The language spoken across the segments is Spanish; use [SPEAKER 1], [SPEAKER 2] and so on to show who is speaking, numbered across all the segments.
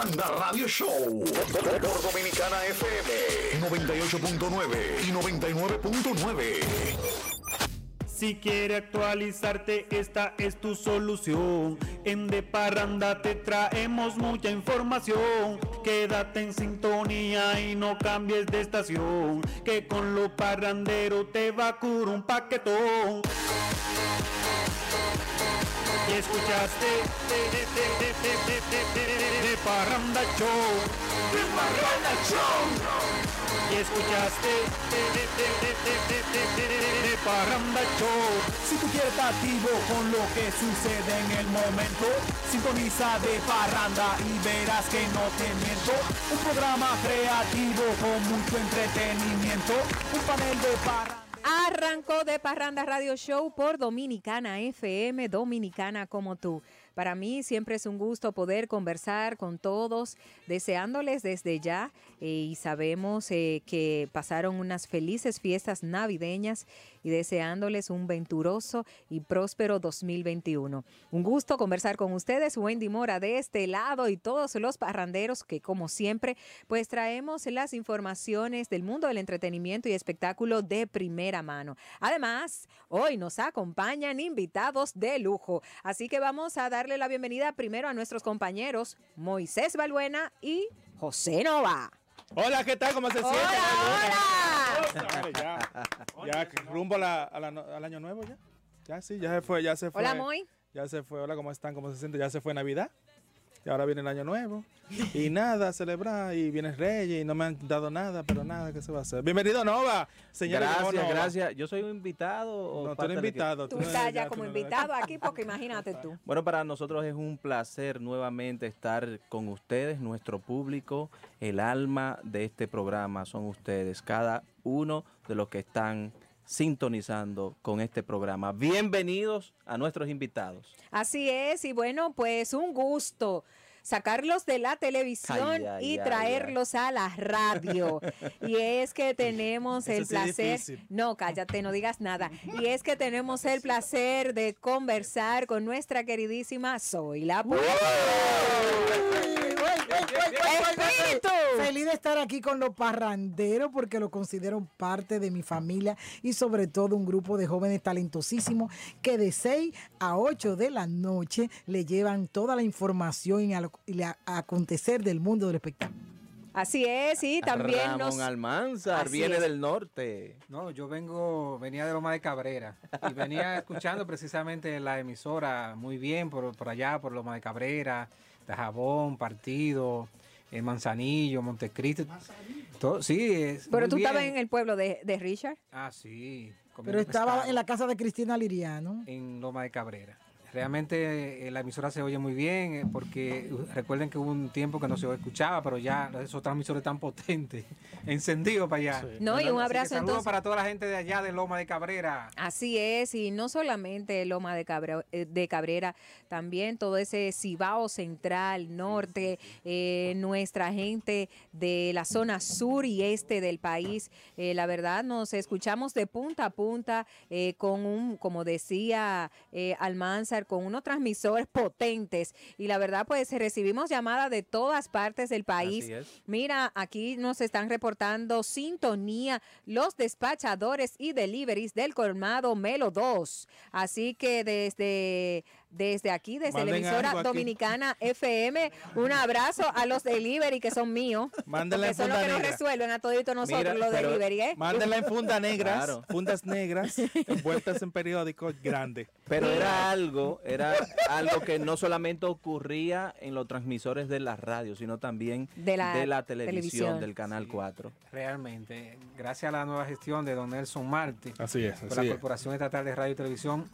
[SPEAKER 1] Parranda Radio Show por Dominicana FM 98.9 y 99.9.
[SPEAKER 2] Si quiere actualizarte, esta es tu solución. En De Parranda te traemos mucha información. Quédate en sintonía y no cambies de estación. Que con lo parrandero te va a curar un paquetón. Y escuchaste de, Parranda Show. De Parranda Show. Y escuchaste de, Parranda Show. Si tú quieres estar activo con lo que sucede en el momento, sintoniza de Parranda y verás que no te miento. Un programa creativo con mucho entretenimiento. Un panel de Parranda.
[SPEAKER 3] Arrancó de Parranda Radio Show por Dominicana FM, Dominicana como tú. Para mí siempre es un gusto poder conversar con todos, deseándoles desde ya eh, y sabemos eh, que pasaron unas felices fiestas navideñas y deseándoles un venturoso y próspero 2021. Un gusto conversar con ustedes, Wendy Mora de este lado y todos los parranderos que como siempre pues traemos las informaciones del mundo del entretenimiento y espectáculo de primera mano. Además, hoy nos acompañan invitados de lujo, así que vamos a darle la bienvenida primero a nuestros compañeros Moisés Balbuena y José Nova.
[SPEAKER 4] Hola, ¿qué tal? ¿Cómo se siente?
[SPEAKER 3] Hola,
[SPEAKER 4] Ya, ya rumbo a la- a la no- al año nuevo ya. Ya sí, ya se fue, ya se fue.
[SPEAKER 3] Hola, Moy.
[SPEAKER 4] Ya se fue. Hola, ¿cómo están? ¿Cómo se siente? Ya se fue Navidad. Y ahora viene el año nuevo. Y nada, a celebrar. Y viene Reyes y no me han dado nada, pero nada, ¿qué se va a hacer? Bienvenido, Nova. Señores,
[SPEAKER 5] Gracias,
[SPEAKER 4] Nova.
[SPEAKER 5] gracias. Yo soy un invitado. o
[SPEAKER 4] No, tú eres invitado.
[SPEAKER 3] Tú
[SPEAKER 4] no
[SPEAKER 3] estás ya
[SPEAKER 4] tú
[SPEAKER 3] como invitado aquí porque imagínate tú.
[SPEAKER 5] Bueno, para nosotros es un placer nuevamente estar con ustedes, nuestro público, el alma de este programa son ustedes, cada uno de los que están sintonizando con este programa. Bienvenidos a nuestros invitados.
[SPEAKER 3] Así es, y bueno, pues un gusto sacarlos de la televisión
[SPEAKER 5] Ay, ay,
[SPEAKER 3] y
[SPEAKER 5] ay,
[SPEAKER 3] traerlos a la radio. y es que tenemos
[SPEAKER 4] Eso
[SPEAKER 3] el
[SPEAKER 4] sí
[SPEAKER 3] placer, no, cállate, no digas nada. Y es que tenemos el placer de conversar con nuestra queridísima Soy la ¡Espíritu!
[SPEAKER 6] Feliz de estar aquí con los parranderos porque lo considero parte de mi familia y sobre todo un grupo de jóvenes talentosísimos que de 6 a 8 de la noche le llevan toda la información y, a lo- y la- a acontecer del mundo del espectáculo.
[SPEAKER 3] Así es, y también
[SPEAKER 5] Ramón
[SPEAKER 3] nos...
[SPEAKER 5] Almanzar
[SPEAKER 3] Así
[SPEAKER 5] viene
[SPEAKER 3] es.
[SPEAKER 5] del norte.
[SPEAKER 7] No, yo vengo, venía de Loma de Cabrera y venía escuchando precisamente la emisora muy bien por, por allá, por Loma de Cabrera, de Jabón, Partido, eh, Manzanillo, Montecristo. Todo, sí, es
[SPEAKER 3] Pero tú
[SPEAKER 7] bien.
[SPEAKER 3] estabas en el pueblo de, de Richard.
[SPEAKER 7] Ah, sí.
[SPEAKER 6] Pero estaba
[SPEAKER 7] pescado
[SPEAKER 6] en la casa de Cristina Liriano.
[SPEAKER 7] en Loma de Cabrera. Realmente eh, la emisora se oye muy bien eh, porque uh, recuerden que hubo un tiempo que no se escuchaba, pero ya esos transmisores tan potentes, encendidos para allá.
[SPEAKER 3] No, y un abrazo entonces.
[SPEAKER 7] para toda la gente de allá de Loma de Cabrera.
[SPEAKER 3] Así es, y no solamente Loma de, eh, de Cabrera, también todo ese Cibao Central, Norte, eh, nuestra gente de la zona sur y este del país. Eh, la verdad, nos escuchamos de punta a punta eh, con un, como decía eh, Almanzar, con unos transmisores potentes. Y la verdad, pues recibimos llamadas de todas partes del país. Mira, aquí nos están reportando sintonía los despachadores y deliveries del colmado Melo 2. Así que desde, desde aquí, desde la emisora
[SPEAKER 4] aquí.
[SPEAKER 3] Dominicana FM, un abrazo a los delivery que son míos.
[SPEAKER 4] Mándenla en
[SPEAKER 3] que son los
[SPEAKER 4] funda
[SPEAKER 3] que nos
[SPEAKER 4] negra.
[SPEAKER 3] resuelven a toditos nosotros
[SPEAKER 5] Mira,
[SPEAKER 3] los delivery, ¿eh?
[SPEAKER 4] Mándenla en fundas negras,
[SPEAKER 5] Claro.
[SPEAKER 4] fundas negras, envueltas en periódicos grandes.
[SPEAKER 5] Pero era algo, era algo que no solamente ocurría en los transmisores de la radio, sino también
[SPEAKER 3] De la
[SPEAKER 5] televisión,
[SPEAKER 3] televisión.
[SPEAKER 5] del Canal 4.
[SPEAKER 7] Realmente, gracias a la nueva gestión de don Nelson Marte,
[SPEAKER 4] Así es,
[SPEAKER 7] por la
[SPEAKER 4] es.
[SPEAKER 7] Corporación Estatal de Radio y Televisión,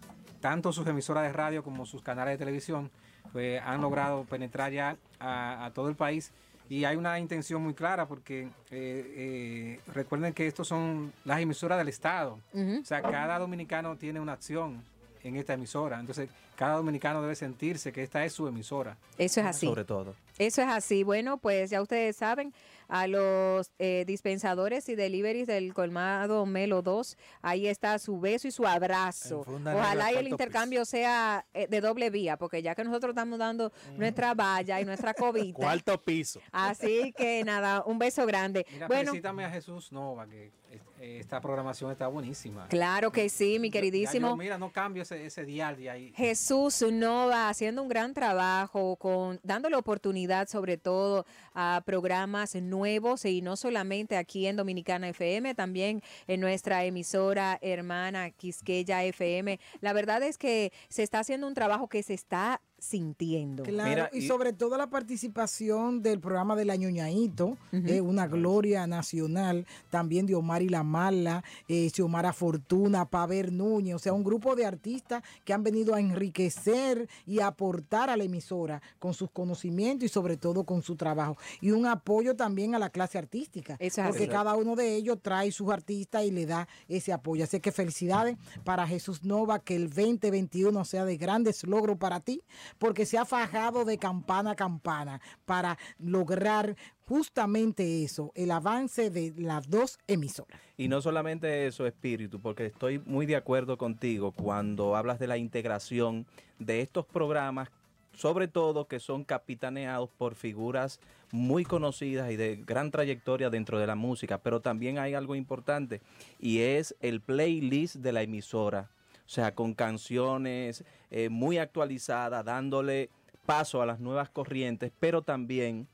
[SPEAKER 7] tanto sus emisoras de radio como sus canales de televisión, pues han logrado penetrar ya a, a todo el país. Y hay una intención muy clara porque eh, eh, recuerden que estos son las emisoras del Estado. O sea, cada dominicano tiene una acción en esta emisora. Entonces, cada dominicano debe sentirse que esta es su emisora.
[SPEAKER 3] Eso es así.
[SPEAKER 5] Sobre todo.
[SPEAKER 3] Eso es así. Bueno, pues ya ustedes saben, a los eh, dispensadores y deliveries del colmado Melo 2, ahí está su beso y su abrazo. Ojalá y el intercambio sea eh, de doble vía, porque ya que nosotros estamos dando nuestra valla y nuestra cobita.
[SPEAKER 4] Cuarto piso.
[SPEAKER 3] Así que nada, un beso grande.
[SPEAKER 7] Mira,
[SPEAKER 3] bueno,
[SPEAKER 7] felicítame a Jesús Nova, que esta programación está buenísima.
[SPEAKER 3] claro que sí, mi
[SPEAKER 7] Ya- ya
[SPEAKER 3] queridísimo.
[SPEAKER 7] yo, mira, no cambio ese, ese dial de ahí.
[SPEAKER 3] Jesús Nova haciendo un gran trabajo, con dándole oportunidad sobre todo a programas nuevos y no solamente aquí en Dominicana FM, también en nuestra emisora hermana Quisqueya FM. La verdad es que se está haciendo un trabajo que se está sintiendo.
[SPEAKER 6] Claro,
[SPEAKER 5] Mira,
[SPEAKER 6] y,
[SPEAKER 5] y-
[SPEAKER 6] sobre todo la participación del programa de la ñoñaito, eh, una gloria nacional, también de Omar y la Mala, eh, Xiomara Fortuna, Paver Núñez, o sea, un grupo de artistas que han venido a enriquecer y aportar a la emisora con sus conocimientos y sobre todo con su trabajo. Y un apoyo también a la clase artística,
[SPEAKER 3] es
[SPEAKER 6] porque cada uno de ellos trae sus artistas y le da ese apoyo. Así que felicidades para Jesús Nova, que el 2021 sea de grandes logros para ti, porque se ha fajado de campana a campana para lograr justamente eso, el avance de las dos emisoras.
[SPEAKER 5] Y no solamente eso, espíritu, porque estoy muy de acuerdo contigo cuando hablas de la integración de estos programas, sobre todo que son capitaneados por figuras muy conocidas y de gran trayectoria dentro de la música, pero también hay algo importante y es el playlist de la emisora, o sea, con canciones eh, muy actualizadas, dándole paso a las nuevas corrientes, pero también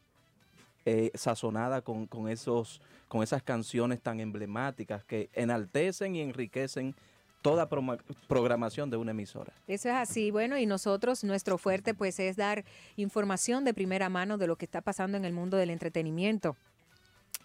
[SPEAKER 5] eh, sazonada con, con esos, con esas canciones tan emblemáticas que enaltecen y enriquecen toda programación de una emisora.
[SPEAKER 3] Eso es así. Bueno, y nosotros, nuestro fuerte, pues es dar información de primera mano de lo que está pasando en el mundo del entretenimiento.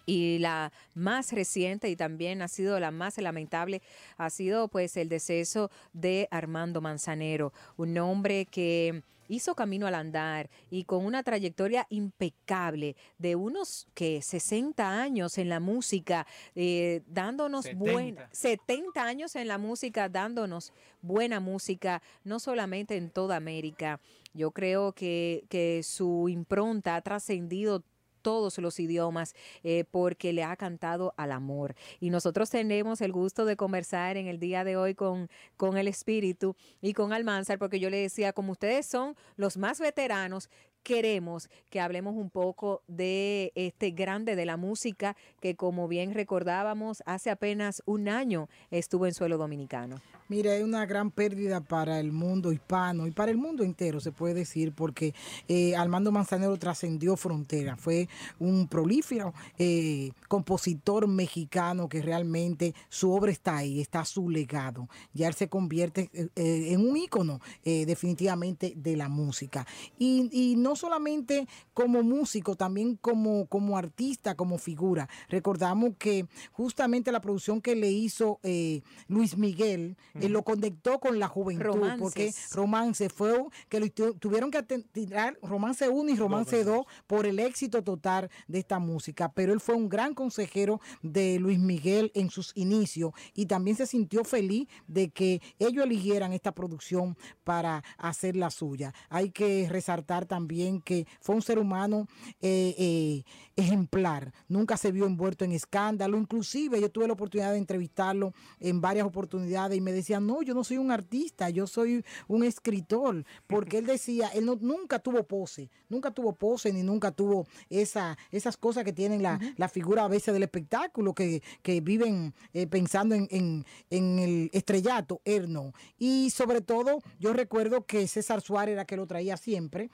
[SPEAKER 3] Y la más reciente y también ha sido la más lamentable ha sido pues el deceso de Armando Manzanero, un hombre que hizo camino al andar y con una trayectoria impecable de unos que 60 años en la música, eh, dándonos
[SPEAKER 7] 70.
[SPEAKER 3] buena 70 años en la música, dándonos buena música, no solamente en toda América. Yo creo que, que su impronta ha trascendido todos los idiomas eh, porque le ha cantado al amor. Y nosotros tenemos el gusto de conversar en el día de hoy con, con el espíritu y con Almanzar, porque yo le decía, como ustedes son los más veteranos, queremos que hablemos un poco de este grande de la música que como bien recordábamos hace apenas un año estuvo en suelo dominicano.
[SPEAKER 6] Mira, es una gran pérdida para el mundo hispano y para el mundo entero, se puede decir, porque eh, Armando Manzanero trascendió fronteras. Fue un prolífero eh, compositor mexicano que realmente su obra está ahí, está su legado. Ya él se convierte eh, eh, en un ícono definitivamente de la música. Y, y no solamente como músico, también como, como artista, como figura. Recordamos que justamente la producción que le hizo eh, Luis Miguel, eh, lo conectó con la juventud,
[SPEAKER 3] Romances.
[SPEAKER 6] porque romance fue que lo tu- tuvieron que tirar romance 1 y romance 2 por el éxito total de esta música, pero él fue un gran consejero de Luis Miguel en sus inicios y también se sintió feliz de que ellos eligieran esta producción para hacer la suya. Hay que resaltar también que fue un ser humano eh, eh, ejemplar, nunca se vio envuelto en escándalo, inclusive yo tuve la oportunidad de entrevistarlo en varias oportunidades y me decía, no, yo no soy un artista, yo soy un escritor, porque él decía, él no, nunca tuvo pose, nunca tuvo pose ni nunca tuvo esa, esas cosas que tienen la, la figura a veces del espectáculo, que, que viven eh, pensando en, en- en el estrellato, él no. Y sobre todo, yo recuerdo que César Suárez era que lo traía siempre,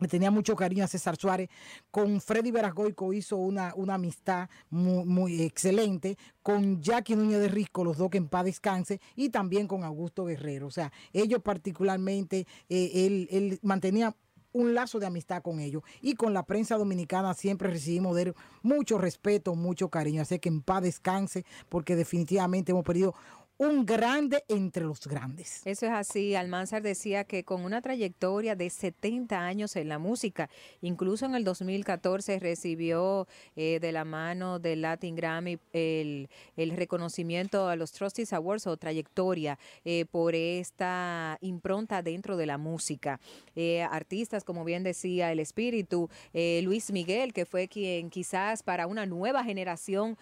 [SPEAKER 6] le tenía mucho cariño a César Suárez. Con Freddy Verasgoico hizo una, una amistad muy, muy excelente. Con Jackie Núñez de Risco, los dos que en paz descanse. Y también con Augusto Guerrero. O sea, ellos particularmente, eh, él, él mantenía un lazo de amistad con ellos. Y con la prensa dominicana siempre recibimos de mucho respeto, mucho cariño. Así que en paz descanse, porque definitivamente hemos perdido un grande entre los grandes.
[SPEAKER 3] Eso es así. Almanzar decía que con una trayectoria de 70 años en la música, incluso en el 2014 recibió eh, de la mano del Latin Grammy el, el reconocimiento a los Trustees Awards o trayectoria eh, por esta impronta dentro de la música. Eh, artistas, como bien decía, El Espíritu, Luis Miguel, que fue quien quizás para una nueva generación,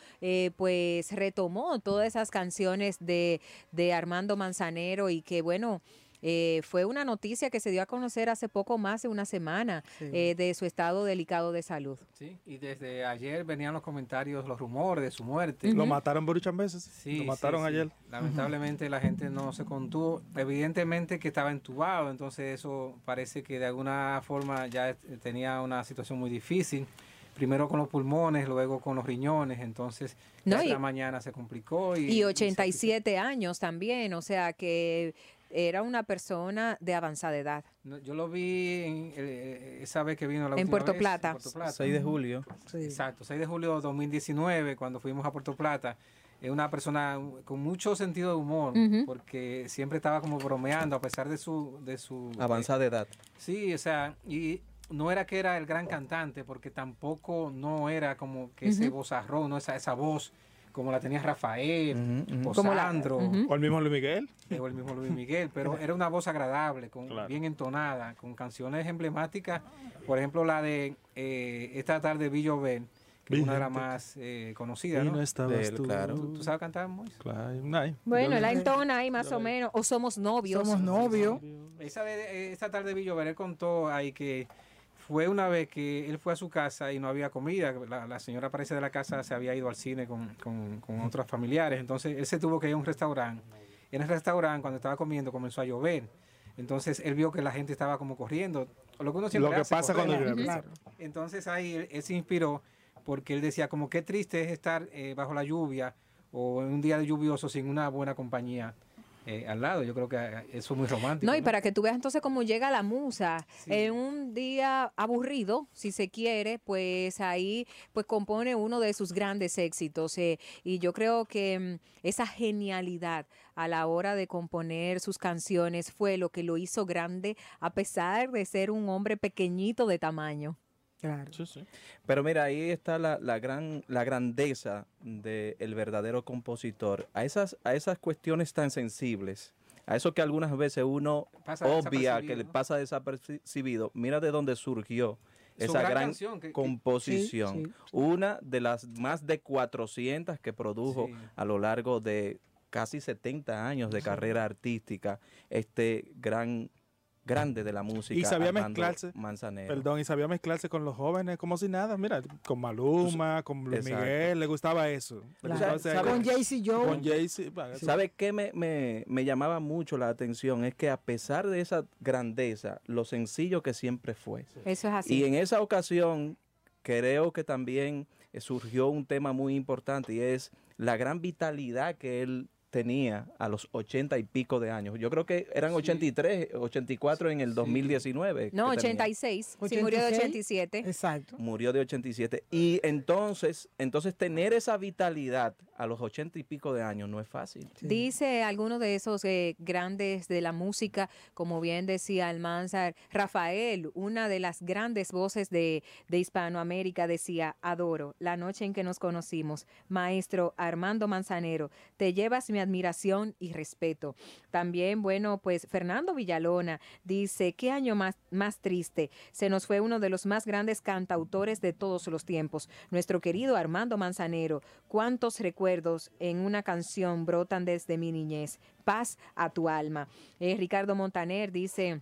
[SPEAKER 3] pues retomó todas esas canciones de, de Armando Manzanero y que bueno, eh, fue una noticia que se dio a conocer hace poco más de una semana
[SPEAKER 7] Sí.
[SPEAKER 3] eh, de su estado delicado de salud.
[SPEAKER 7] Sí, y desde ayer venían los comentarios, los rumores de su muerte.
[SPEAKER 4] Lo mataron por muchas veces.
[SPEAKER 7] Sí,
[SPEAKER 4] Lo mataron
[SPEAKER 7] sí.
[SPEAKER 4] ayer.
[SPEAKER 7] Lamentablemente la gente no se contuvo. Evidentemente que estaba entubado, entonces eso parece que de alguna forma ya tenía una situación muy difícil. Primero con los pulmones, luego con los riñones, entonces
[SPEAKER 3] No, y-
[SPEAKER 7] esta mañana se complicó. Y,
[SPEAKER 3] Y
[SPEAKER 7] y se-
[SPEAKER 3] 87 años también, o sea que era una persona de avanzada edad.
[SPEAKER 7] No, Yo lo vi en, eh, esa vez que vino la
[SPEAKER 3] En
[SPEAKER 7] última
[SPEAKER 3] Puerto
[SPEAKER 7] vez,
[SPEAKER 3] Plata.
[SPEAKER 7] Puerto Plata.
[SPEAKER 5] 6 de julio.
[SPEAKER 6] Sí.
[SPEAKER 7] Exacto, 6 de julio de 2019, cuando fuimos a Puerto Plata. Es una persona con mucho sentido de humor, porque siempre estaba como bromeando a pesar de su... De su
[SPEAKER 5] Avanzada edad.
[SPEAKER 7] Sí, o sea, y no era que era el gran cantante, porque tampoco no era como que ese vozarrón, no esa, esa voz como la tenía Rafael,
[SPEAKER 3] Como la-
[SPEAKER 7] Sandro,
[SPEAKER 3] ujú.
[SPEAKER 4] O el mismo Luis Miguel.
[SPEAKER 7] o el mismo Luis Miguel, pero era una voz agradable, con,
[SPEAKER 4] Claro.
[SPEAKER 7] bien entonada, con canciones emblemáticas, por ejemplo la de eh, Esta tarde vi llover, que es una de las más eh, conocidas,
[SPEAKER 4] Y
[SPEAKER 7] ¿no?
[SPEAKER 4] no estabas
[SPEAKER 5] De él,
[SPEAKER 4] tú.
[SPEAKER 5] claro.
[SPEAKER 7] ¿Tú, tú sabes cantar, Mois?
[SPEAKER 4] Claro,
[SPEAKER 3] Bueno, la entona ahí más o menos, o somos novios.
[SPEAKER 6] Somos novios.
[SPEAKER 7] Esa de, eh, esta tarde vi llover, él contó ahí que fue una vez que él fue a su casa y no había comida. La, la señora parece de la casa se había ido al cine con, con, con otros familiares. Entonces él se tuvo que ir a un restaurante. En el restaurante, cuando estaba comiendo, comenzó a llover. Entonces él vio que la gente estaba como corriendo. Lo que uno siempre
[SPEAKER 4] Lo que
[SPEAKER 7] hace,
[SPEAKER 4] pasa
[SPEAKER 7] correr.
[SPEAKER 4] cuando llueve.
[SPEAKER 6] Claro.
[SPEAKER 7] Entonces ahí él, él se inspiró porque él decía como qué triste es estar eh, bajo la lluvia o en un día lluvioso sin una buena compañía eh, al lado. Yo creo que eh, eso es muy romántico.
[SPEAKER 3] No, y para que tú veas entonces cómo llega la musa
[SPEAKER 7] Sí.
[SPEAKER 3] en un día aburrido, si se quiere, pues ahí pues compone uno de sus grandes éxitos. eh, y yo creo que mm, esa genialidad a la hora de componer sus canciones fue lo que lo hizo grande, a pesar de ser un hombre pequeñito de tamaño.
[SPEAKER 6] Claro.
[SPEAKER 4] Sí, sí.
[SPEAKER 5] Pero mira, ahí está la, la gran, la grandeza del verdadero compositor. A esas, a esas cuestiones tan sensibles, a eso que algunas veces uno
[SPEAKER 7] Pasa
[SPEAKER 5] obvia, que le pasa desapercibido, mira de dónde surgió
[SPEAKER 7] Su
[SPEAKER 5] esa
[SPEAKER 7] gran
[SPEAKER 5] gran,
[SPEAKER 7] canción que- que-
[SPEAKER 5] composición.
[SPEAKER 6] Sí.
[SPEAKER 5] Una de las más de 400 que produjo a lo largo de casi 70 años de carrera artística, este gran grande de la música.
[SPEAKER 4] Y sabía
[SPEAKER 5] Armando
[SPEAKER 4] mezclarse,
[SPEAKER 5] Manzanero.
[SPEAKER 4] Perdón, y sabía mezclarse con los jóvenes como si nada. Mira, con Maluma, con Luis
[SPEAKER 5] Exacto.
[SPEAKER 4] Miguel, le gustaba eso. Le
[SPEAKER 6] Claro.
[SPEAKER 4] gustaba ese
[SPEAKER 5] ¿Sabe-
[SPEAKER 6] Con. Jaycee Joe.
[SPEAKER 4] Con Jay-Z. va, eso.
[SPEAKER 5] ¿Sabe qué me, me- me llamaba mucho la atención? Es que a pesar de esa grandeza, lo sencillo que siempre fue.
[SPEAKER 3] Eso es así.
[SPEAKER 5] Y en esa ocasión creo que también eh, surgió un tema muy importante y es la gran vitalidad que él tenía a los ochenta y pico de años. Yo creo que eran 83, 84 en el 2019.
[SPEAKER 3] no,
[SPEAKER 5] tenía.
[SPEAKER 3] 86. Sí, murió de
[SPEAKER 6] 86.
[SPEAKER 3] 87.
[SPEAKER 6] Exacto.
[SPEAKER 5] Murió de 87. Y entonces, entonces tener esa vitalidad a los ochenta y pico de años no es fácil.
[SPEAKER 3] Dice alguno de esos eh, grandes de la música, como bien decía Almanzar, Rafael, una de las grandes voces de, de Hispanoamérica, decía, adoro la noche en que nos conocimos. Maestro Armando Manzanero, te llevas mi admiración y respeto. También, bueno, pues Fernando Villalona dice, qué año más, más triste. Se nos fue uno de los más grandes cantautores de todos los tiempos, nuestro querido Armando Manzanero. ¿Cuántos recuerdos en una canción brotan desde mi niñez? Paz a tu alma. Eh, Ricardo Montaner dice...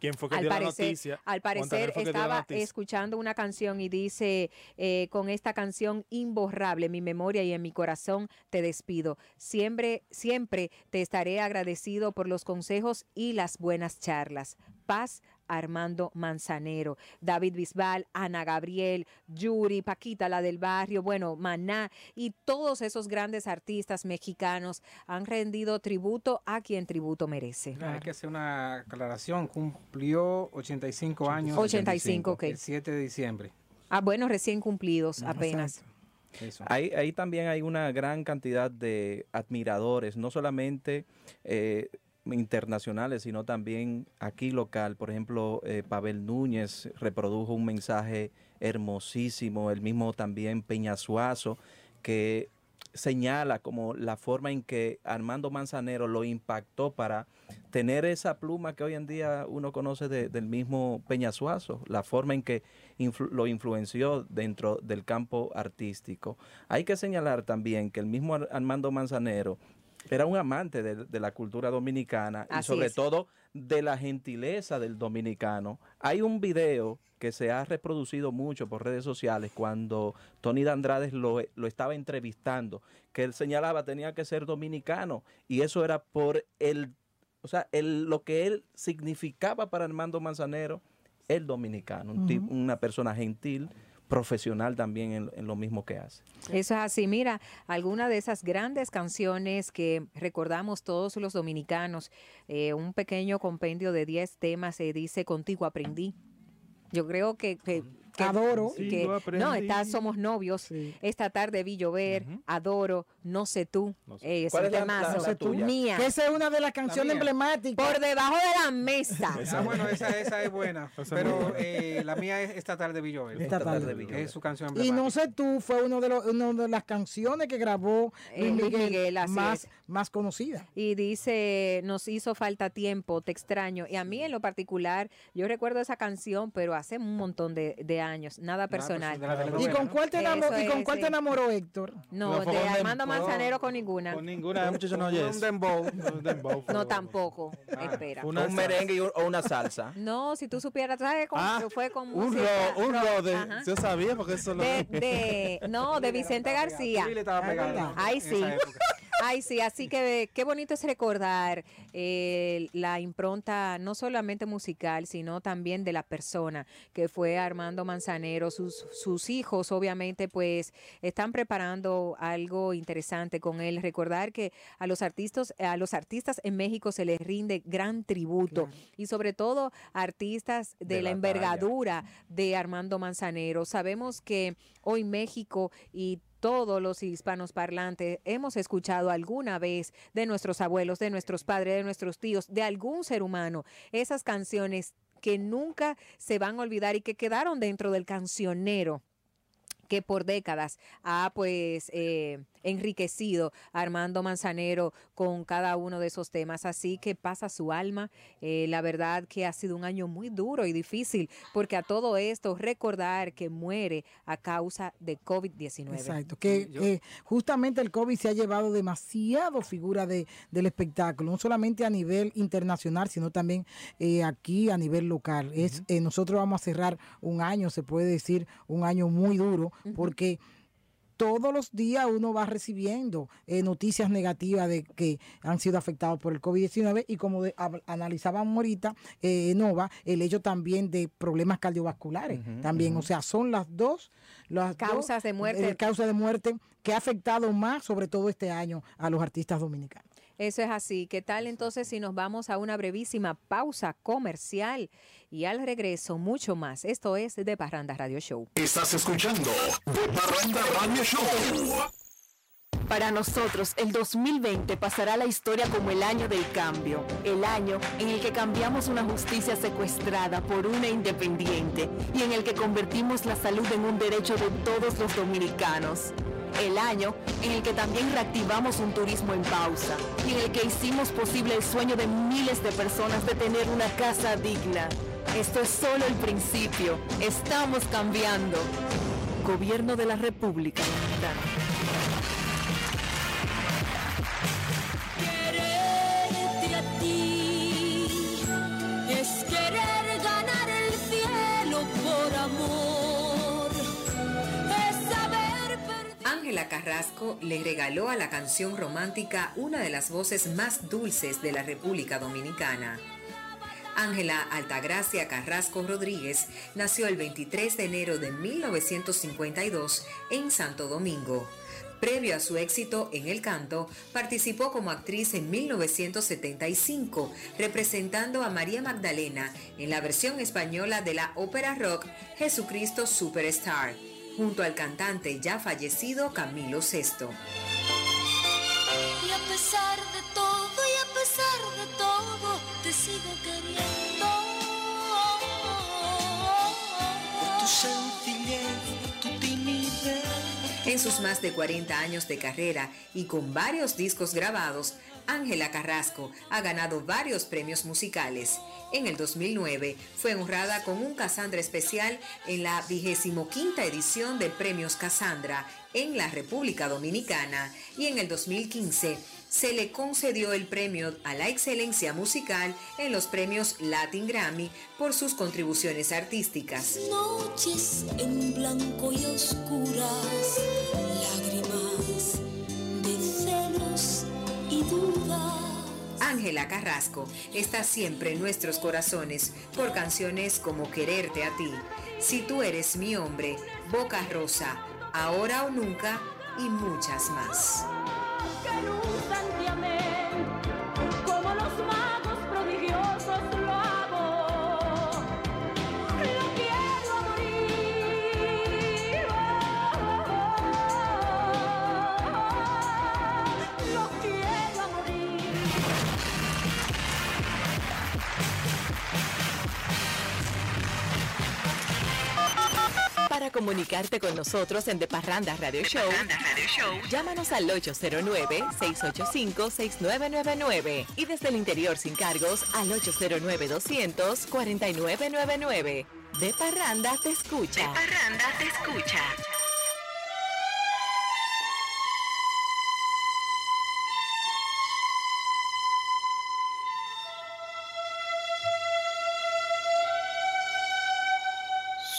[SPEAKER 4] ¿Quién fue que
[SPEAKER 3] Al
[SPEAKER 4] dio la
[SPEAKER 3] parecer,
[SPEAKER 4] noticia?
[SPEAKER 3] al parecer estaba escuchando una canción y dice, eh, con esta canción imborrable, en mi memoria y en mi corazón, te despido. Siempre, siempre te estaré agradecido por los consejos y las buenas charlas. Paz, Armando Manzanero, David Bisbal, Ana Gabriel, Yuri, Paquita, la del barrio, bueno, Maná y todos esos grandes artistas mexicanos han rendido tributo a quien tributo merece.
[SPEAKER 7] Hay que hacer una aclaración. Cumplió 85 años
[SPEAKER 3] 85, ok.
[SPEAKER 7] el 7 de diciembre.
[SPEAKER 3] Ah, bueno, recién cumplidos apenas.
[SPEAKER 6] Exacto.
[SPEAKER 7] Eso.
[SPEAKER 5] Ahí, ahí también hay una gran cantidad de admiradores, no solamente eh, internacionales, sino también aquí local. Por ejemplo, eh, Pavel Núñez reprodujo un mensaje hermosísimo, el mismo también Peñasuazo, que señala como la forma en que Armando Manzanero lo impactó para tener esa pluma que hoy en día uno conoce de- del mismo Peñasuazo, la forma en que influ- lo influenció dentro del campo artístico. Hay que señalar también que el mismo Ar- Armando Manzanero era un amante de, de la cultura dominicana y sobre
[SPEAKER 3] es.
[SPEAKER 5] todo de la gentileza del dominicano. Hay un video que se ha reproducido mucho por redes sociales cuando Tony Dandrades lo, lo estaba entrevistando, que él señalaba tenía que ser dominicano y eso era por el, o sea, el, lo que él significaba para Armando Manzanero, el dominicano, un una persona gentil, profesional también en, en lo mismo que hace.
[SPEAKER 3] Eso es así. Mira, alguna de esas grandes canciones que recordamos todos los dominicanos, eh, un pequeño compendio de 10 temas, se dice Contigo aprendí. Yo creo que... que-
[SPEAKER 6] Adoro.
[SPEAKER 3] que- no, está Somos Novios.
[SPEAKER 6] Sí.
[SPEAKER 3] Esta tarde vi llover, Adoro, No sé tú.
[SPEAKER 4] No sé.
[SPEAKER 3] Eh, es
[SPEAKER 5] ¿Cuál
[SPEAKER 3] un
[SPEAKER 5] es la-
[SPEAKER 3] temazo.
[SPEAKER 5] la- la
[SPEAKER 6] No sé tú.
[SPEAKER 5] tuya?
[SPEAKER 3] Mía.
[SPEAKER 6] Que esa es una de las canciones emblemáticas.
[SPEAKER 3] Por debajo de la mesa.
[SPEAKER 7] Ah, bueno, esa, esa es buena. Pero
[SPEAKER 4] muy buena.
[SPEAKER 7] eh, la mía es Esta tarde vi llover.
[SPEAKER 6] Esta
[SPEAKER 5] Esta tarde vi
[SPEAKER 7] que es su canción
[SPEAKER 6] Y no
[SPEAKER 7] emblemática.
[SPEAKER 6] sé tú, fue uno de, los, uno de las canciones que grabó
[SPEAKER 3] Eh,
[SPEAKER 6] Luis Miguel, más,
[SPEAKER 3] es.
[SPEAKER 6] más conocida.
[SPEAKER 3] Y dice, nos hizo falta tiempo, te extraño. Y a mí en lo particular, yo recuerdo esa canción, pero hace un montón de, de años, nada
[SPEAKER 7] pues,
[SPEAKER 3] personal.
[SPEAKER 6] ¿Y con cuál te, enamo-
[SPEAKER 3] Eso
[SPEAKER 6] y con cuál te enamoró Héctor?
[SPEAKER 3] No,
[SPEAKER 4] No,
[SPEAKER 3] de Armando Manzanero con ninguna.
[SPEAKER 4] Con ninguna, muchacho no
[SPEAKER 7] Un
[SPEAKER 4] oye eso.
[SPEAKER 7] dembow.
[SPEAKER 4] Un dembow
[SPEAKER 3] No,
[SPEAKER 4] bueno.
[SPEAKER 3] tampoco. Espera.
[SPEAKER 4] Una
[SPEAKER 5] un merengue o una salsa.
[SPEAKER 3] No, si tú supieras, ¿sabes cómo
[SPEAKER 4] Ah,
[SPEAKER 3] fue con
[SPEAKER 4] un ro, un ro de, yo sabía porque eso lo
[SPEAKER 3] de, de- no, de Vicente García.
[SPEAKER 6] Ah,
[SPEAKER 7] esa
[SPEAKER 3] sí. Ay, sí, así que qué bonito es recordar eh, la impronta no solamente musical, sino también de la persona que fue Armando Manzanero. Sus, sus hijos, obviamente, pues están preparando algo interesante con él. Recordar que a los artistas, a los artistas en México se les rinde gran tributo y sobre todo artistas de,
[SPEAKER 5] De
[SPEAKER 3] la
[SPEAKER 5] la
[SPEAKER 3] envergadura de Armando Manzanero. Sabemos que hoy México y todos los hispanos parlantes. Hemos escuchado alguna vez de nuestros abuelos, de nuestros padres, de nuestros tíos, de algún ser humano, esas canciones que nunca se van a olvidar y que quedaron dentro del cancionero que por décadas ha pues eh, enriquecido a Armando Manzanero con cada uno de esos temas. Así que pasa su alma. Eh, la verdad que ha sido un año muy duro y difícil porque a todo esto recordar que muere a causa de COVID-19.
[SPEAKER 6] Exacto, que eh, justamente el COVID se ha llevado demasiado figura de, del espectáculo, no solamente a nivel internacional, sino también eh, aquí a nivel local. Es eh, Nosotros vamos a cerrar un año, se puede decir, un año muy duro, porque todos los días uno va recibiendo eh, noticias negativas de que han sido afectados por el COVID-19 y como de- hab- analizábamos ahorita, eh, Nova, el hecho también de problemas cardiovasculares también. O sea, son las dos las dos,
[SPEAKER 3] Causas de muerte.
[SPEAKER 6] eh, causas de muerte que ha afectado más, sobre todo este año, a los artistas dominicanos.
[SPEAKER 3] Eso es así. ¿Qué tal entonces si nos vamos a una brevísima pausa comercial y al regreso mucho más? Esto es de Parranda Radio Show.
[SPEAKER 1] Estás escuchando De Parranda Radio Show.
[SPEAKER 8] Para nosotros, el 2020 pasará a la historia como el año del cambio, el año en el que cambiamos una justicia secuestrada por una independiente y en el que convertimos la salud en un derecho de todos los dominicanos. El año en el que también reactivamos un turismo en pausa y en el que hicimos posible el sueño de miles de personas de tener una casa digna. Esto es solo el principio. Estamos cambiando. Gobierno de la República
[SPEAKER 3] Ángela Carrasco le regaló a la canción romántica una de las voces más dulces de la República Dominicana. Ángela Altagracia Carrasco Rodríguez nació el 23 de enero de 1952 en Santo Domingo. Previo a su éxito en el canto, participó como actriz en 1975, representando a María Magdalena en la versión española de la ópera rock Jesucristo Superstar. Junto al cantante ya fallecido Camilo VI.
[SPEAKER 9] Y a pesar de todo, y a pesar de todo, te sigo queriendo. Por tu sencillez, tu timidez.
[SPEAKER 3] En sus más de 40 años de carrera y con varios discos grabados, Ángela Carrasco ha ganado varios premios musicales. En el 2009 fue honrada con un Casandra especial en la 25 edición de Premios Casandra en la República Dominicana y en el 2015 se le concedió el premio a la excelencia musical en los premios Latin Grammy por sus contribuciones artísticas.
[SPEAKER 9] Noches en blanco y oscuras, lágrimas de y dudas.
[SPEAKER 3] Ángela Carrasco está siempre en nuestros corazones por canciones como Quererte a ti, Si tú eres mi hombre, Boca Rosa, Ahora o Nunca y muchas más.
[SPEAKER 9] Que
[SPEAKER 8] Para comunicarte con nosotros en De Parranda Radio Show, llámanos al 809-685-6999 y desde el interior sin cargos al 809-200-4999. De Parranda te escucha. De Parranda te escucha.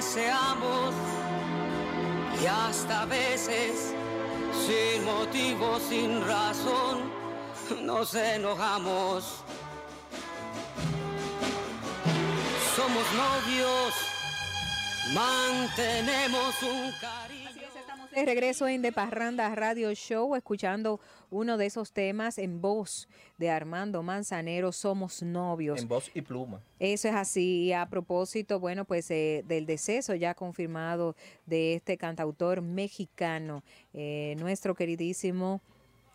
[SPEAKER 10] deseamos y hasta a veces sin motivo, sin razón, nos enojamos. Somos novios, mantenemos un cariño.
[SPEAKER 3] De regreso en De Parranda Radio Show, escuchando uno de esos temas en voz de Armando Manzanero, Somos Novios.
[SPEAKER 5] En voz y pluma.
[SPEAKER 3] Eso es así. Y a propósito, bueno, pues eh, del deceso ya confirmado de este cantautor mexicano, eh, nuestro queridísimo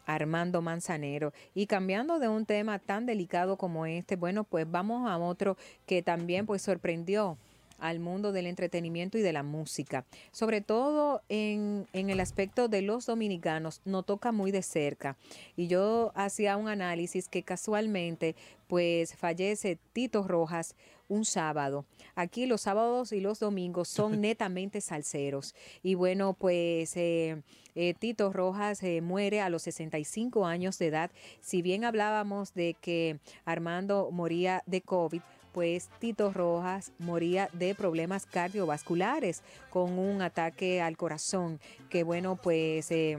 [SPEAKER 3] Armando Manzanero. Y cambiando de un tema tan delicado como este, bueno, pues vamos a otro que también pues sorprendió al mundo del entretenimiento y de la música. Sobre todo en, en, el aspecto de los dominicanos, nos toca muy de cerca. Y yo hacía un análisis que casualmente, pues fallece Tito Rojas un sábado. Aquí los sábados y los domingos son netamente salseros. Y bueno, pues... Eh, eh, Tito Rojas eh, muere a los 65 años de edad. Si bien hablábamos de que Armando moría de COVID, pues Tito Rojas moría de problemas cardiovasculares con un ataque al corazón que bueno pues eh,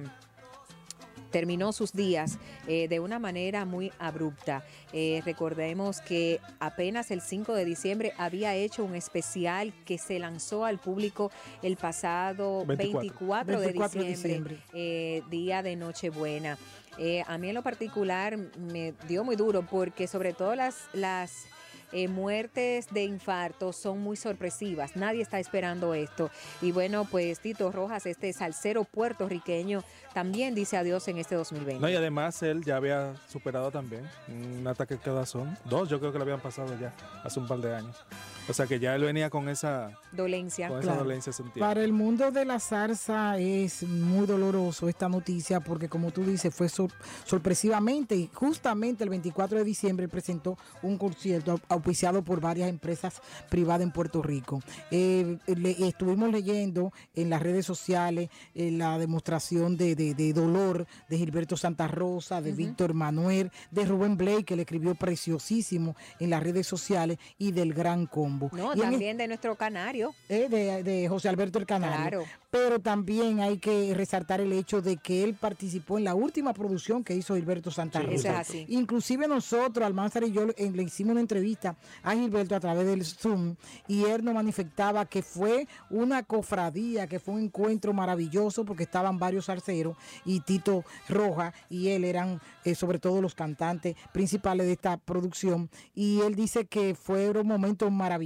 [SPEAKER 3] terminó sus días eh, de una manera muy abrupta. Eh, recordemos que apenas el 5 de diciembre había hecho un especial que se lanzó al público el pasado 24,
[SPEAKER 6] 24
[SPEAKER 3] de
[SPEAKER 6] 24 de
[SPEAKER 3] diciembre,
[SPEAKER 6] diciembre.
[SPEAKER 3] eh, día de Nochebuena. Eh, a mí en lo particular me dio muy duro porque sobre todo las, las eh, muertes de infarto son muy sorpresivas. Nadie está esperando esto. Y bueno, pues Tito Rojas, este salsero puertorriqueño, también dice adiós en este 2020.
[SPEAKER 4] No, y además él ya había superado también un ataque de corazón. Dos, yo creo que lo habían pasado ya hace un par de años. O sea que ya él venía con esa,
[SPEAKER 3] Dolencia.
[SPEAKER 4] con esa dolencia sentida.
[SPEAKER 6] Para el mundo de la zarza es muy doloroso esta noticia porque como tú dices fue sor- sorpresivamente y justamente el 24 de diciembre presentó un concierto au- auspiciado por varias empresas privadas en Puerto Rico. Eh, le- estuvimos leyendo en las redes sociales eh, la demostración de, de- de dolor de Gilberto Santa Rosa, de Víctor Manuel, de Rubén Blake que le escribió preciosísimo en las redes sociales y del gran combo. Mambo.
[SPEAKER 3] No,
[SPEAKER 6] Y en
[SPEAKER 3] también de nuestro canario.
[SPEAKER 6] eh, de, de José Alberto el Canario.
[SPEAKER 3] Claro.
[SPEAKER 6] Pero también hay que resaltar el hecho de que él participó en la última producción que hizo Gilberto Santa
[SPEAKER 3] Sí,
[SPEAKER 6] Rosa.
[SPEAKER 3] eso es así.
[SPEAKER 6] Inclusive nosotros, Almanzar y yo, le hicimos una entrevista a Gilberto a través del Zoom y él nos manifestaba que fue una cofradía, que fue un encuentro maravilloso porque estaban varios arceros y Tito Roja y él eran eh, sobre todo los cantantes principales de esta producción y él dice que fueron momentos maravillosos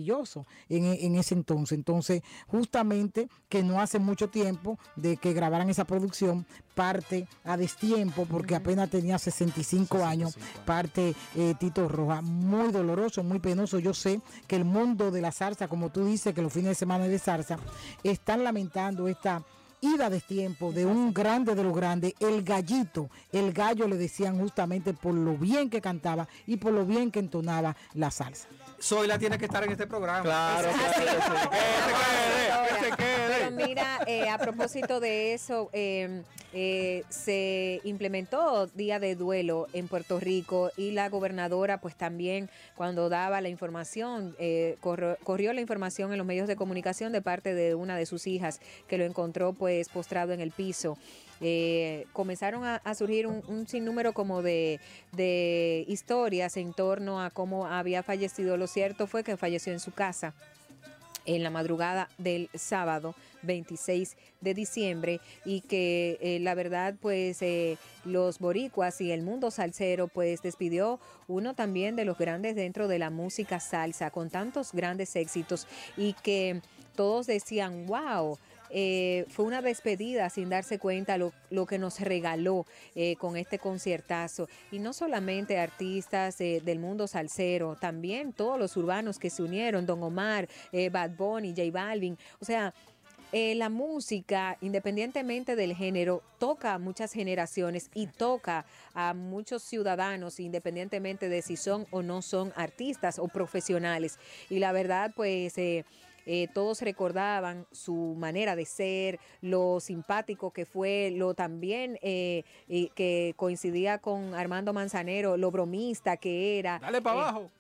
[SPEAKER 6] en, en ese entonces. Entonces, justamente que no hace mucho tiempo de que grabaran esa producción, parte a destiempo porque apenas tenía 65 años, parte eh, Tito Roja. Muy doloroso, muy penoso. Yo sé que el mundo de la salsa, como tú dices, que los fines de semana es de salsa, están lamentando esta ida a destiempo de un grande de los grandes, el gallito. El gallo le decían justamente por lo bien que cantaba y por lo bien que entonaba la salsa.
[SPEAKER 7] Zoila tiene que estar en este programa.
[SPEAKER 5] Claro,
[SPEAKER 3] Mira, eh, a propósito de eso, eh, eh, se implementó día de duelo en Puerto Rico y la gobernadora, pues también cuando daba la información, eh, corrió, corrió la información en los medios de comunicación de parte de una de sus hijas que lo encontró pues postrado en el piso. Eh, comenzaron a, surgir un, un sinnúmero como de historias en torno a cómo había fallecido. Lo cierto fue que falleció en su casa en la madrugada del sábado 26 de diciembre y que eh, la verdad pues eh, los boricuas y el mundo salsero pues despidió uno también de los grandes dentro de la música salsa con tantos grandes éxitos y que todos decían wow eh, fue una despedida sin darse cuenta lo, que nos regaló eh, con este conciertazo. Y no solamente artistas eh, del mundo salsero, también todos los urbanos que se unieron, Don Omar, eh, Bad Bunny, J Balvin. O sea, la música, independientemente del género, toca a muchas generaciones y toca a muchos ciudadanos, independientemente de si son o no son artistas o profesionales. Y la verdad, pues... eh, todos recordaban su manera de ser, lo simpático que fue, lo también eh, que coincidía con Armando Manzanero, lo bromista que era.
[SPEAKER 7] Dale para
[SPEAKER 3] Eh,
[SPEAKER 7] abajo.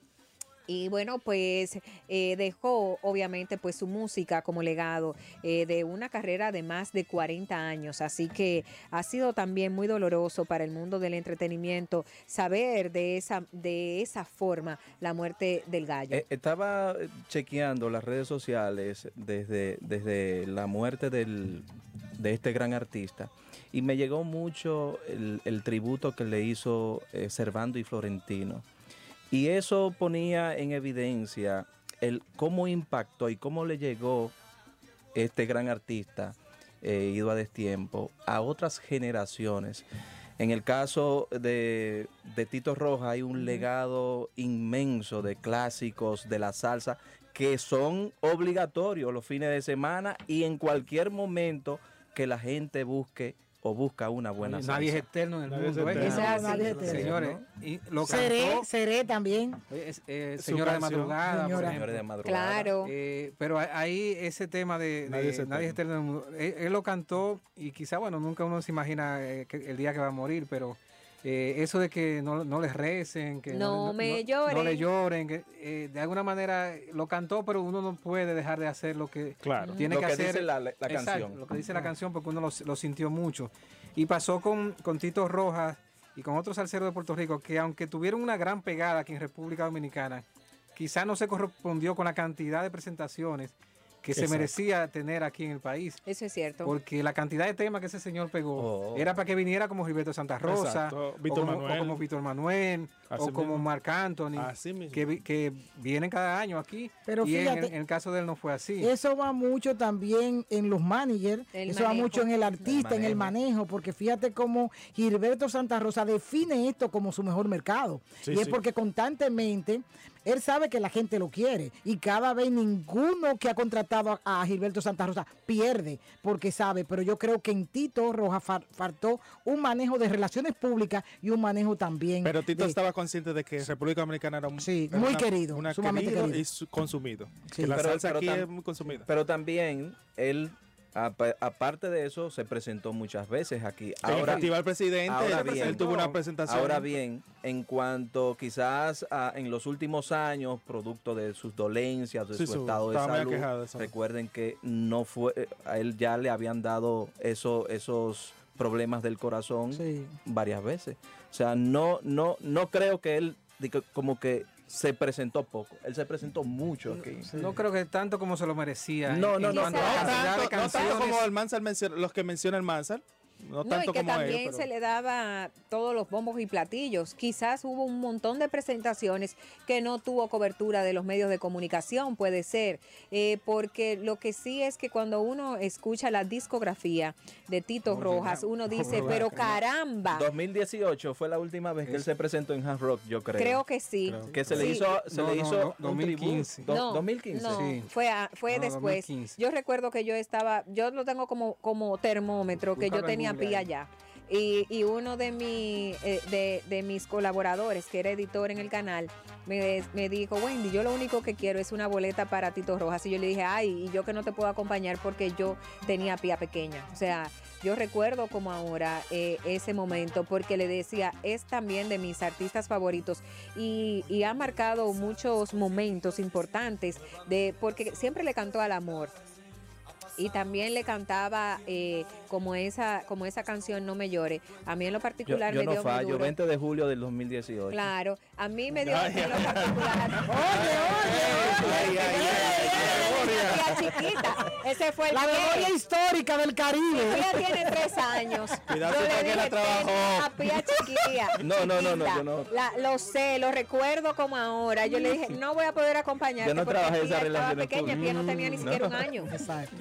[SPEAKER 3] Y bueno, pues eh, dejó obviamente pues su música como legado eh, de una carrera de más de 40 años. Así que ha sido también muy doloroso para el mundo del entretenimiento saber de esa, de esa forma la muerte del gallo.
[SPEAKER 5] Eh, estaba chequeando las redes sociales desde, desde la muerte del, de este gran artista y me llegó mucho el, el tributo que le hizo Servando y Florentino. Y eso ponía en evidencia el cómo impactó y cómo le llegó este gran artista, eh, ido a destiempo, a otras generaciones. En el caso de, de Tito Roja hay un legado inmenso de clásicos de la salsa que son obligatorios los fines de semana y en cualquier momento que la gente busque o busca una buena salsa.
[SPEAKER 7] Nadie es eterno en el
[SPEAKER 4] Nadie es
[SPEAKER 7] mundo. ¿eh?
[SPEAKER 4] eterno.
[SPEAKER 6] Es así. Nadie es eterno.
[SPEAKER 7] Señores, y lo
[SPEAKER 6] Seré,
[SPEAKER 7] cantó
[SPEAKER 6] seré también.
[SPEAKER 7] eh, eh, Señora de. Madrugada.
[SPEAKER 6] Señora.
[SPEAKER 5] Señores de madrugada.
[SPEAKER 3] Claro.
[SPEAKER 7] Eh, pero ahí ese tema de, de
[SPEAKER 4] Nadie es
[SPEAKER 7] Nadie es eterno en el mundo, él, él lo cantó y quizá, bueno, nunca uno se imagina eh, que- el día que va a morir, pero eh, eso de que no, no les recen, que
[SPEAKER 3] No me
[SPEAKER 7] no le
[SPEAKER 3] lloren.
[SPEAKER 7] lloren, que eh, de alguna manera lo cantó, pero uno no puede dejar de hacer lo que
[SPEAKER 4] Claro.
[SPEAKER 7] tiene
[SPEAKER 5] Lo
[SPEAKER 7] que,
[SPEAKER 5] que
[SPEAKER 7] hacer.
[SPEAKER 5] dice la- la
[SPEAKER 7] Exacto,
[SPEAKER 5] canción.
[SPEAKER 7] Lo que dice la canción, porque uno lo, lo sintió mucho. Y pasó con, con Tito Rojas y con otros salseros de Puerto Rico, que aunque tuvieron una gran pegada aquí en República Dominicana, quizá no se correspondió con la cantidad de presentaciones que se merecía tener aquí en el país.
[SPEAKER 3] Eso es cierto.
[SPEAKER 7] Porque la cantidad de temas que ese señor pegó
[SPEAKER 5] Oh.
[SPEAKER 7] era para que viniera como Gilberto Santa Rosa, o, como, o
[SPEAKER 4] Manuel.
[SPEAKER 7] como Víctor Manuel,
[SPEAKER 4] Así
[SPEAKER 7] o como
[SPEAKER 4] mismo.
[SPEAKER 7] Marc Anthony,
[SPEAKER 4] Así mismo.
[SPEAKER 7] que, vi- que vienen cada año aquí.
[SPEAKER 6] Pero
[SPEAKER 7] y en el-
[SPEAKER 6] fíjate,
[SPEAKER 7] en, el caso de él no fue así.
[SPEAKER 6] Eso va mucho también en los managers,
[SPEAKER 3] El
[SPEAKER 6] eso va mucho en el artista, en el manejo, porque fíjate cómo Gilberto Santa Rosa define esto como su mejor mercado.
[SPEAKER 4] Sí,
[SPEAKER 6] y es
[SPEAKER 4] sí.
[SPEAKER 6] porque constantemente él sabe que la gente lo quiere y cada vez ninguno que ha contratado a, a Gilberto Santa Rosa pierde porque sabe, pero yo creo que en Tito Roja fal- faltó un manejo de relaciones públicas y un manejo también.
[SPEAKER 4] Pero Tito
[SPEAKER 6] de-
[SPEAKER 4] estaba consciente de que República Dominicana era, un-
[SPEAKER 6] Sí,
[SPEAKER 4] era
[SPEAKER 6] muy
[SPEAKER 4] una-
[SPEAKER 6] querido,
[SPEAKER 4] una
[SPEAKER 6] sumamente
[SPEAKER 4] querido
[SPEAKER 6] querido.
[SPEAKER 4] y su- consumido.
[SPEAKER 6] Sí.
[SPEAKER 4] Que la
[SPEAKER 5] Pero-
[SPEAKER 4] salsa
[SPEAKER 5] pero
[SPEAKER 4] aquí
[SPEAKER 5] tam-
[SPEAKER 4] es muy consumida.
[SPEAKER 5] Pero también él aparte de eso, se presentó muchas veces aquí.
[SPEAKER 4] En el Presidente,
[SPEAKER 5] ahora
[SPEAKER 4] él-
[SPEAKER 5] bien,
[SPEAKER 4] él tuvo una presentación.
[SPEAKER 5] Ahora bien, en cuanto quizás a- en los últimos años, producto de sus dolencias, de
[SPEAKER 4] Sí,
[SPEAKER 5] su
[SPEAKER 4] su-
[SPEAKER 5] estado de salud,
[SPEAKER 4] aquejado de salud.
[SPEAKER 5] recuerden que no fue, eh, a él ya le habían dado eso, esos problemas del corazón varias veces. O sea, no, no, no creo que él como que se presentó poco. Él se presentó mucho aquí.
[SPEAKER 7] No creo que tanto como se lo merecía.
[SPEAKER 5] No, no, no, no
[SPEAKER 4] tanto, no como el Mansell los que menciona el Mansell. No
[SPEAKER 3] No,
[SPEAKER 4] tanto
[SPEAKER 3] y que
[SPEAKER 4] como
[SPEAKER 3] también
[SPEAKER 4] él. pero-
[SPEAKER 3] se le daba todos los bombos y platillos. Quizás hubo un montón de presentaciones que no tuvo cobertura de los medios de comunicación, puede ser, eh, porque lo que sí es que cuando uno escucha la discografía de Tito Rojas, uno dice, pero caramba,
[SPEAKER 5] 2018 fue la última vez que él se presentó en Hard Rock, yo creo.
[SPEAKER 3] creo que sí.
[SPEAKER 5] Que se le hizo, se
[SPEAKER 7] No,
[SPEAKER 5] le
[SPEAKER 7] no,
[SPEAKER 5] hizo
[SPEAKER 7] no,
[SPEAKER 5] un
[SPEAKER 7] 2015.
[SPEAKER 5] tributo. Do-
[SPEAKER 3] No,
[SPEAKER 5] 2015.
[SPEAKER 3] No,
[SPEAKER 7] Sí.
[SPEAKER 3] fue, a- fue
[SPEAKER 7] No,
[SPEAKER 3] después.
[SPEAKER 7] 2015.
[SPEAKER 3] Yo recuerdo que yo estaba, yo lo tengo como, como termómetro, que yo
[SPEAKER 7] en
[SPEAKER 3] tenía pie allá. Y, y uno de, mi, eh, de, de mis colaboradores, que era editor en el canal, me, me dijo, Wendy, yo lo único que quiero es una boleta para Tito Rojas. Y yo le dije, ay, y yo que no te puedo acompañar porque yo tenía pía pequeña. O sea, yo recuerdo como ahora eh, ese momento porque le decía, es también de mis artistas favoritos y, y ha marcado muchos momentos importantes de porque siempre le cantó al amor. Y también le cantaba eh, como esa como esa canción No me llore. A mí en lo
[SPEAKER 5] Yo,
[SPEAKER 3] particular
[SPEAKER 5] yo
[SPEAKER 3] me
[SPEAKER 5] no
[SPEAKER 3] dio muy
[SPEAKER 5] fallo,
[SPEAKER 3] duro.
[SPEAKER 5] 20 de julio del 2018.
[SPEAKER 3] Claro, a mí me dio
[SPEAKER 5] Ay,
[SPEAKER 3] en lo particular. Oye, oye, oye. Chiquita. Ese fue el
[SPEAKER 6] La memoria histórica del Caribe.
[SPEAKER 3] Ella tiene tres años.
[SPEAKER 4] Cuidado
[SPEAKER 3] yo le
[SPEAKER 4] que la
[SPEAKER 3] dije,
[SPEAKER 4] trabajó.
[SPEAKER 3] "Ten a Pía chiquilla.
[SPEAKER 5] No, no, no, no,
[SPEAKER 3] chiquita".
[SPEAKER 5] yo no.
[SPEAKER 3] La- lo sé, lo recuerdo como ahora. Yo le dije, no voy a poder acompañarte
[SPEAKER 5] Yo no
[SPEAKER 3] porque
[SPEAKER 5] trabajé esa
[SPEAKER 3] estaba
[SPEAKER 5] relación
[SPEAKER 3] pequeña, Pía no tenía ni
[SPEAKER 5] No.
[SPEAKER 3] siquiera un año.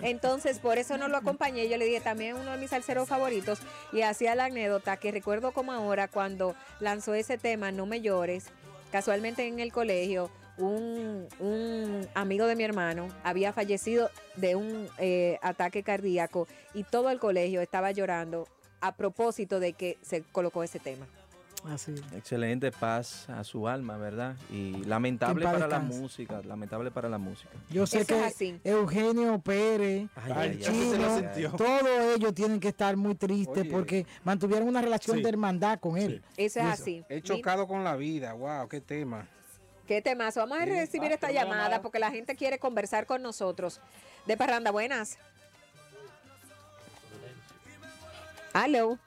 [SPEAKER 3] Entonces, por eso no lo acompañé. Yo le dije, también uno de mis salseros favoritos. Y hacía la anécdota que recuerdo como ahora cuando lanzó ese tema, No me llores, casualmente en el colegio, un, un amigo de mi hermano había fallecido de un eh, ataque cardíaco y todo el colegio estaba llorando a propósito de que se colocó ese tema.
[SPEAKER 6] Así.
[SPEAKER 5] Excelente paz a su alma, ¿verdad? Y lamentable para la música, lamentable para la música.
[SPEAKER 6] Yo sé
[SPEAKER 3] Eso
[SPEAKER 6] que
[SPEAKER 3] así.
[SPEAKER 6] Eugenio Pérez,
[SPEAKER 5] Ay,
[SPEAKER 6] el
[SPEAKER 5] ay,
[SPEAKER 6] chino,
[SPEAKER 5] se lo sintió.
[SPEAKER 6] todos ellos tienen que estar muy tristes
[SPEAKER 7] Oye.
[SPEAKER 6] porque mantuvieron una relación
[SPEAKER 7] Sí.
[SPEAKER 6] de hermandad con él.
[SPEAKER 3] Eso es así.
[SPEAKER 7] He chocado con la vida. Wow, qué tema.
[SPEAKER 3] ¿Qué temazo? Vamos a recibir
[SPEAKER 7] Ah,
[SPEAKER 3] esta llamada
[SPEAKER 7] llamada.
[SPEAKER 3] porque la gente quiere conversar con nosotros. De Parranda, buenas. Aló,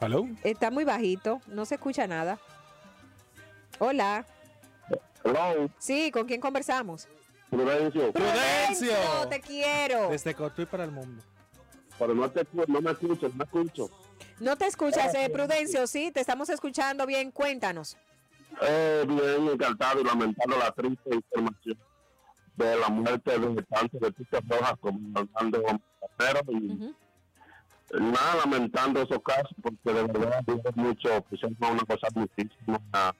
[SPEAKER 4] ¿Aló?
[SPEAKER 3] está muy bajito, no se escucha nada. Hola.
[SPEAKER 11] Hello,
[SPEAKER 3] Sí, ¿con quién conversamos?
[SPEAKER 11] Prudencio.
[SPEAKER 4] ¡Prudencio!
[SPEAKER 3] te quiero.
[SPEAKER 4] Desde Cotuí para el mundo.
[SPEAKER 11] Pero no te no me escucho, no me escucho.
[SPEAKER 3] No te escuchas, eh, Prudencio, sí, te estamos escuchando bien, cuéntanos.
[SPEAKER 11] Eh, bien encantado y lamentando la triste información de la muerte de tanto de Tito Rojas como Fernando Montero y nada lamentando esos casos porque de verdad es mucho, pusieron una cosa muchísimo a,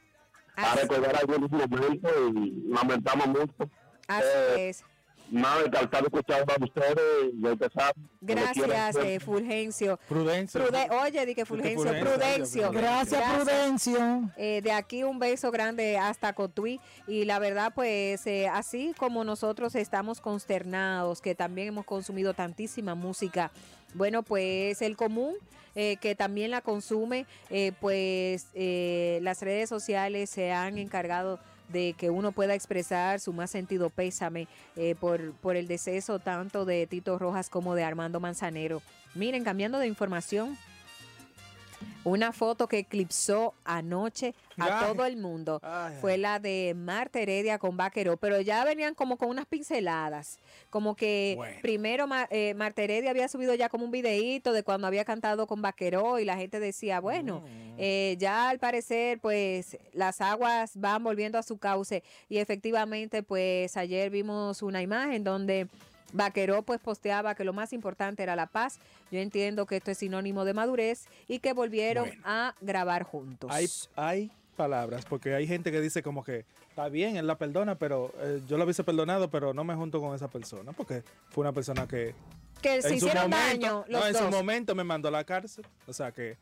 [SPEAKER 11] a recordar algunos momentos y lamentamos mucho.
[SPEAKER 3] Así
[SPEAKER 11] Eh,
[SPEAKER 3] es.
[SPEAKER 11] Nada, encantado escuchar a ustedes y empezar.
[SPEAKER 3] Gracias, eh, Fulgencio.
[SPEAKER 4] Prudencio.
[SPEAKER 3] Prude- Oye, di que Fulgencio,
[SPEAKER 4] Prudencio.
[SPEAKER 3] Prudencio.
[SPEAKER 6] Gracias, Prudencio.
[SPEAKER 3] Eh, de aquí un beso grande hasta Cotuí. Y la verdad, pues, eh, así como nosotros estamos consternados, que también hemos consumido tantísima música, bueno, pues el común eh, que también la consume, eh, pues eh, las redes sociales se han encargado de que uno pueda expresar su más sentido pésame eh, por, por el deceso tanto de Tito Rojas como de Armando Manzanero. Miren, cambiando de información, una foto que eclipsó anoche a
[SPEAKER 4] Ay.
[SPEAKER 3] todo el mundo
[SPEAKER 4] Ay,
[SPEAKER 3] fue la de Marta Heredia con Vaqueró, pero ya venían como con unas pinceladas. Como que
[SPEAKER 4] Bueno.
[SPEAKER 3] primero eh, Marta Heredia había subido ya como un videíto de cuando había cantado con Vaqueró y la gente decía, bueno, eh, ya al parecer pues las aguas van volviendo a su cauce y efectivamente pues ayer vimos una imagen donde Vaqueró pues posteaba que lo más importante era la paz. Yo entiendo que esto es sinónimo de madurez y que volvieron a grabar juntos.
[SPEAKER 4] Hay, hay palabras, porque hay gente que dice como que está bien, él la perdona, pero eh, yo lo hubiese perdonado, pero no me junto con esa persona, porque fue una persona que...
[SPEAKER 3] que se hicieron
[SPEAKER 4] momento-
[SPEAKER 3] daño los
[SPEAKER 4] no, en su momento me mandó a la cárcel, o sea que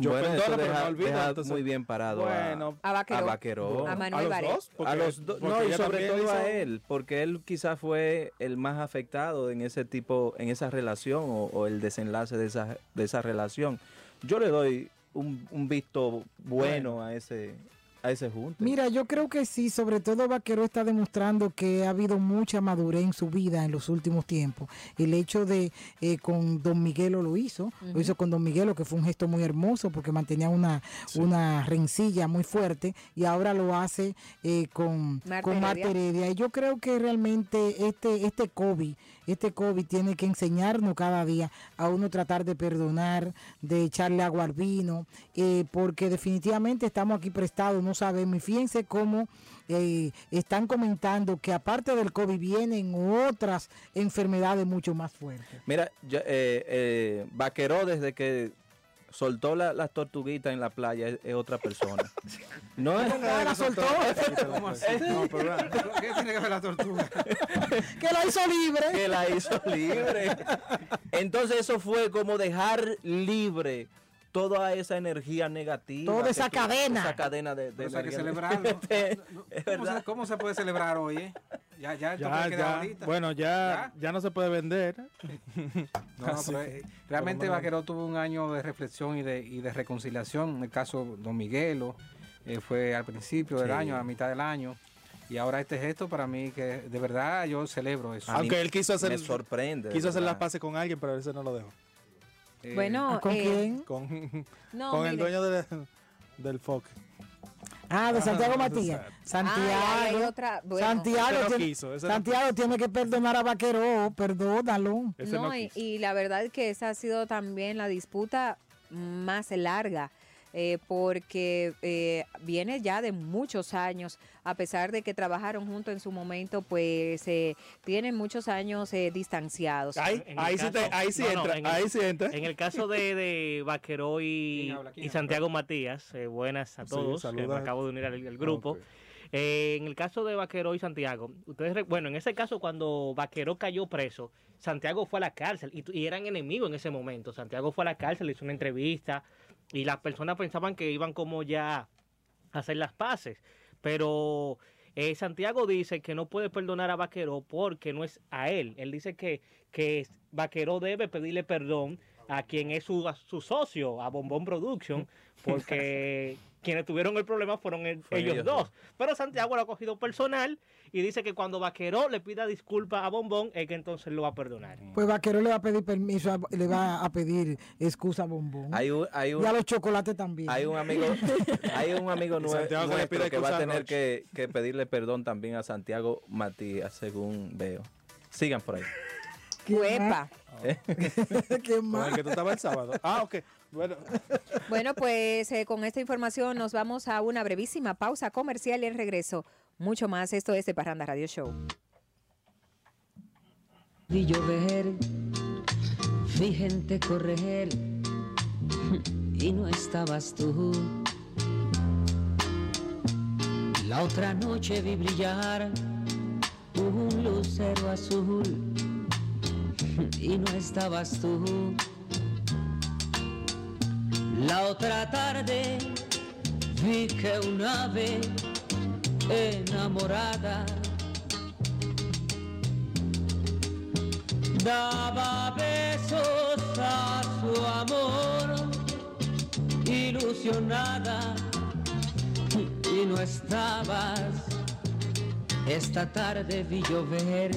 [SPEAKER 4] Yo
[SPEAKER 5] bueno,
[SPEAKER 4] perdona, pero
[SPEAKER 5] deja,
[SPEAKER 4] no olvido,
[SPEAKER 5] deja
[SPEAKER 4] entonces-
[SPEAKER 5] muy bien parado a-
[SPEAKER 4] Bueno,
[SPEAKER 3] A Vaqueró.
[SPEAKER 5] a Vaqueró.
[SPEAKER 3] A Manuel
[SPEAKER 4] ¿A los dos? Porque-
[SPEAKER 5] a los dos,
[SPEAKER 4] porque
[SPEAKER 5] no, y sobre todo a él, porque él quizás fue el más afectado en ese tipo, en esa relación o, o el desenlace de esa, de esa relación. Yo le doy un, un visto bueno, a ese a ese junte.
[SPEAKER 6] Mira, yo creo que sí, sobre todo Vaquero está demostrando que ha habido mucha madurez en su vida en los últimos tiempos. El hecho de eh, con Don Miguelo lo hizo, lo hizo con Don Miguelo, que fue un gesto muy hermoso porque mantenía una, una rencilla muy fuerte y ahora lo hace eh, con,
[SPEAKER 3] Marta
[SPEAKER 6] con Marta.
[SPEAKER 3] Heredia.
[SPEAKER 6] Y yo creo que realmente este, este COVID, este COVID tiene que enseñarnos cada día a uno tratar de perdonar, de echarle agua al vino, eh, porque definitivamente estamos aquí prestados, no sabemos. Y fíjense cómo eh, están comentando que aparte del COVID vienen otras enfermedades mucho más fuertes.
[SPEAKER 5] Mira, yo, eh, eh, Vaqueró desde que soltó la- las tortuguitas en la playa es, es otra persona. No es
[SPEAKER 6] Ah, la soltó.
[SPEAKER 7] ¿Cómo así?
[SPEAKER 4] No, pero.
[SPEAKER 7] ¿Qué tiene que ver la tortuga?
[SPEAKER 6] que la hizo libre.
[SPEAKER 5] que la hizo libre. Entonces eso fue como dejar libre toda esa energía negativa.
[SPEAKER 6] Toda
[SPEAKER 5] que
[SPEAKER 6] esa
[SPEAKER 5] tú-
[SPEAKER 6] cadena.
[SPEAKER 5] Esa cadena de, de
[SPEAKER 7] Pero que
[SPEAKER 5] energía
[SPEAKER 7] celebrarlo.
[SPEAKER 5] Es
[SPEAKER 7] ¿Cómo se, cómo se puede celebrar hoy? eh? Ya, ya, esto
[SPEAKER 4] Ya,
[SPEAKER 7] puede quedar
[SPEAKER 4] ya.
[SPEAKER 7] ahorita.
[SPEAKER 4] Bueno, ya, ya no se puede vender.
[SPEAKER 7] No, pero,
[SPEAKER 4] que,
[SPEAKER 7] eh, realmente
[SPEAKER 4] menos-
[SPEAKER 7] Vaqueró tuvo un año de reflexión y de, y de reconciliación. En el caso Don Miguelo, eh, fue al principio del año, a mitad del año. Y ahora este gesto para mí que de verdad yo celebro eso.
[SPEAKER 5] A
[SPEAKER 4] Aunque él quiso hacer,
[SPEAKER 5] me sorprende. de
[SPEAKER 4] quiso hacer las paces con alguien, pero ese no lo dejó.
[SPEAKER 7] Eh,
[SPEAKER 3] Bueno,
[SPEAKER 6] ¿Con
[SPEAKER 3] eh,
[SPEAKER 6] quién?
[SPEAKER 4] Con,
[SPEAKER 3] No,
[SPEAKER 4] con el dueño de- del FOC.
[SPEAKER 6] Ah, de Santiago
[SPEAKER 4] Ah,
[SPEAKER 6] Matías. Santiago.
[SPEAKER 3] Otra- bueno.
[SPEAKER 6] Santiago, tiene,
[SPEAKER 4] quiso, ese no
[SPEAKER 6] Santiago tiene que perdonar a Vaquero, perdónalo.
[SPEAKER 3] No,
[SPEAKER 4] no
[SPEAKER 3] y, y la verdad es que esa ha sido también la disputa más larga, eh, porque eh, viene ya de muchos años, a pesar de que trabajaron juntos en su momento, pues eh, tienen muchos años eh, distanciados.
[SPEAKER 4] Ahí, ahí, sí, te- ahí sí
[SPEAKER 12] no, no,
[SPEAKER 4] entra,
[SPEAKER 12] en el-
[SPEAKER 4] ahí sí entra.
[SPEAKER 12] En el caso de, de Vaqueró y,
[SPEAKER 7] ¿Quién habla? ¿Quién
[SPEAKER 12] y
[SPEAKER 7] habla?
[SPEAKER 12] Santiago Matías, eh, buenas a
[SPEAKER 4] Sí,
[SPEAKER 12] todos, que me acabo de unir al, al grupo. Eh, en el caso de Vaqueró y Santiago, ustedes, re- bueno, en ese caso cuando Vaqueró cayó preso, Santiago fue a la cárcel y, tu- y eran enemigos en ese momento. Santiago fue a la cárcel, hizo una entrevista y las personas pensaban que iban como ya a hacer las paces. Pero eh, Santiago dice que no puede perdonar a Vaqueró porque no es a él. Él dice que, que Vaqueró debe pedirle perdón a quien es su, a su socio, a Bombón Production, porque quienes tuvieron el problema fueron el-
[SPEAKER 5] Fue
[SPEAKER 12] ellos,
[SPEAKER 5] ellos
[SPEAKER 12] dos. Pero Santiago lo ha cogido personal y dice que cuando Vaqueró le pida disculpas a Bombón, es que entonces lo va a perdonar.
[SPEAKER 6] Pues Vaquero le va a pedir permiso, a- le va a pedir excusa a Bombón.
[SPEAKER 5] Hay un, hay un,
[SPEAKER 6] y a los chocolates también.
[SPEAKER 5] hay un amigo, hay un amigo
[SPEAKER 4] Y
[SPEAKER 5] nue-
[SPEAKER 4] Santiago que
[SPEAKER 5] que va a tener que, que pedirle perdón también a Santiago Matías, según veo. Sigan por ahí.
[SPEAKER 3] Uepa.
[SPEAKER 6] ¿Qué
[SPEAKER 4] Con
[SPEAKER 6] más?
[SPEAKER 4] el que tú estabas el sábado. Ah, ok. Bueno,
[SPEAKER 3] Bueno, pues eh, con esta información nos vamos a una brevísima pausa comercial y el regreso. Mucho más. Esto es de Parranda Radio Show.
[SPEAKER 13] Vi llover, vi gente correr y no estabas tú. La otra noche vi brillar un lucero azul y no estabas tú. La otra tarde vi que un ave enamorada daba besos a su amor, ilusionada, y no estabas. Esta tarde vi llover,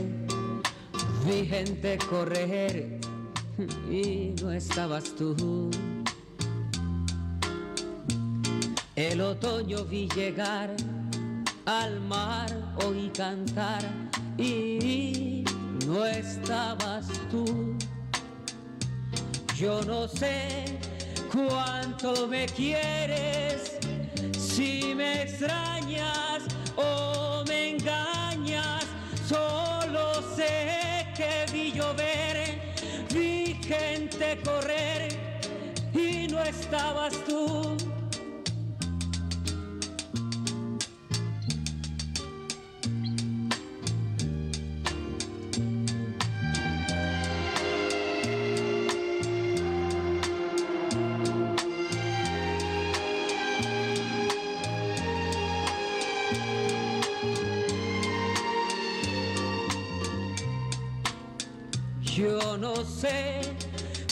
[SPEAKER 13] vi gente correr, y no estabas tú. El otoño vi llegar, al mar oí cantar y no estabas tú. Yo no sé cuánto me quieres, si me extrañas o me engañas, recorrer y no estabas tú.
[SPEAKER 10] Yo no sé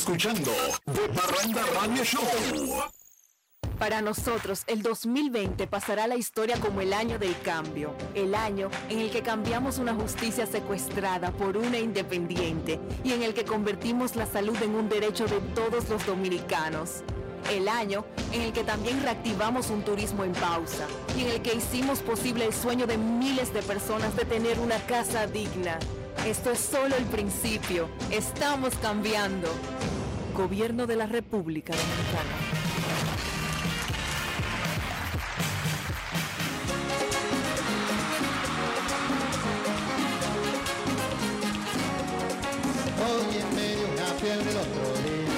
[SPEAKER 1] Escuchando The Parranda Radio Show.
[SPEAKER 8] Para nosotros, el 2020 pasará la historia como el año del cambio, el año en el que cambiamos una justicia secuestrada por una independiente y en el que convertimos la salud en un derecho de todos los dominicanos. El año en el que también reactivamos un turismo en pausa y en el que hicimos posible el sueño de miles de personas de tener una casa digna. Esto es solo el principio. Estamos cambiando. Gobierno de la República Dominicana.
[SPEAKER 14] Hoy en medio una fiebre el otro día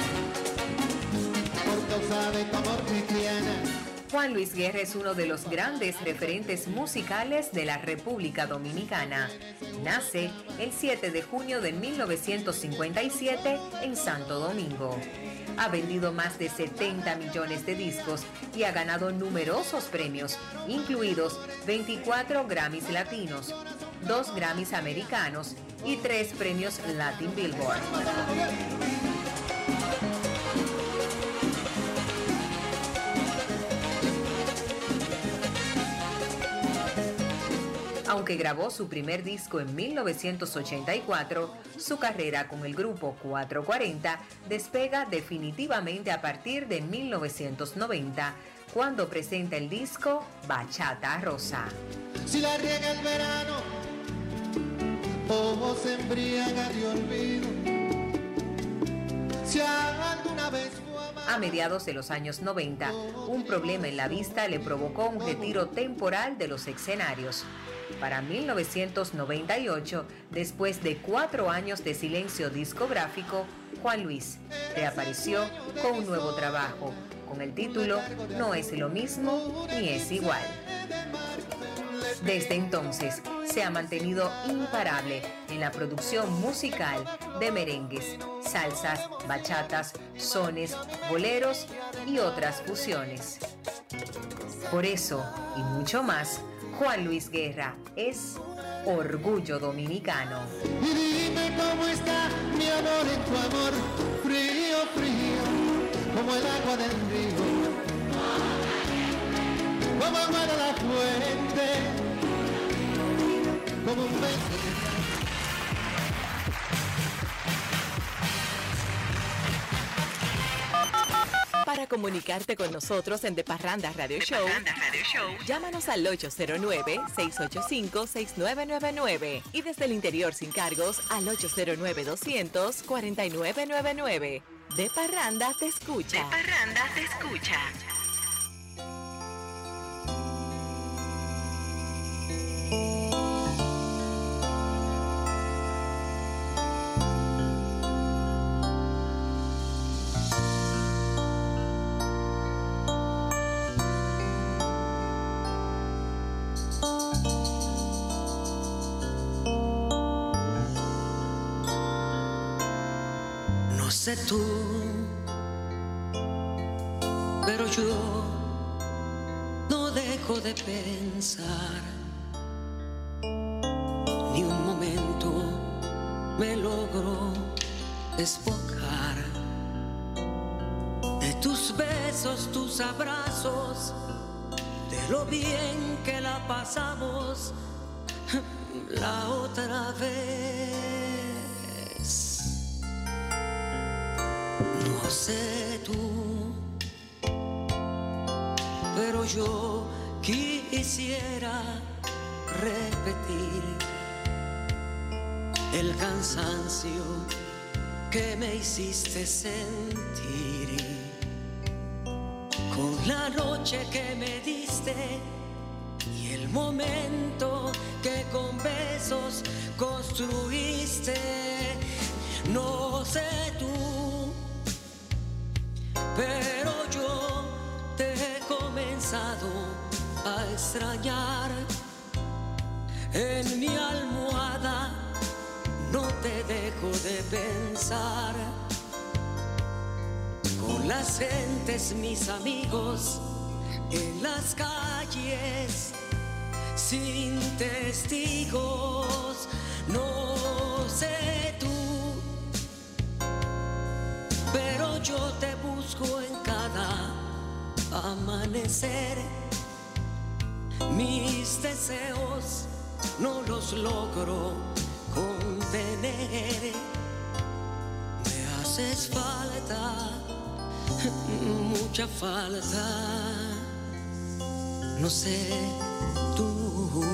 [SPEAKER 14] Por causa de tu amor cristiana
[SPEAKER 3] Juan Luis Guerra es uno de los grandes referentes musicales de la República Dominicana. Nace el 7 de junio de 1957 en Santo Domingo. Ha vendido más de 70 millones de discos y ha ganado numerosos premios, incluidos 24 Grammys latinos, 2 Grammys americanos y 3 premios Latin Billboard. Aunque grabó su primer disco en 1984, su carrera con el grupo 440 despega definitivamente a partir de 1990, cuando presenta el disco Bachata Rosa.
[SPEAKER 14] Si la riega el verano O se embriaga de olvido Si alguna vez
[SPEAKER 3] A mediados de los años 90, un problema en la vista le provocó un retiro temporal de los escenarios. Para 1998, después de cuatro años de silencio discográfico, Juan Luis reapareció con un nuevo trabajo, con el título No es lo mismo ni es igual. Desde entonces se ha mantenido imparable en la producción musical de merengues, salsas, bachatas, sones, boleros y otras fusiones. Por eso y mucho más, Juan Luis Guerra es orgullo dominicano.
[SPEAKER 14] Y dime cómo está mi amor en tu amor Frío, frío Como el agua del río Como agua de la fuente Como un beso
[SPEAKER 15] comunicarte con nosotros en De Parranda Radio Show, llámanos al 809-685-6999 y desde el interior sin cargos al 809-200-4999. De Parranda te escucha.
[SPEAKER 8] De Parranda te escucha.
[SPEAKER 10] Despojar de tus besos, tus abrazos, de lo bien que la pasamos la otra vez. No sé tú, pero yo quisiera repetir el cansancio que me hiciste sentir con la noche que me diste y el momento que con besos construiste. No sé tú, pero yo te he comenzado a extrañar. En mi almohada no te dejo de pensar. Con las gentes, mis amigos, en las calles, sin testigos, no sé tú, pero yo te busco en cada amanecer. Mis deseos no los logro contener. Me haces falta, mucha falta. No sé tú.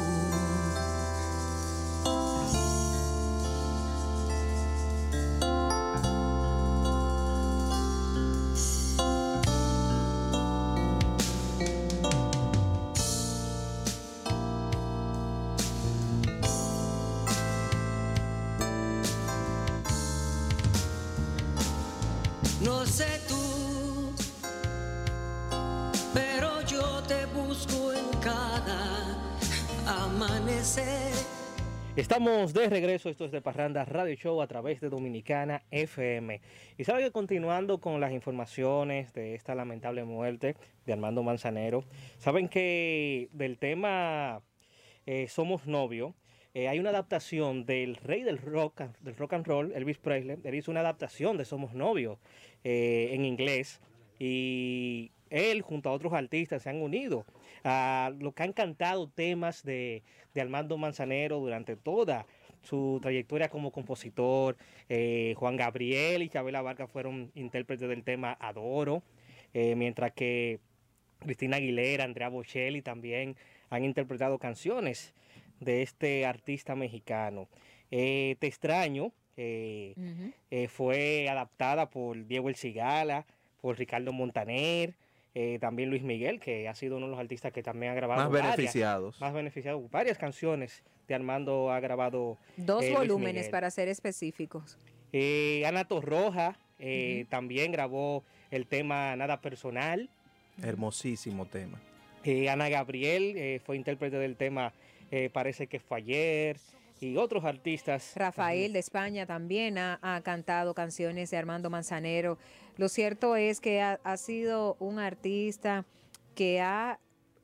[SPEAKER 12] Estamos de regreso, esto es de Parranda Radio Show a través de Dominicana FM. Y sabe que continuando con las informaciones de esta lamentable muerte de Armando Manzanero, saben que del tema eh, Somos Novio, eh, hay una adaptación del rey del rock, del rock and roll, Elvis Presley. Él hizo una adaptación de Somos Novio eh, en inglés y él junto a otros artistas se han unido a lo que han cantado temas de, de Armando Manzanero durante toda su trayectoria como compositor. Eh, Juan Gabriel y Chabela Vargas fueron intérpretes del tema Adoro, eh, mientras que Cristina Aguilera, Andrea Bocelli también han interpretado canciones de este artista mexicano. Eh, Te extraño fue adaptada por Diego El Cigala, por Ricardo Montaner, eh, también Luis Miguel, que ha sido uno de los artistas que también ha grabado
[SPEAKER 5] Más
[SPEAKER 12] varias-
[SPEAKER 5] beneficiados.
[SPEAKER 12] más beneficiados. Varias canciones de Armando ha grabado.
[SPEAKER 3] Dos
[SPEAKER 12] eh,
[SPEAKER 3] volúmenes para ser específicos.
[SPEAKER 12] Eh, Ana Torroja eh, también grabó el tema Nada Personal.
[SPEAKER 5] Hermosísimo tema.
[SPEAKER 12] Eh, Ana Gabriel eh, fue intérprete del tema eh, Parece que fue ayer. Y otros artistas.
[SPEAKER 3] Rafael de España también ha, cantado canciones de Armando Manzanero. Lo cierto es que ha sido un artista que ha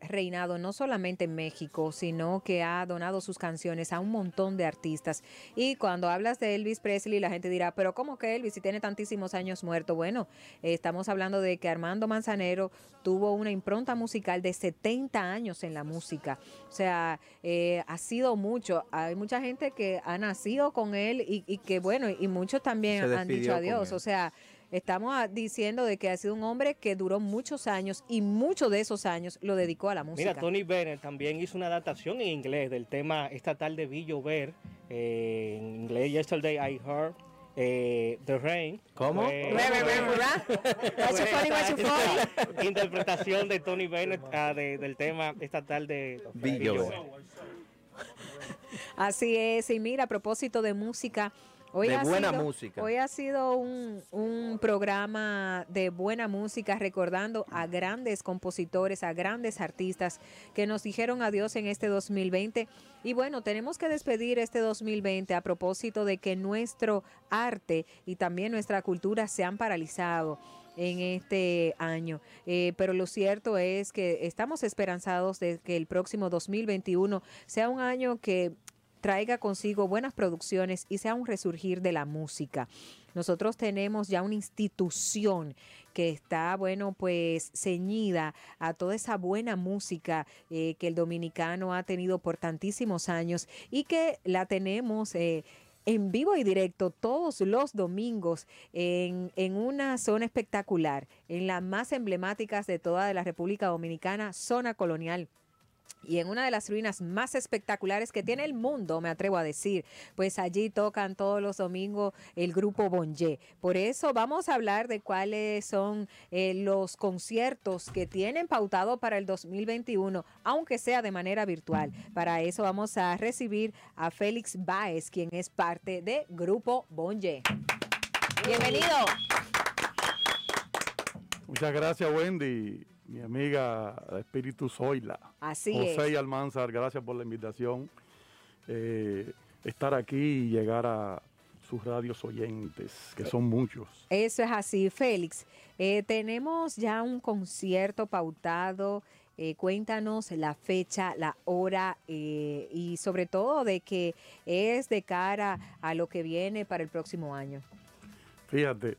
[SPEAKER 3] reinado no solamente en México, sino que ha donado sus canciones a un montón de artistas. Y cuando hablas de Elvis Presley, la gente dirá, pero ¿cómo que Elvis si tiene tantísimos años muerto? Bueno, eh, estamos hablando de que Armando Manzanero tuvo una impronta musical de 70 años en la música. O sea, eh, ha sido mucho. Hay mucha gente que ha nacido con él y, y que, bueno, y muchos también han dicho adiós. O sea, estamos ah, diciendo de que ha sido un hombre que duró muchos años y muchos de esos años lo dedicó a la música.
[SPEAKER 12] Mira, Tony Bennett también hizo una adaptación en inglés del tema Esta tarde vi llover. eh, en inglés, Yesterday I Heard eh, The Rain.
[SPEAKER 5] ¿Cómo?
[SPEAKER 12] Esta interpretación de Tony Bennett ah, de- del tema Esta tarde
[SPEAKER 5] Vi
[SPEAKER 12] vi
[SPEAKER 5] llover.
[SPEAKER 12] llover.
[SPEAKER 3] Así es, y mira, a propósito de música, hoy
[SPEAKER 5] De buena
[SPEAKER 3] sido,
[SPEAKER 5] música.
[SPEAKER 3] Hoy ha sido un, un programa de buena música recordando a grandes compositores, a grandes artistas que nos dijeron adiós en este 2020. Y bueno, tenemos que despedir este 2020 a propósito de que nuestro arte y también nuestra cultura se han paralizado en este año. Eh, pero lo cierto es que estamos esperanzados de que el próximo 2021 sea un año que traiga consigo buenas producciones y sea un resurgir de la música. Nosotros tenemos ya una institución que está, bueno, pues ceñida a toda esa buena música eh, que el dominicano ha tenido por tantísimos años y que la tenemos eh, en vivo y directo todos los domingos en, en una zona espectacular, en las más emblemáticas de toda la República Dominicana, zona colonial y en una de las ruinas más espectaculares que tiene el mundo, me atrevo a decir, pues allí tocan todos los domingos el grupo Bonje. Por eso vamos a hablar de cuáles son eh, los conciertos que tienen pautado para el 2021, aunque sea de manera virtual. Para eso vamos a recibir a Félix Baez, quien es parte de Grupo Bonje. Bienvenido.
[SPEAKER 16] Muchas gracias, Wendy, mi amiga Espíritu Zoila.
[SPEAKER 3] Así
[SPEAKER 16] José
[SPEAKER 3] es.
[SPEAKER 16] y Almanzar, gracias por la invitación. Eh, estar aquí y llegar a sus radios oyentes, que son muchos.
[SPEAKER 3] Eso es así, Félix. Eh, tenemos ya un concierto pautado. eh, cuéntanos la fecha, la hora eh, y sobre todo de que es de cara a lo que viene para el próximo año.
[SPEAKER 16] Fíjate,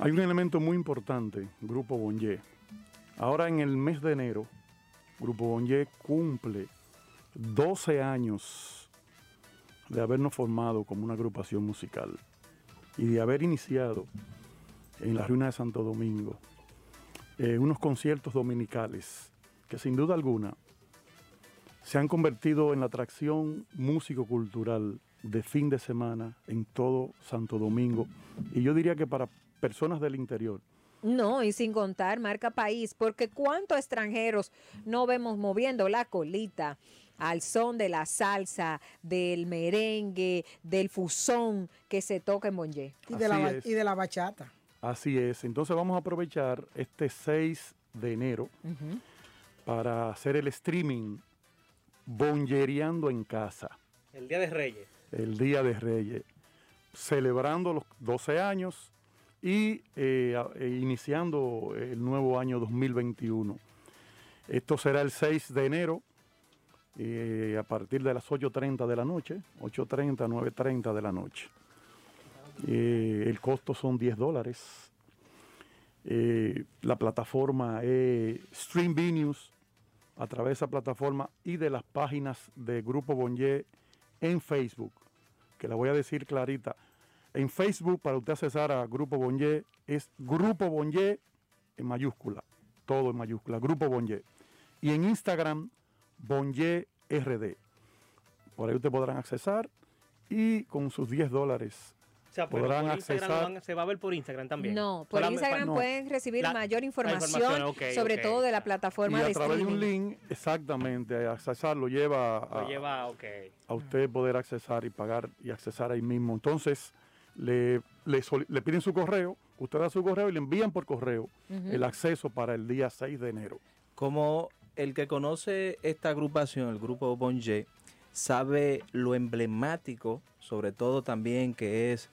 [SPEAKER 16] hay un elemento muy importante, Grupo Bonje. Ahora en el mes de enero, Grupo Bonje cumple 12 años de habernos formado como una agrupación musical y de haber iniciado en la ruina de Santo Domingo eh, unos conciertos dominicales que sin duda alguna se han convertido en la atracción músico-cultural de fin de semana en todo Santo Domingo. Y yo diría que para personas del interior,
[SPEAKER 3] No, y sin contar marca país, porque cuántos extranjeros no vemos moviendo la colita al son de la salsa, del merengue, del fusón que se toca en Bonje.
[SPEAKER 6] Y de, la, y de bachata.
[SPEAKER 16] así es. Entonces vamos a aprovechar este 6 de enero para hacer el streaming Bonjereando en casa,
[SPEAKER 12] El Día de Reyes.
[SPEAKER 16] el Día de Reyes, celebrando los 12 años y eh, a- e iniciando el nuevo año 2021. Esto será el 6 de enero eh, a partir de las 8.30 de la noche, 8.30, 9.30 de la noche. Eh, el costo son 10 dólares. Eh, la plataforma es Stream News a través de esa plataforma y de las páginas de Grupo Bonje en Facebook, que la voy a decir clarita. En Facebook, para usted accesar a Grupo Bonje, es Grupo Bonje en mayúscula, todo en mayúscula, Grupo Bonje. Y en Instagram, Bonje RD. Por ahí usted podrán accesar y con sus 10 dólares
[SPEAKER 12] O sea,
[SPEAKER 16] podrán
[SPEAKER 12] lo
[SPEAKER 16] accesar.
[SPEAKER 12] van- se va a ver por Instagram también.
[SPEAKER 3] No, por
[SPEAKER 12] Solamente-
[SPEAKER 3] Instagram
[SPEAKER 16] no.
[SPEAKER 3] pueden recibir
[SPEAKER 12] La-
[SPEAKER 3] mayor información, sobre todo de la plataforma
[SPEAKER 16] y a
[SPEAKER 3] de
[SPEAKER 16] través de un link, exactamente, a accesarlo lleva a,
[SPEAKER 12] Lo lleva,
[SPEAKER 16] a usted poder accesar y pagar y accesar ahí mismo. Entonces, le, le, piden su correo, usted da su correo y le envían por correo el acceso para el día 6 de enero.
[SPEAKER 5] Como el que conoce esta agrupación, el grupo Bonje, sabe lo emblemático, sobre todo también que es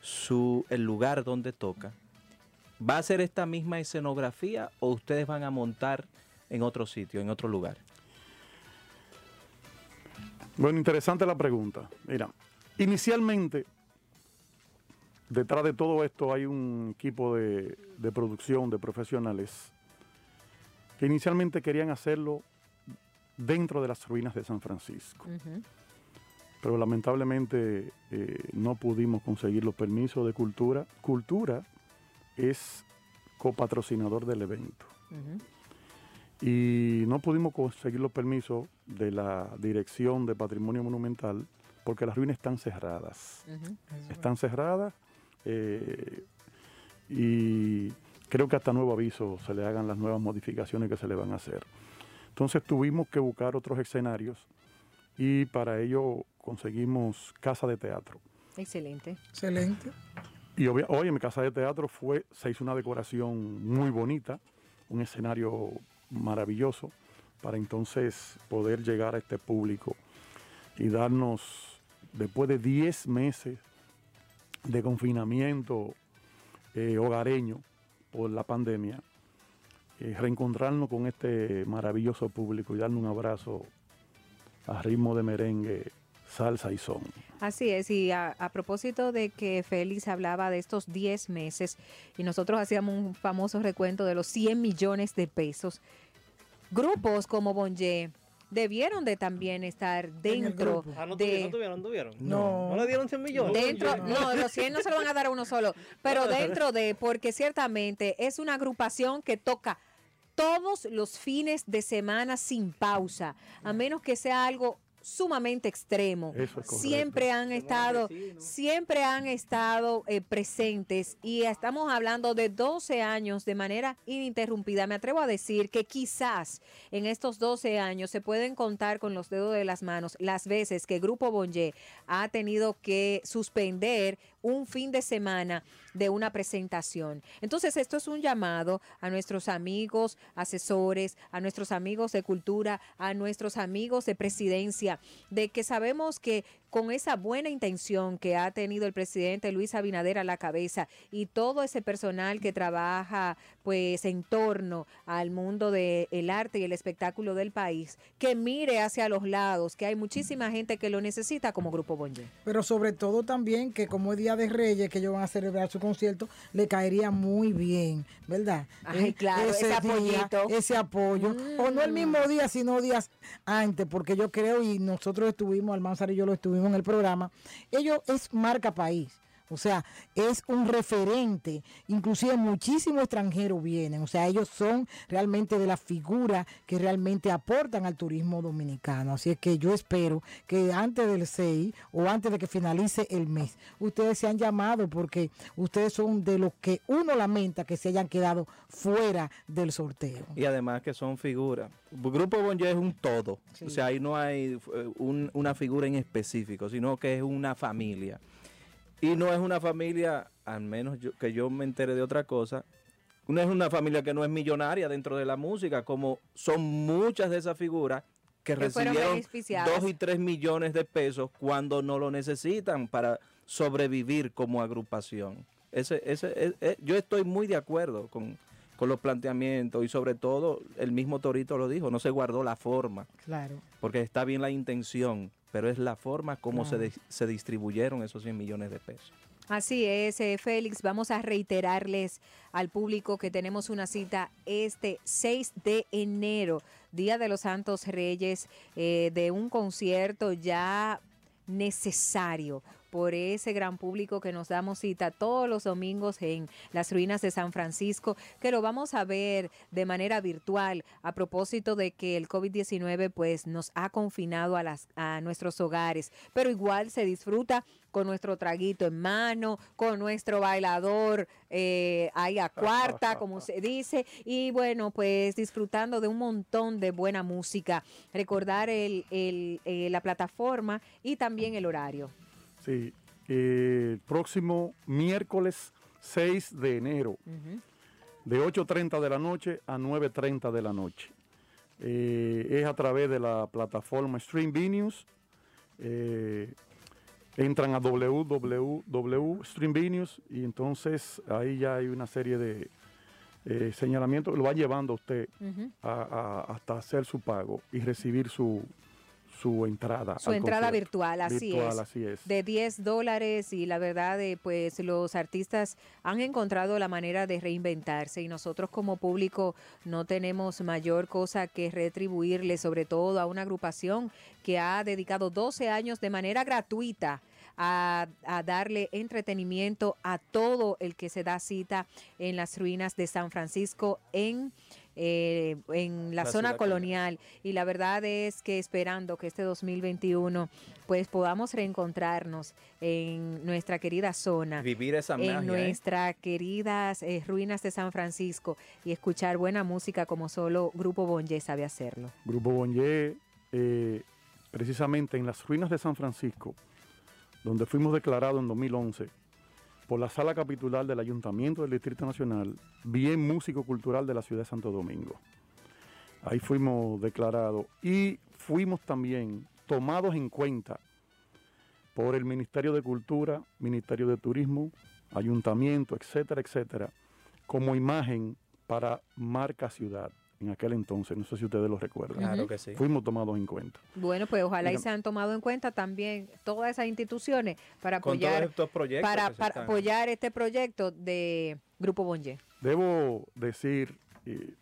[SPEAKER 5] su el lugar donde toca. ¿Va a ser esta misma escenografía o ustedes van a montar en otro sitio, en otro lugar?
[SPEAKER 16] Bueno, interesante la pregunta. Mira, inicialmente, detrás de todo esto hay un equipo de, de producción de profesionales que inicialmente querían hacerlo dentro de las ruinas de San Francisco. pero lamentablemente eh, no pudimos conseguir los permisos de cultura. Cultura es copatrocinador del evento y no pudimos conseguir los permisos de la Dirección de Patrimonio Monumental porque las ruinas están cerradas. Están cerradas eh, y creo que hasta nuevo aviso se le hagan las nuevas modificaciones que se le van a hacer. Entonces tuvimos que buscar otros escenarios y para ello conseguimos casa de teatro.
[SPEAKER 3] Excelente.
[SPEAKER 6] Excelente.
[SPEAKER 16] Y obvia- oye, mi casa de teatro fue, se hizo una decoración muy bonita, un escenario maravilloso para entonces poder llegar a este público y darnos, después de 10 meses de confinamiento eh, hogareño por la pandemia, eh, reencontrarnos con este maravilloso público y darle un abrazo a ritmo de merengue, salsa y son.
[SPEAKER 3] Así es, y a, propósito de que Félix hablaba de estos 10 meses y nosotros hacíamos un famoso recuento de los 100 millones de pesos, grupos como Bonje debieron de también estar dentro
[SPEAKER 12] Ah, ¿no
[SPEAKER 3] de...
[SPEAKER 12] tuvieron? ¿No tuvieron? ¿No tuvieron?
[SPEAKER 3] No.
[SPEAKER 12] ¿No le dieron 100 millones?
[SPEAKER 3] Dentro, no, los 100 no se lo van a dar a uno solo, pero dentro de, porque ciertamente es una agrupación que toca todos los fines de semana sin pausa, a menos que sea algo sumamente extremo.
[SPEAKER 16] Eso es
[SPEAKER 3] siempre han estado, siempre han estado eh, presentes y estamos hablando de 12 años de manera ininterrumpida. Me atrevo a decir que quizás en estos 12 años se pueden contar con los dedos de las manos las veces que Grupo Bonje ha tenido que suspender un fin de semana de una presentación. Entonces, esto es un llamado a nuestros amigos asesores, a nuestros amigos de cultura, a nuestros amigos de presidencia, de que sabemos que con esa buena intención que ha tenido el presidente Luis Abinader a la cabeza y todo ese personal que trabaja pues en torno al mundo del arte y el espectáculo del país, que mire hacia los lados, que hay muchísima gente que lo necesita como Grupo Bonje.
[SPEAKER 6] Pero sobre todo también que como es Día de Reyes, que ellos van a celebrar su concierto, le caería muy bien, ¿verdad?
[SPEAKER 3] Ay,
[SPEAKER 6] Eh,
[SPEAKER 3] claro, ese apoyito.
[SPEAKER 6] ese apoyo. O no el mismo día, sino días antes, porque yo creo, y nosotros estuvimos, Almanzar y yo lo estuvimos en el programa, ellos es marca país. O sea, es un referente. Inclusive muchísimos extranjeros vienen. O sea, ellos son realmente de las figuras que realmente aportan al turismo dominicano. Así es que yo espero que antes del 6 o antes de que finalice el mes, ustedes se han llamado porque ustedes son de los que uno lamenta que se hayan quedado fuera del sorteo.
[SPEAKER 5] Y además que son figuras. Grupo Bonje es un todo. O sea, ahí no hay eh, un- una figura en específico, sino que es una familia. Y no es una familia, al menos yo- que yo me entere de otra cosa, no es una familia que no es millonaria dentro de la música, como son muchas de esas figuras que, recibieron
[SPEAKER 3] beneficiadas.
[SPEAKER 5] dos y tres millones de pesos cuando no lo necesitan para sobrevivir como agrupación. Ese, ese, e- e- yo estoy muy de acuerdo con, con los planteamientos y sobre todo el mismo Torito lo dijo, no se guardó la forma,
[SPEAKER 6] Claro.
[SPEAKER 5] porque está bien la intención, pero es la forma como se, se distribuyeron esos 100 millones de pesos.
[SPEAKER 3] Así es, eh, Félix. Vamos a reiterarles al público que tenemos una cita este 6 de enero, Día de los Santos Reyes, eh, de un concierto ya necesario por ese gran público que nos damos cita todos los domingos en las ruinas de San Francisco, que lo vamos a ver de manera virtual a propósito de que el COVID-19 pues nos ha confinado a, las, a nuestros hogares, pero igual se disfruta con nuestro traguito en mano, con nuestro bailador eh, ahí a cuarta, como se dice, y bueno, pues disfrutando de un montón de buena música. Recordar el, el, eh, la plataforma y también el horario.
[SPEAKER 16] Sí, eh, el próximo miércoles 6 de enero, de 8.30 de la noche a 9.30 de la noche. Eh, es a través de la plataforma Stream News. Eh, entran a www.streamvinews y entonces ahí ya hay una serie de eh, señalamientos que lo va llevando a usted
[SPEAKER 3] Ujú.
[SPEAKER 16] a- a- hasta hacer su pago y recibir su, su entrada.
[SPEAKER 3] Su entrada
[SPEAKER 16] concierto.
[SPEAKER 3] virtual, así
[SPEAKER 16] Virtual,
[SPEAKER 3] es.
[SPEAKER 16] así es.
[SPEAKER 3] De 10 dólares y la verdad, eh, pues los artistas han encontrado la manera de reinventarse y nosotros como público no tenemos mayor cosa que retribuirle, sobre todo a una agrupación que ha dedicado 12 años de manera gratuita. A, a darle entretenimiento a todo el que se da cita en las ruinas de San Francisco en, eh, en la,
[SPEAKER 5] La
[SPEAKER 3] zona colonial. Y la verdad es que esperando que este 2021 pues podamos reencontrarnos en nuestra querida zona.
[SPEAKER 5] Vivir esa magia,
[SPEAKER 3] En
[SPEAKER 5] ¿eh?
[SPEAKER 3] nuestras queridas eh, ruinas de San Francisco y escuchar buena música como solo Grupo Bonje sabe hacerlo.
[SPEAKER 16] Grupo Bonje, eh, precisamente en las ruinas de San Francisco, donde fuimos declarados en 2011 por la sala capitular del Ayuntamiento del Distrito Nacional, bien músico cultural de la ciudad de Santo Domingo. Ahí fuimos declarados y fuimos también tomados en cuenta por el Ministerio de Cultura, Ministerio de Turismo, Ayuntamiento, etcétera, etcétera, como imagen para marca ciudad en aquel entonces. No sé si ustedes lo recuerdan.
[SPEAKER 5] Claro que sí.
[SPEAKER 16] Fuimos tomados en cuenta.
[SPEAKER 3] Bueno, pues ojalá y se han tomado en cuenta también todas esas instituciones para apoyar,
[SPEAKER 5] estos proyectos
[SPEAKER 3] para, apoyar este proyecto de Grupo Bonje.
[SPEAKER 16] Debo decir, eh,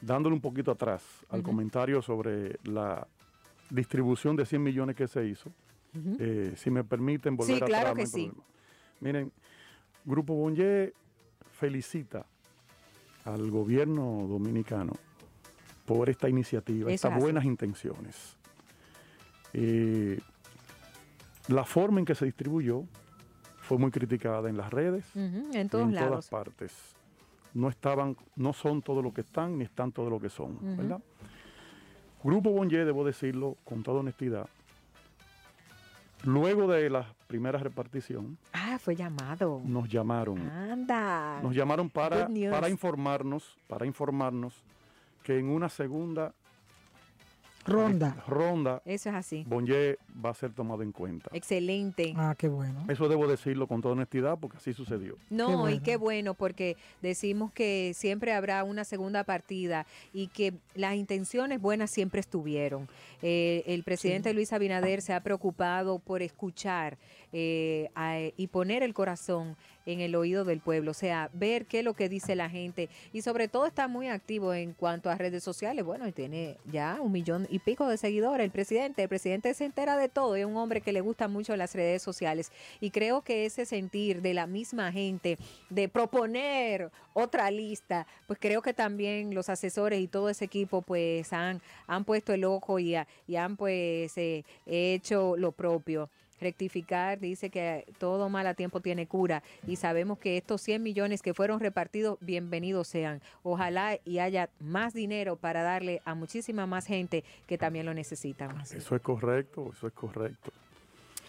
[SPEAKER 16] dándole un poquito atrás al comentario sobre la distribución de 100 millones que se hizo, eh, si me permiten volver
[SPEAKER 3] Sí, claro que sí.
[SPEAKER 16] problema. Miren, Grupo Bonje felicita al gobierno dominicano por esta iniciativa,
[SPEAKER 3] Eso
[SPEAKER 16] estas buenas intenciones. Eh, la forma en que se distribuyó fue muy criticada en las redes,
[SPEAKER 3] en
[SPEAKER 16] y
[SPEAKER 3] todos
[SPEAKER 16] en
[SPEAKER 3] lados.
[SPEAKER 16] todas partes. No estaban, no son todo lo que están, ni están todo lo que son. ¿verdad? Grupo Bonje, debo decirlo con toda honestidad, luego de la primera repartición,
[SPEAKER 3] Ah, fue llamado.
[SPEAKER 16] nos llamaron.
[SPEAKER 3] Anda.
[SPEAKER 16] Nos llamaron para, para informarnos, para informarnos que en una segunda
[SPEAKER 6] Ronda.
[SPEAKER 16] ronda
[SPEAKER 3] Eso es así.
[SPEAKER 16] Bonje va a ser tomado en cuenta.
[SPEAKER 3] Excelente.
[SPEAKER 6] Ah, qué bueno.
[SPEAKER 16] Eso debo decirlo con toda honestidad porque así sucedió.
[SPEAKER 3] No, y qué bueno, porque decimos que siempre habrá una segunda partida y que las intenciones buenas siempre estuvieron. Eh, el presidente Luis Abinader se ha preocupado por escuchar eh, a- y poner el corazón en el oído del pueblo, o sea, ver qué es lo que dice la gente y sobre todo está muy activo en cuanto a redes sociales. Bueno, tiene ya un millón y pico de seguidores el presidente. El presidente se entera de todo, es un hombre que le gusta mucho las redes sociales y creo que ese sentir de la misma gente de proponer otra lista, pues creo que también los asesores y todo ese equipo pues han, han puesto el ojo y, ha- y han pues eh, hecho lo propio. Rectificar dice que todo mal a tiempo tiene cura y sabemos que estos 100 millones que fueron repartidos, bienvenidos sean. Ojalá y haya más dinero para darle a muchísima más gente que también lo necesitan.
[SPEAKER 16] Eso es correcto, eso es correcto.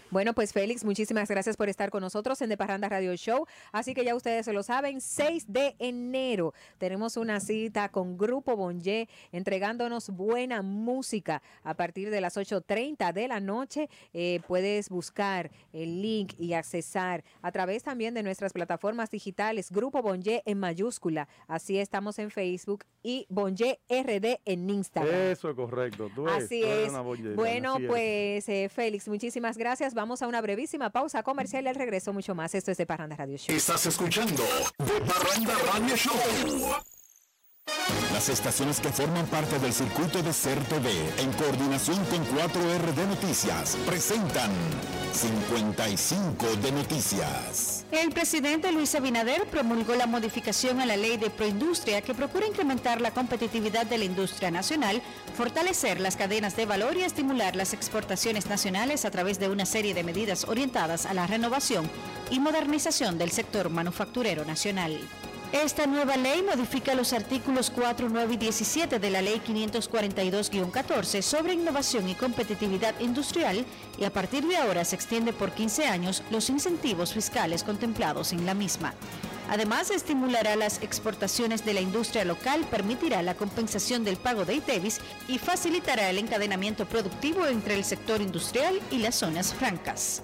[SPEAKER 3] Bueno, pues Félix, muchísimas gracias por estar con nosotros en De Parranda Radio Show. Así que ya ustedes se lo saben, 6 de enero tenemos una cita con Grupo Bonje entregándonos buena música a partir de las 8.30 de la noche. Eh, puedes buscar el link y accesar a través también de nuestras plataformas digitales Grupo Bonje en mayúscula. Así estamos en Facebook y Bonje RD en Instagram.
[SPEAKER 16] Eso es correcto. Tú
[SPEAKER 3] Así
[SPEAKER 16] tú eres
[SPEAKER 3] es. Bueno,
[SPEAKER 16] así es.
[SPEAKER 3] pues eh, Félix, muchísimas gracias. Vamos a una brevísima pausa comercial y al regreso mucho más. Esto es de Parranda Radio Show.
[SPEAKER 1] Estás escuchando De Parranda Radio Show. Las estaciones que forman parte del circuito de CERTV, en coordinación con 4RD Noticias, presentan 55 de Noticias.
[SPEAKER 17] El presidente Luis Abinader promulgó la modificación a la ley de proindustria que procura incrementar la competitividad de la industria nacional, fortalecer las cadenas de valor y estimular las exportaciones nacionales a través de una serie de medidas orientadas a la renovación y modernización del sector manufacturero nacional. Esta nueva ley modifica los artículos 4, 9 y 17 de la Ley 542-14 sobre innovación y competitividad industrial y a partir de ahora se extiende por 15 años los incentivos fiscales contemplados en la misma. Además, estimulará las exportaciones de la industria local, permitirá la compensación del pago de ITEVIS y facilitará el encadenamiento productivo entre el sector industrial y las zonas francas.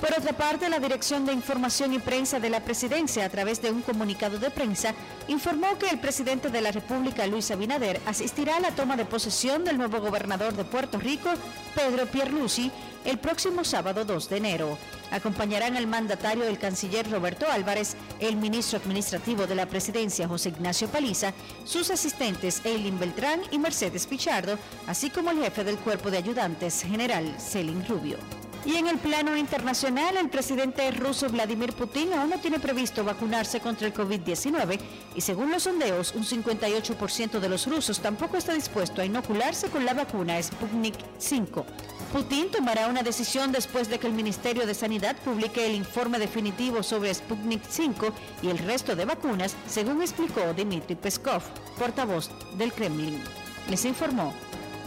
[SPEAKER 17] Por otra parte, la Dirección de Información y Prensa de la Presidencia, a través de un comunicado de prensa, informó que el presidente de la República, Luis Abinader, asistirá a la toma de posesión del nuevo gobernador de Puerto Rico, Pedro Pierluisi, el próximo sábado 2 de enero. Acompañarán al mandatario el canciller Roberto Álvarez, el ministro administrativo de la Presidencia, José Ignacio Paliza, sus asistentes Eileen Beltrán y Mercedes Pichardo, así como el jefe del cuerpo de ayudantes, general Celin Rubio. Y en el plano internacional, el presidente ruso Vladimir Putin aún no tiene previsto vacunarse contra el COVID-19 y según los sondeos, un 58% de los rusos tampoco está dispuesto a inocularse con la vacuna Sputnik 5. Putin tomará una decisión después de que el Ministerio de Sanidad publique el informe definitivo sobre Sputnik 5 y el resto de vacunas, según explicó Dmitry Peskov, portavoz del Kremlin. Les informó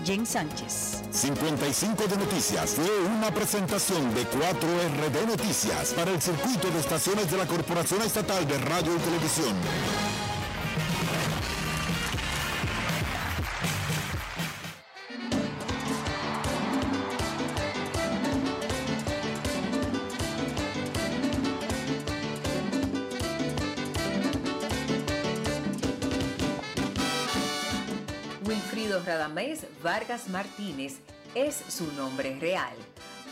[SPEAKER 17] Jen Sánchez.
[SPEAKER 1] 55 de Noticias fue una presentación de 4RD Noticias para el circuito de estaciones de la Corporación Estatal de Radio y Televisión.
[SPEAKER 3] Wilfrido Radamés Vargas Martínez es su nombre real.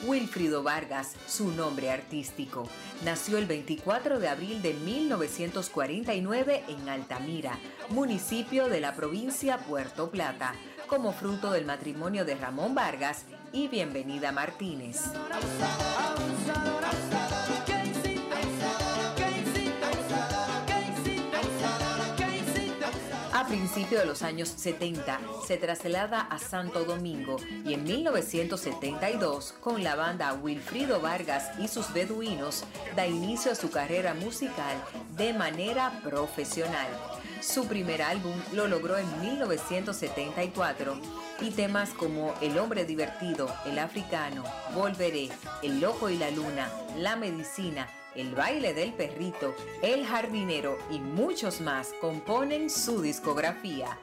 [SPEAKER 3] Wilfrido Vargas, su nombre artístico. Nació el 24 de abril de 1949 en Altamira, municipio de la provincia Puerto Plata, como fruto del matrimonio de Ramón Vargas y Bienvenida Martínez. Principios de los años 70 se traslada a Santo Domingo y en 1972 con la banda Wilfrido Vargas y sus beduinos da inicio a su carrera musical de manera profesional. Su primer álbum lo logró en 1974 y temas como El hombre divertido, El africano, Volveré, El loco y la luna, La medicina, El baile del perrito, El jardinero y muchos más componen su discografía.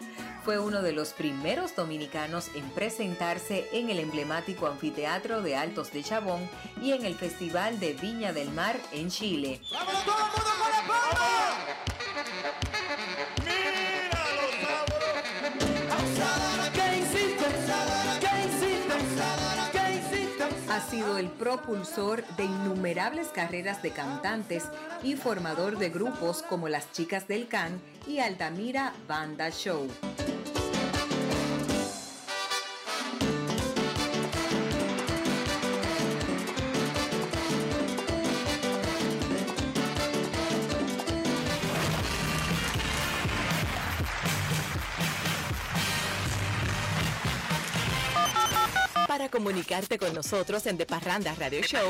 [SPEAKER 3] Fue uno de los primeros dominicanos en presentarse en el emblemático anfiteatro de Altos de Chabón y en el Festival de Viña del Mar en Chile. Ha sido el propulsor de innumerables carreras de cantantes y formador de grupos como Las Chicas del Can y Altamira Banda Show.
[SPEAKER 15] Para comunicarte con nosotros en De Parranda Radio Show,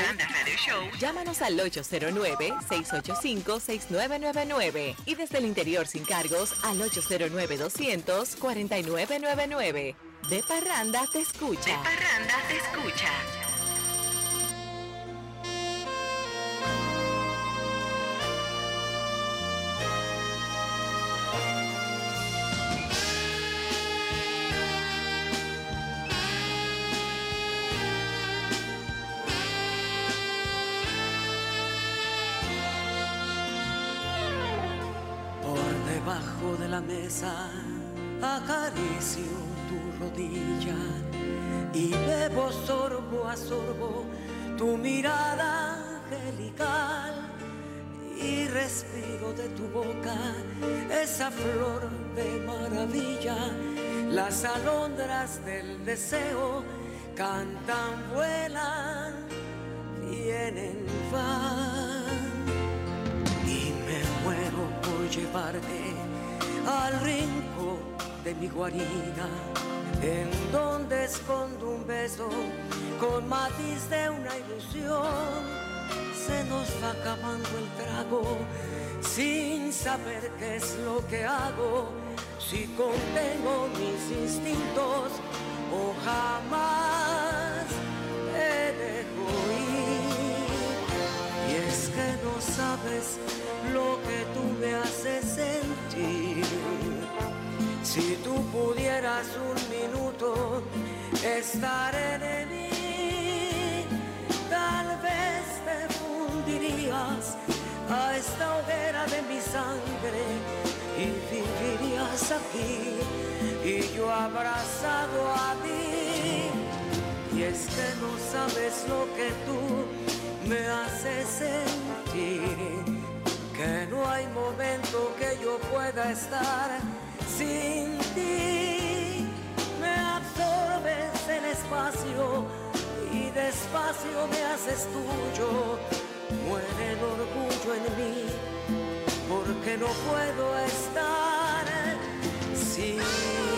[SPEAKER 15] llámanos al 809-685-6999 y desde el interior sin cargos al 809-200-4999. De Parranda te escucha. De Parranda te escucha.
[SPEAKER 10] Mesa acaricio tu rodilla y bebo sorbo a sorbo tu mirada angelical y respiro de tu boca esa flor de maravilla. Las alondras del deseo cantan, vuelan, vienen, van y me muero por llevarte al rincón de mi guarida, en donde escondo un beso con matiz de una ilusión. Se nos va acabando el trago sin saber qué es lo que hago, si contengo mis instintos o jamás. Y es que no sabes lo que tú me haces sentir. Si tú pudieras un minuto estar en mí, tal vez te fundirías a esta hoguera de mi sangre y vivirías aquí y yo abrazado a ti. Y es que no sabes lo que tú me haces sentir, que no hay momento que yo pueda estar sin ti. Me absorbes el espacio y despacio me haces tuyo. Muere el orgullo en mí, porque no puedo estar sin ti.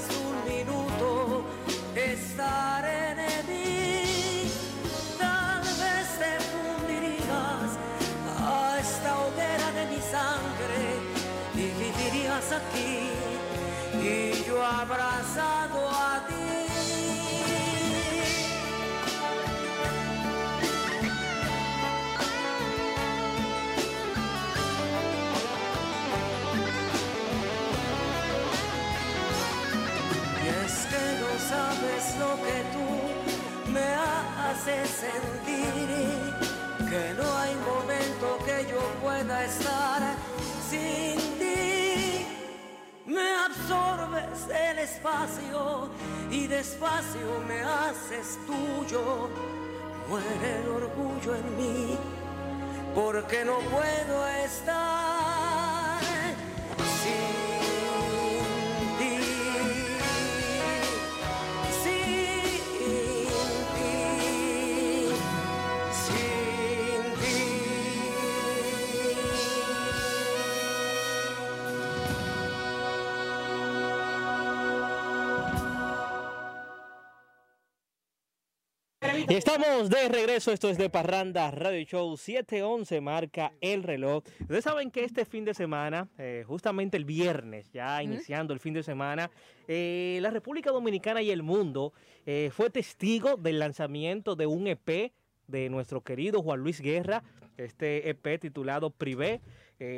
[SPEAKER 10] Un minuto estar en mí, tal vez te fundirías a esta hoguera de mi sangre y vivirías aquí. Y yo abrazado que tú me haces sentir, que no hay momento que yo pueda estar sin ti. Me absorbes el espacio y despacio me haces tuyo.
[SPEAKER 18] muere el orgullo en mí, porque no puedo estar sin
[SPEAKER 12] estamos de regreso, esto es de Parranda Radio Show 711, marca el reloj. Ustedes saben que este fin de semana, eh, justamente el viernes, ya iniciando el fin de semana, eh, la República Dominicana y el mundo eh, fue testigo del lanzamiento de un EP de nuestro querido Juan Luis Guerra, este EP titulado Privé,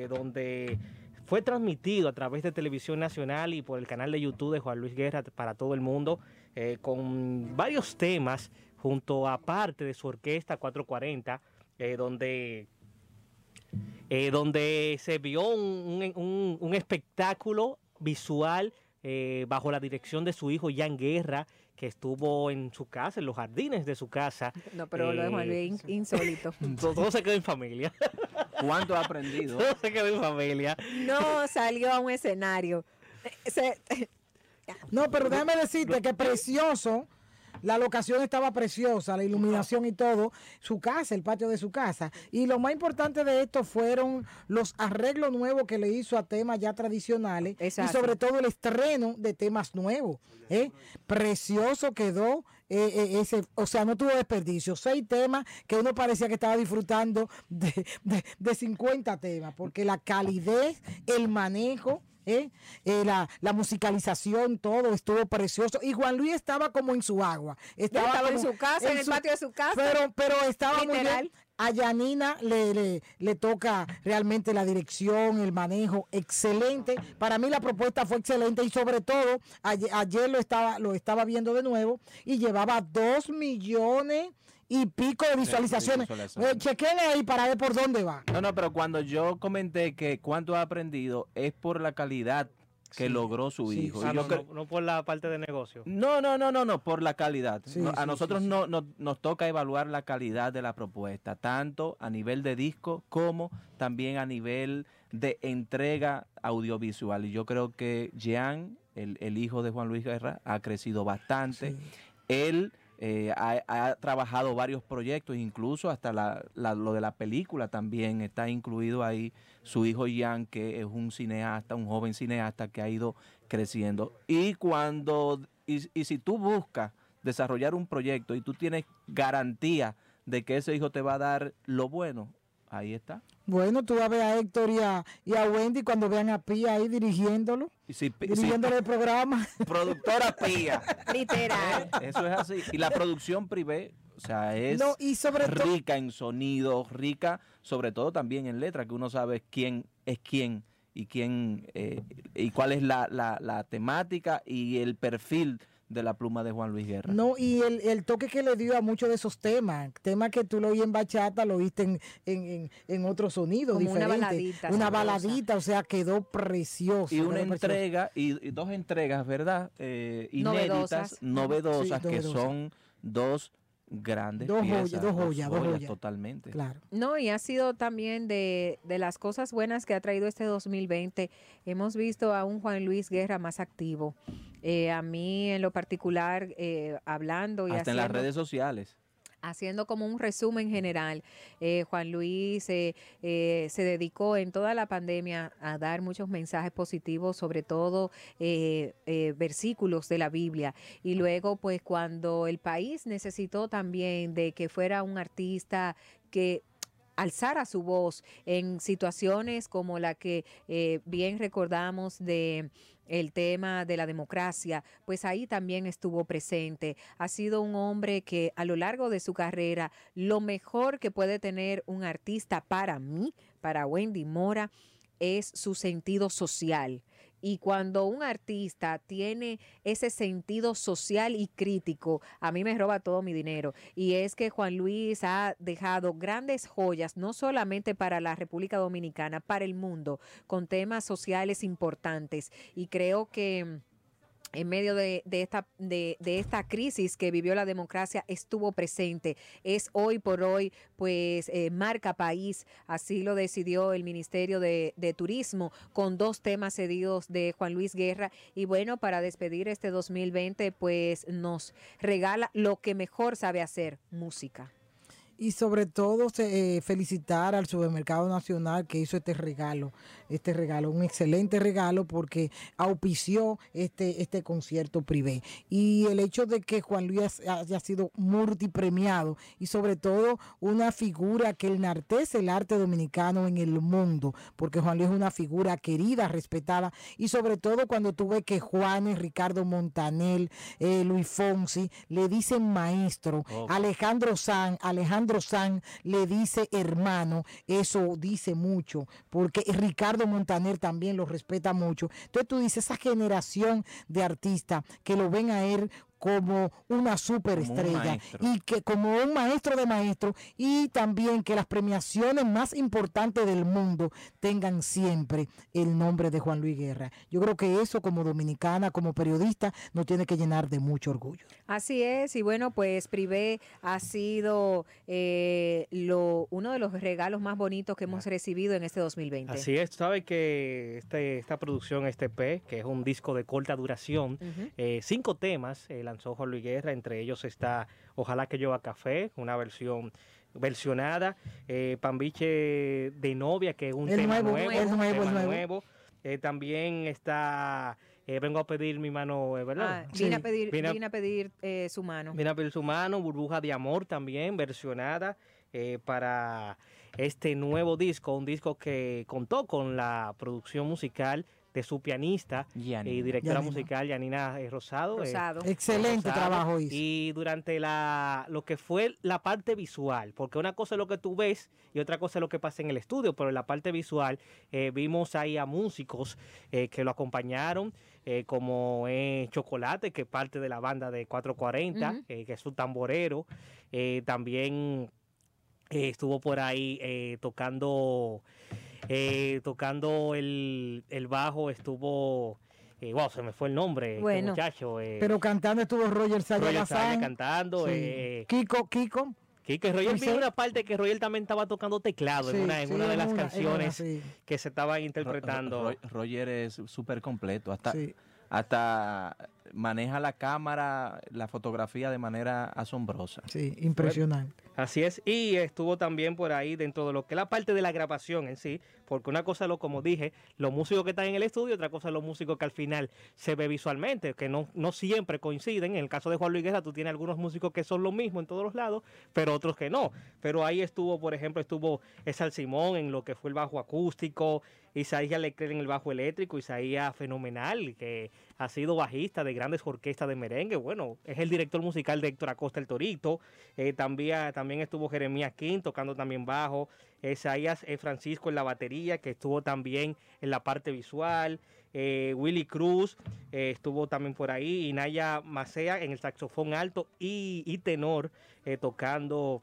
[SPEAKER 12] donde fue transmitido a través de Televisión Nacional y por el canal de YouTube de Juan Luis Guerra para todo el mundo, eh, con varios temas, junto a parte de su orquesta 440, eh, donde, eh, donde se vio un, un- un- un espectáculo visual eh, bajo la dirección de su hijo Jan Guerra, que estuvo en su casa, en los jardines de su casa.
[SPEAKER 3] No, pero lo de Juan Luis in- insólito.
[SPEAKER 12] todo, todo se quedó en familia.
[SPEAKER 5] ¿Cuánto ha aprendido?
[SPEAKER 12] Todo se quedó en familia.
[SPEAKER 3] No salió a un escenario. Se-
[SPEAKER 6] No, pero déjame decirte que precioso. La locación estaba preciosa, la iluminación y todo, su casa, el patio de su casa. Y lo más importante de esto fueron los arreglos nuevos que le hizo a temas ya tradicionales
[SPEAKER 3] Exacto.
[SPEAKER 6] y sobre todo el estreno de temas nuevos. ¿eh? Precioso quedó eh, eh, ese, o sea, no tuvo desperdicio. Seis temas que uno parecía que estaba disfrutando de, de, de 50 temas, porque la calidez, el manejo. ¿eh? Eh, la, la musicalización, todo estuvo precioso. Y Juan Luis estaba como en su agua.
[SPEAKER 3] estaba en
[SPEAKER 6] como
[SPEAKER 3] su casa, en el patio de su casa.
[SPEAKER 6] Pero, pero estaba muy bien. A Yanina le, le, le toca realmente la dirección, el manejo, excelente. Para mí la propuesta fue excelente y sobre todo ayer, ayer lo estaba lo estaba viendo de nuevo y llevaba dos millones y pico de visualizaciones. Eh, chequenle ahí para ver por dónde va.
[SPEAKER 5] No, no, pero cuando yo comenté que cuánto ha aprendido es por la calidad que logró su hijo.
[SPEAKER 12] Ah, no,
[SPEAKER 5] cre-
[SPEAKER 12] no, no por la parte de negocio.
[SPEAKER 5] No, no, no, no, no, por la calidad.
[SPEAKER 12] Sí,
[SPEAKER 5] No,
[SPEAKER 12] sí,
[SPEAKER 5] a nosotros
[SPEAKER 12] sí, sí.
[SPEAKER 5] No, no- nos toca evaluar la calidad de la propuesta, tanto a nivel de disco como también a nivel de entrega audiovisual. Y yo creo que Jean, el, el hijo de Juan Luis Guerra, ha crecido bastante. Él eh, ha, ha trabajado varios proyectos, incluso hasta la- la- lo de la película también está incluido ahí. Su hijo Jean, que es un cineasta, un joven cineasta que ha ido creciendo. Y cuando, y, y si tú buscas desarrollar un proyecto y tú tienes garantía de que ese hijo te va a dar lo bueno, ahí está.
[SPEAKER 6] Bueno, tú vas a ver a Héctor y a, y a Wendy cuando vean a Pía ahí dirigiéndolo,
[SPEAKER 5] si-
[SPEAKER 6] dirigiéndole el programa.
[SPEAKER 5] productora Pía.
[SPEAKER 3] Literal.
[SPEAKER 5] Eso es así. Y la producción privé, o sea, es
[SPEAKER 6] No, y sobre
[SPEAKER 5] rica en sonido, rica sobre todo también en letra, que uno sabe quién es quién y quién eh, y cuál es la, la- la temática y el perfil de la pluma de Juan Luis Guerra.
[SPEAKER 6] No, y el, el toque que le dio a muchos de esos temas, temas que tú lo oí en bachata, lo oíste en, en, en, en otro sonido
[SPEAKER 3] Como una
[SPEAKER 6] diferente.
[SPEAKER 3] baladita
[SPEAKER 6] Una
[SPEAKER 3] sabrosa.
[SPEAKER 6] baladita, o sea, quedó precioso.
[SPEAKER 5] Y una entrega, y, y dos entregas, ¿verdad? Eh,
[SPEAKER 3] Novedosas.
[SPEAKER 5] inéditas, novedosas,
[SPEAKER 6] Sí,
[SPEAKER 5] que
[SPEAKER 6] novedosas.
[SPEAKER 5] son dos grandes
[SPEAKER 6] Dos joyas, dos joyas, dos joyas.
[SPEAKER 5] totalmente.
[SPEAKER 6] Claro.
[SPEAKER 3] No, y ha sido también de, de las cosas buenas que ha traído este 2020. Hemos visto a un Juan Luis Guerra más activo. Eh, a mí, en lo particular, eh, hablando y
[SPEAKER 5] Hasta en las redes sociales.
[SPEAKER 3] Haciendo como un resumen general, eh, Juan Luis eh, eh, se dedicó en toda la pandemia a dar muchos mensajes positivos, sobre todo eh, eh, versículos de la Biblia. Y luego, pues cuando el país necesitó también de que fuera un artista que alzara su voz en situaciones como la que eh, bien recordamos de el tema de la democracia, pues ahí también estuvo presente. Ha sido un hombre que a lo largo de su carrera, lo mejor que puede tener un artista para mí, para Wendy Mora, es su sentido social. Y cuando un artista tiene ese sentido social y crítico, a mí me roba todo mi dinero. Y es que Juan Luis ha dejado grandes joyas, no solamente para la República Dominicana, para el mundo, con temas sociales importantes. Y creo que en medio de, esta, de, esta crisis que vivió la democracia estuvo presente. Es hoy por hoy, pues, eh, marca país. Así lo decidió el Ministerio de, de Turismo con dos temas cedidos de Juan Luis Guerra. Y bueno, para despedir este 2020, pues nos regala lo que mejor sabe hacer, música.
[SPEAKER 6] Y sobre todo eh, felicitar al Supermercado Nacional que hizo este regalo, este regalo, un excelente regalo porque auspició este, este concierto privé. Y el hecho de que Juan Luis haya sido multipremiado y sobre todo una figura que enartece el arte dominicano en el mundo, porque Juan Luis es una figura querida, respetada y sobre todo cuando tú ves que Juanes, Ricardo Montanel, eh, Luis Fonsi le dicen maestro,
[SPEAKER 19] Oh.
[SPEAKER 6] Alejandro San, Alejandro San le dice hermano, eso dice mucho, porque Ricardo Montaner también lo respeta mucho. Entonces tú dices, esa generación de artistas que lo ven a él como una superestrella y que como un maestro de maestros y también que las premiaciones más importantes del mundo tengan siempre el nombre de Juan Luis Guerra. Yo creo que eso como dominicana, como periodista, nos tiene que llenar de mucho orgullo.
[SPEAKER 3] Así es, y bueno, pues Privé ha sido eh, lo, uno de los regalos más bonitos que hemos recibido en este 2020.
[SPEAKER 12] Así es, tú sabes que este, esta producción, este P, que es un disco de corta duración, eh, cinco temas eh, lanzó Juan Luis Guerra, entre ellos está Ojalá que llueva café, una versión versionada, eh, Pambiche de novia, que es un
[SPEAKER 6] El
[SPEAKER 12] tema
[SPEAKER 6] nuevo,
[SPEAKER 12] nuevo,
[SPEAKER 6] el nuevo,
[SPEAKER 12] tema
[SPEAKER 6] el nuevo.
[SPEAKER 12] Eh, también está eh, Vengo a pedir mi mano, eh, ¿verdad?
[SPEAKER 3] Ah, vine a pedir,
[SPEAKER 12] Vine a-
[SPEAKER 3] vine a pedir eh, su mano.
[SPEAKER 12] Mira, a pedir su mano, Burbuja de Amor también, versionada eh, para este nuevo disco, un disco que contó con la producción musical de su pianista y directora
[SPEAKER 6] Yanina.
[SPEAKER 12] musical Yanina eh, Rosado. eh,
[SPEAKER 6] Rosado. Excelente trabajo hizo.
[SPEAKER 12] Y durante la lo que fue la parte visual, porque una cosa es lo que tú ves y otra cosa es lo que pasa en el estudio, pero en la parte visual eh, vimos ahí a músicos eh, que lo acompañaron, eh, como eh, Chocolate, que es parte de la banda de 440,
[SPEAKER 3] Ujú.
[SPEAKER 12] eh, que es su tamborero. Eh, también eh, estuvo por ahí eh, tocando eh, tocando el, el bajo, estuvo... eh, wow, se me fue el nombre, este
[SPEAKER 6] Bueno,
[SPEAKER 12] muchacho. eh,
[SPEAKER 6] Pero cantando estuvo Roger Sayas
[SPEAKER 12] cantando.
[SPEAKER 6] Sí.
[SPEAKER 12] eh,
[SPEAKER 6] Kiko, Kiko.
[SPEAKER 12] Kike Roger vi una parte que Roger también estaba tocando teclado
[SPEAKER 6] Sí,
[SPEAKER 12] en una, en
[SPEAKER 6] sí,
[SPEAKER 12] una de las
[SPEAKER 6] una- en una,
[SPEAKER 12] canciones
[SPEAKER 6] sí.
[SPEAKER 12] que se estaban interpretando.
[SPEAKER 5] Ro- Ro- Roger es súper completo. Hasta,
[SPEAKER 6] Sí.
[SPEAKER 5] hasta maneja la cámara, la fotografía de manera asombrosa.
[SPEAKER 6] Sí, impresionante.
[SPEAKER 12] Así es, y estuvo también por ahí dentro de lo que es la parte de la grabación en sí, porque una cosa es lo, como dije, los músicos que están en el estudio, otra cosa es los músicos que al final se ve visualmente, que no, no siempre coinciden. En el caso de Juan Luis Guerra, tú tienes algunos músicos que son lo mismo en todos los lados, pero otros que no. Pero ahí estuvo, por ejemplo, estuvo Esal Simón en lo que fue el bajo acústico, Isaías Leclerc en el bajo eléctrico, Isaías Fenomenal, que ha sido bajista de grandes orquestas de merengue, bueno, es el director musical de Héctor Acosta el Torito, eh, también, también estuvo Jeremías King tocando también bajo, Isaías eh, Francisco en la batería, que estuvo también en la parte visual, eh, Willy Cruz eh, estuvo también por ahí, y Naya Macea en el saxofón alto y, y tenor tocando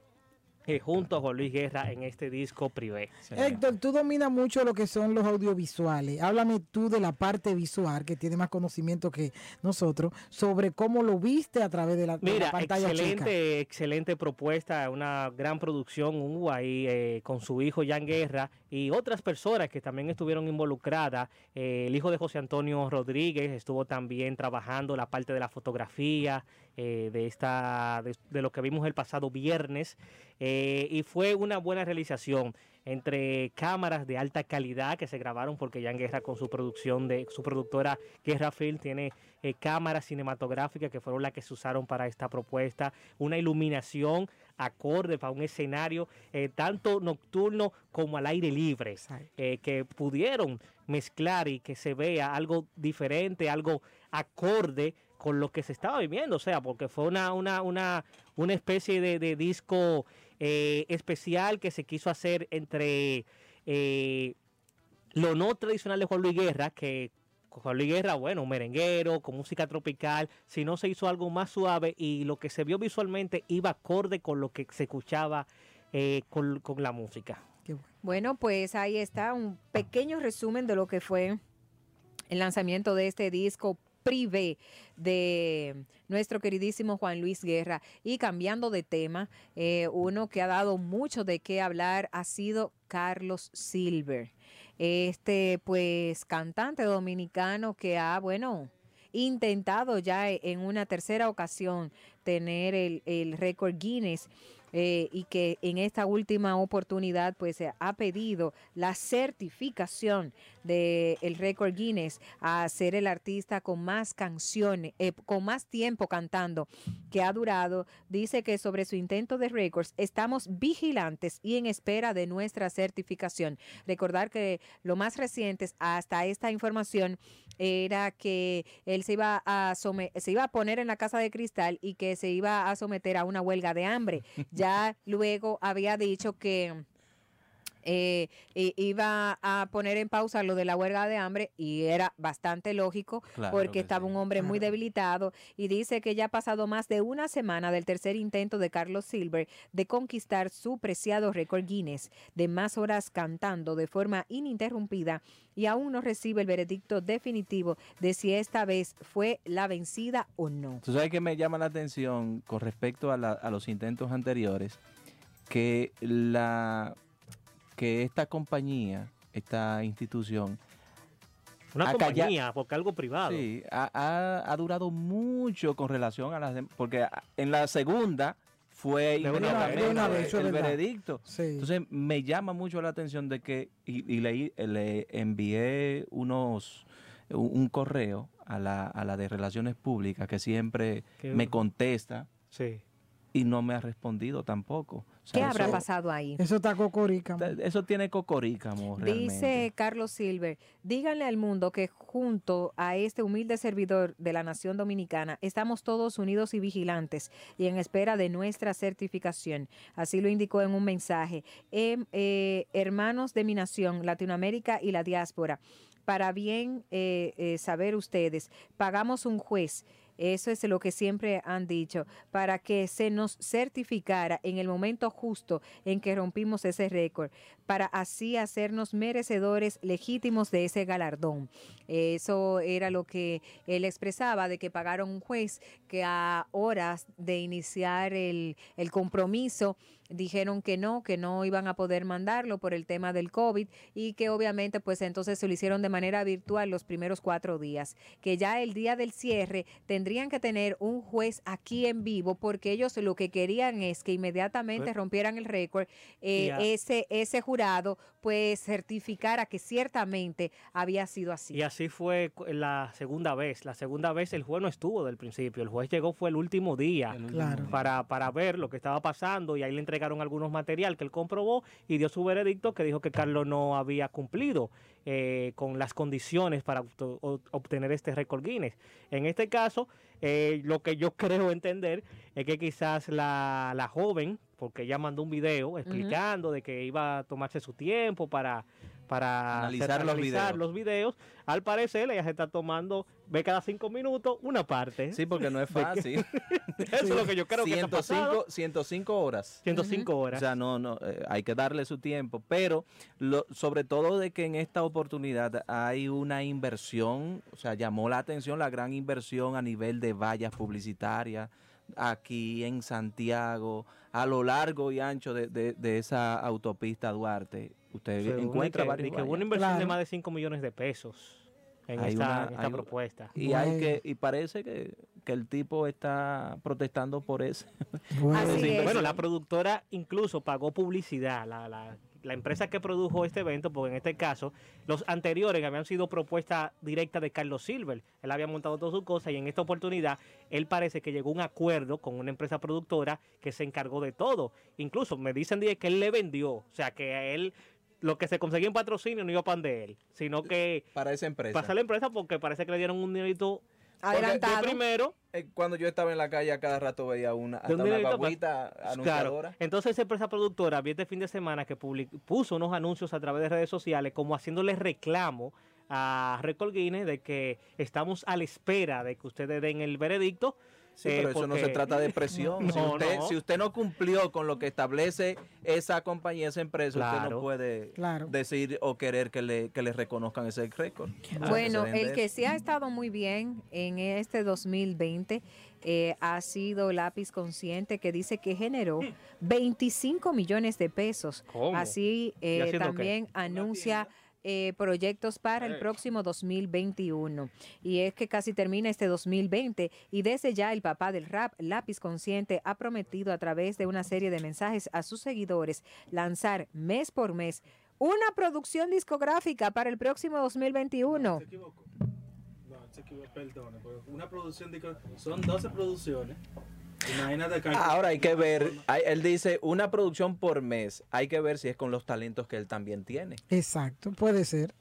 [SPEAKER 12] eh, junto a Juan Luis Guerra en este disco privé.
[SPEAKER 6] Héctor, tú dominas mucho lo que son los audiovisuales. Háblame tú de la parte visual, que tiene más conocimiento que nosotros, sobre cómo lo viste a través de la, de la
[SPEAKER 12] Mira,
[SPEAKER 6] pantalla
[SPEAKER 12] excelente,
[SPEAKER 6] chica.
[SPEAKER 12] excelente propuesta, una gran producción, un ahí eh, con su hijo Jan Guerra y otras personas que también estuvieron involucradas. Eh, el hijo de José Antonio Rodríguez estuvo también trabajando la parte de la fotografía eh, de esta, de, lo que vimos el pasado viernes eh, y fue una buena realización entre cámaras de alta calidad que se grabaron porque Jan Guerra con su producción de su productora Guerra Film tiene eh, cámaras cinematográficas que fueron las que se usaron para esta propuesta, una iluminación acorde para un escenario eh, tanto nocturno como al aire libre, eh, que pudieron mezclar y que se vea algo diferente, algo acorde con lo que se estaba viviendo, o sea, porque fue una, una, una, una especie de, de disco eh, especial que se quiso hacer entre eh, lo no tradicional de Juan Luis Guerra, que Juan Luis Guerra, bueno, merenguero, con música tropical, si no se hizo algo más suave y lo que se vio visualmente iba acorde con lo que se escuchaba eh, con, con la música.
[SPEAKER 3] Bueno, pues ahí está un pequeño resumen de lo que fue el lanzamiento de este disco privé de nuestro queridísimo Juan Luis Guerra. Y cambiando de tema, eh, uno que ha dado mucho de qué hablar ha sido Carlos Silver. Este, pues, cantante dominicano que ha, bueno, intentado ya en una tercera ocasión tener el, el récord Guinness eh, y que en esta última oportunidad pues ha pedido la certificación del el récord Guinness a ser el artista con más canciones, eh, con más tiempo cantando que ha durado. Dice que sobre su intento de récords estamos vigilantes y en espera de nuestra certificación. Recordar que lo más reciente hasta esta información era que él se iba a se iba a poner en la casa de cristal y que se iba a someter a una huelga de hambre. Ya luego había dicho que eh, iba a poner en pausa lo de la huelga de hambre y era bastante lógico
[SPEAKER 5] Claro
[SPEAKER 3] porque
[SPEAKER 5] que
[SPEAKER 3] estaba un hombre muy debilitado y dice que ya ha pasado más de una semana del tercer intento de Carlos Silver de conquistar su preciado récord Guinness de más horas cantando de forma ininterrumpida y aún no recibe el veredicto definitivo de si esta vez fue la vencida o no.
[SPEAKER 5] Tú sabes que me llama la atención con respecto a, la- a los intentos anteriores, que la que esta compañía, esta institución,
[SPEAKER 12] Una compañía, porque algo privado.
[SPEAKER 5] Sí, ha, ha- ha durado mucho con relación a las porque en la segunda fue
[SPEAKER 12] De una De vez,
[SPEAKER 5] el veredicto. Entonces me llama mucho la atención de que y, le envié unos un, un correo a la, a la de relaciones públicas que siempre
[SPEAKER 12] Qué
[SPEAKER 5] me contesta
[SPEAKER 12] Sí.
[SPEAKER 5] Y no me ha respondido tampoco. O sea,
[SPEAKER 3] ¿Qué habrá
[SPEAKER 5] eso-
[SPEAKER 3] pasado ahí?
[SPEAKER 6] Eso está cocorica.
[SPEAKER 5] Eso tiene cocorícamo realmente.
[SPEAKER 3] Dice Carlos Silver, díganle al mundo que junto a este humilde servidor de la nación dominicana estamos todos unidos y vigilantes y en espera de nuestra certificación. Así lo indicó en un mensaje. Em, eh, hermanos de mi nación, Latinoamérica y la diáspora, para bien eh, eh, saber ustedes, pagamos un juez. Eso es lo que siempre han dicho, para que se nos certificara en el momento justo en que rompimos ese récord, para así hacernos merecedores legítimos de ese galardón. Eso era lo que él expresaba, de que pagaron un juez que a horas de iniciar el, el compromiso dijeron que no, que no iban a poder mandarlo por el tema del COVID y que obviamente pues entonces se lo hicieron de manera virtual los primeros cuatro días, que ya el día del cierre tendrían que tener un juez aquí en vivo porque ellos lo que querían es que inmediatamente
[SPEAKER 12] Pues-
[SPEAKER 3] rompieran el récord, eh, ese, ese jurado pues certificara que ciertamente había sido así.
[SPEAKER 12] Y así fue la segunda vez. La segunda vez el juez no estuvo del principio. El juez llegó fue el último día
[SPEAKER 6] Claro.
[SPEAKER 12] para, para ver lo que estaba pasando y ahí le algunos material que él comprobó y dio su veredicto que dijo que Carlos no había cumplido eh, con las condiciones para obtener este récord Guinness. En este caso, eh, lo que yo creo entender es que quizás la, la joven, porque ella mandó un video explicando de que iba a tomarse su tiempo para para
[SPEAKER 5] Analizar
[SPEAKER 12] hacer-
[SPEAKER 5] los
[SPEAKER 12] analizar
[SPEAKER 5] videos.
[SPEAKER 12] los videos. Al parecer, ella se está tomando, ve cada cinco minutos, una parte.
[SPEAKER 5] Sí, porque no es fácil.
[SPEAKER 12] Eso es lo que yo creo que está
[SPEAKER 5] 105,
[SPEAKER 12] pasando.
[SPEAKER 5] 105 horas.
[SPEAKER 12] 105 horas.
[SPEAKER 5] O sea, no, no, eh, hay que darle su tiempo, pero lo, sobre todo de que en esta oportunidad hay una inversión, o sea, llamó la atención la gran inversión a nivel de vallas publicitarias aquí en Santiago, a lo largo y ancho de, de- de esa autopista Duarte. Usted
[SPEAKER 12] Según
[SPEAKER 5] encuentra
[SPEAKER 12] que-
[SPEAKER 5] varios
[SPEAKER 12] de que hubo una inversión de más de 5 millones de pesos en
[SPEAKER 5] Hay
[SPEAKER 12] esta,
[SPEAKER 5] una-
[SPEAKER 12] en esta propuesta.
[SPEAKER 5] Y hay que y parece que, que el tipo está protestando por eso.
[SPEAKER 12] Bueno, la productora incluso pagó publicidad, la, la- la empresa que produjo este evento, porque en este caso los anteriores habían sido propuesta directa de Carlos Silver. Él había montado todas sus cosas y en esta oportunidad él parece que llegó a un acuerdo con una empresa productora que se encargó de todo. Incluso me dicen que él le vendió, o sea que a él lo que se conseguía en patrocinio no iba pan de él, sino que
[SPEAKER 5] para esa empresa.
[SPEAKER 12] Para la empresa porque parece que le dieron un dinerito
[SPEAKER 5] Porque
[SPEAKER 12] de primero
[SPEAKER 5] Eh, cuando yo estaba en la calle a cada rato veía una, hasta
[SPEAKER 12] un
[SPEAKER 5] una guaguita anunciadora.
[SPEAKER 12] Claro. Entonces esa empresa productora vi este fin de semana que public- puso unos anuncios a través de redes sociales como haciéndole reclamo a Record Guinness de que estamos a la espera de que ustedes den el veredicto
[SPEAKER 5] Sí,
[SPEAKER 12] eh,
[SPEAKER 5] pero eso no se trata de presión. si, usted,
[SPEAKER 12] no.
[SPEAKER 5] si usted no cumplió con lo que establece esa compañía, esa empresa, usted no puede
[SPEAKER 6] Claro.
[SPEAKER 5] decir o querer que le, que le reconozcan ese récord.
[SPEAKER 3] Bueno, el que sí ha estado muy bien en este 2020 eh, ha sido Lápiz Consciente, que dice que generó 25 millones de pesos.
[SPEAKER 12] ¿Cómo?
[SPEAKER 3] Así
[SPEAKER 12] ¿Y
[SPEAKER 3] eh,
[SPEAKER 12] qué?
[SPEAKER 3] también anuncia eh, proyectos para el próximo 2021. Y es que casi termina este 2020 y desde ya el papá del rap, Lápiz Consciente, ha prometido a través de una serie de mensajes a sus seguidores lanzar mes por mes una producción discográfica para el próximo 2021.
[SPEAKER 4] Se equivocó. No, perdone. porque Una producción, de, son 12 producciones. Imagínate que
[SPEAKER 5] Ahora hay que ver, hay- él dice una producción por mes. Hay que ver si es con los talentos que él también tiene.
[SPEAKER 6] Exacto, puede ser.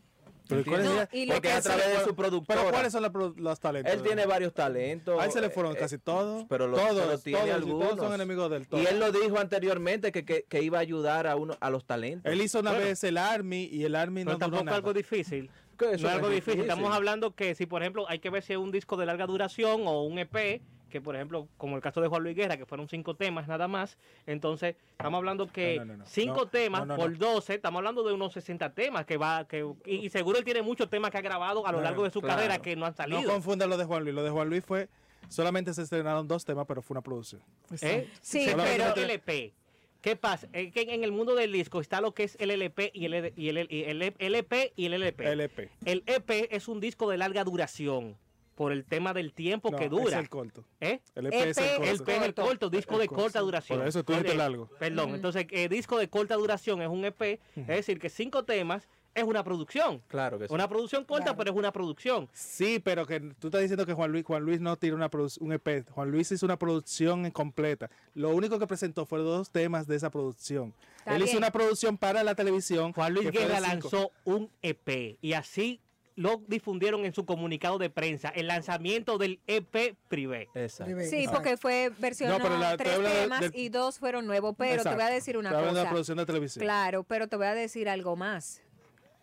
[SPEAKER 4] Pero ¿cuál es
[SPEAKER 5] No,
[SPEAKER 4] la-
[SPEAKER 5] y lo Porque que a través de su productora.
[SPEAKER 4] Pero ¿cuáles son la pro- los talentos?
[SPEAKER 5] Él tiene varios talentos.
[SPEAKER 4] A él se le fueron
[SPEAKER 5] eh,
[SPEAKER 4] casi todos.
[SPEAKER 5] Pero, los,
[SPEAKER 4] todos,
[SPEAKER 5] pero tiene
[SPEAKER 4] todos, y
[SPEAKER 5] algunos.
[SPEAKER 4] todos son enemigos del todo.
[SPEAKER 5] Y él lo dijo anteriormente que, que, que iba a ayudar a uno a los talentos.
[SPEAKER 4] Él hizo una
[SPEAKER 12] Bueno.
[SPEAKER 4] vez el Army y el Army
[SPEAKER 12] Pero
[SPEAKER 4] no duró
[SPEAKER 12] tampoco
[SPEAKER 4] nada.
[SPEAKER 12] algo difícil.
[SPEAKER 5] Que
[SPEAKER 12] No es algo difícil. Estamos hablando que si, por ejemplo, hay que ver si es un disco de larga duración o un EP, que por ejemplo, como el caso de Juan Luis Guerra, que fueron cinco temas nada más. Entonces, estamos hablando que
[SPEAKER 4] No, no, no, no.
[SPEAKER 12] cinco
[SPEAKER 4] No,
[SPEAKER 12] temas
[SPEAKER 4] no, no,
[SPEAKER 12] por
[SPEAKER 4] no.
[SPEAKER 12] 12, estamos hablando de unos 60 temas que va, que y, y seguro él tiene muchos temas que ha grabado a lo
[SPEAKER 4] No,
[SPEAKER 12] largo de su
[SPEAKER 4] claro.
[SPEAKER 12] carrera que no han salido.
[SPEAKER 4] No confunda lo de Juan Luis. Lo de Juan Luis fue. Solamente se estrenaron dos temas, pero fue una producción.
[SPEAKER 12] ¿Eh?
[SPEAKER 3] Sí, pero-
[SPEAKER 12] LP. ¿Qué pasa? Es que en el mundo del disco está lo que es el LP y el, y el, y el LP y el LP.
[SPEAKER 4] LP.
[SPEAKER 12] El EP es un disco de larga duración por el tema del tiempo
[SPEAKER 4] No,
[SPEAKER 12] que dura.
[SPEAKER 4] Es el corto.
[SPEAKER 12] ¿Eh?
[SPEAKER 4] El EP es el corto.
[SPEAKER 12] El EP es el corto, disco de corta duración.
[SPEAKER 4] Por eso tú dijiste
[SPEAKER 12] Oye,
[SPEAKER 4] largo.
[SPEAKER 12] Perdón, entonces eh, disco de corta duración es un EP, es decir, que cinco temas es una producción.
[SPEAKER 5] Claro que sí.
[SPEAKER 12] Una producción corta, pero es una producción.
[SPEAKER 4] Sí, pero que tú estás diciendo que Juan Luis, Juan Luis no tiene una un EP. Juan Luis hizo una producción completa. Lo único que presentó fueron dos temas de esa producción.
[SPEAKER 12] Está
[SPEAKER 4] Él hizo una producción para la televisión.
[SPEAKER 12] Juan Luis Guerra lanzó un EP y así lo difundieron en su comunicado de prensa, el lanzamiento del EP Privé.
[SPEAKER 5] Exacto.
[SPEAKER 3] Sí, porque fue versión
[SPEAKER 4] No, pero la-
[SPEAKER 3] tres
[SPEAKER 4] de-
[SPEAKER 3] temas
[SPEAKER 4] del-
[SPEAKER 3] y dos fueron nuevos. Pero te voy a decir una
[SPEAKER 4] de
[SPEAKER 3] cosa.
[SPEAKER 4] la producción de televisión.
[SPEAKER 3] Claro, pero te voy a decir algo más.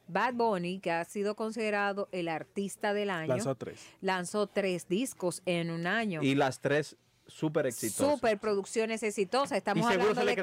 [SPEAKER 3] Bad Bunny, que ha sido considerado el artista del año,
[SPEAKER 5] Lanzó tres.
[SPEAKER 3] lanzó tres discos en un año.
[SPEAKER 5] Y las tres súper exitosas.
[SPEAKER 3] Super producciones exitosas.
[SPEAKER 12] Y
[SPEAKER 3] Estamos
[SPEAKER 12] seguro
[SPEAKER 3] hablando
[SPEAKER 12] se le
[SPEAKER 3] de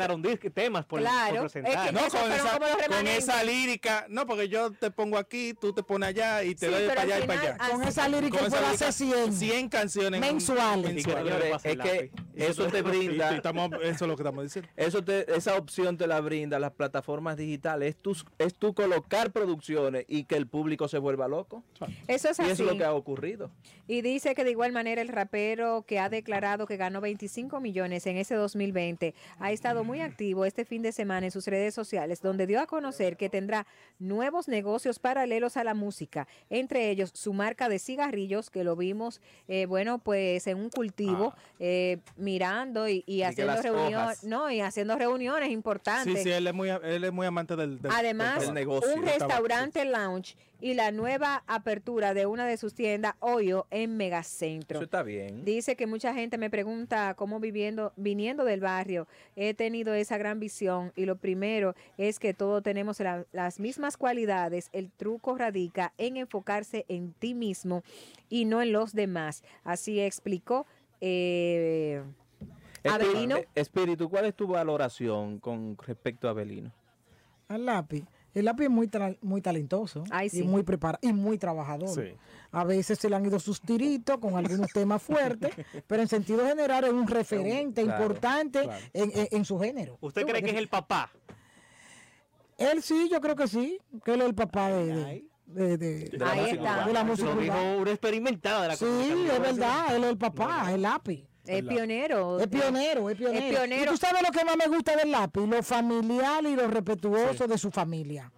[SPEAKER 12] temas por,
[SPEAKER 3] Claro,
[SPEAKER 12] por presentar.
[SPEAKER 3] es que
[SPEAKER 4] No, con esa, con esa lírica. No, porque yo te pongo aquí, tú te pones allá y te
[SPEAKER 3] Sí,
[SPEAKER 4] doy para
[SPEAKER 3] al
[SPEAKER 4] allá y para allá.
[SPEAKER 6] Con esa lírica
[SPEAKER 4] Con esa
[SPEAKER 6] puede
[SPEAKER 4] lírica,
[SPEAKER 6] hacer 100.
[SPEAKER 4] 100 canciones
[SPEAKER 6] Mensuales.
[SPEAKER 5] Señores, es que eso te brinda.
[SPEAKER 4] Y estamos- eso es lo que estamos diciendo.
[SPEAKER 5] Eso te, esa opción te la brinda las plataformas digitales. Es tú, es tú colocar producciones y que el público se vuelva loco.
[SPEAKER 3] Eso es
[SPEAKER 5] y eso es lo
[SPEAKER 3] así.
[SPEAKER 5] que ha ocurrido.
[SPEAKER 3] Y dice que de igual manera el rapero que ha declarado que ganó 25 millones en ese 2020 ha estado muy activo este fin de semana en sus redes sociales, donde dio a conocer que tendrá nuevos negocios paralelos a la música, entre ellos su marca de cigarrillos, que lo vimos, eh, bueno, pues en un cultivo, eh, mirando y, haciendo reuniones, no, y haciendo reuniones importantes.
[SPEAKER 4] Sí, sí, él es muy, él es muy amante del, del-
[SPEAKER 3] Además,
[SPEAKER 4] del
[SPEAKER 3] un restaurante lounge y la nueva apertura de una de sus tiendas, Hoyo, en Megacentro.
[SPEAKER 5] Eso está bien.
[SPEAKER 3] Dice que mucha gente me pregunta cómo viviendo, viniendo del barrio, he tenido esa gran visión y lo primero es que todos tenemos la- las mismas cualidades. El truco radica en enfocarse en ti mismo y no en los demás. Así explicó eh, Abelino.
[SPEAKER 5] Espíritu, Espíritu, ¿cuál es tu valoración con respecto a Abelino?
[SPEAKER 6] Al lápiz. El lápiz es muy, tra- muy talentoso
[SPEAKER 3] sí.
[SPEAKER 6] y muy preparado y muy trabajador.
[SPEAKER 5] Sí.
[SPEAKER 6] A veces se le han ido sus tiritos con algunos temas fuertes, pero en sentido general es un referente
[SPEAKER 12] Claro,
[SPEAKER 6] importante
[SPEAKER 12] claro.
[SPEAKER 6] En, en- en su género.
[SPEAKER 12] ¿Usted cree que es el papá?
[SPEAKER 6] Él sí, yo creo que sí, que él es el papá de, de, de- de-
[SPEAKER 12] De la
[SPEAKER 6] Ahí
[SPEAKER 12] música
[SPEAKER 6] está.
[SPEAKER 12] urbana.
[SPEAKER 6] de la música
[SPEAKER 12] Lo dijo
[SPEAKER 6] urbana.
[SPEAKER 12] un experimentado de la
[SPEAKER 6] Sí, es verdad, él es el papá, el lápiz.
[SPEAKER 3] Es pionero.
[SPEAKER 6] Es pionero, es pionero.
[SPEAKER 3] Es pionero.
[SPEAKER 6] Y tú sabes lo que más me gusta del lápiz, lo familiar y lo respetuoso de su familia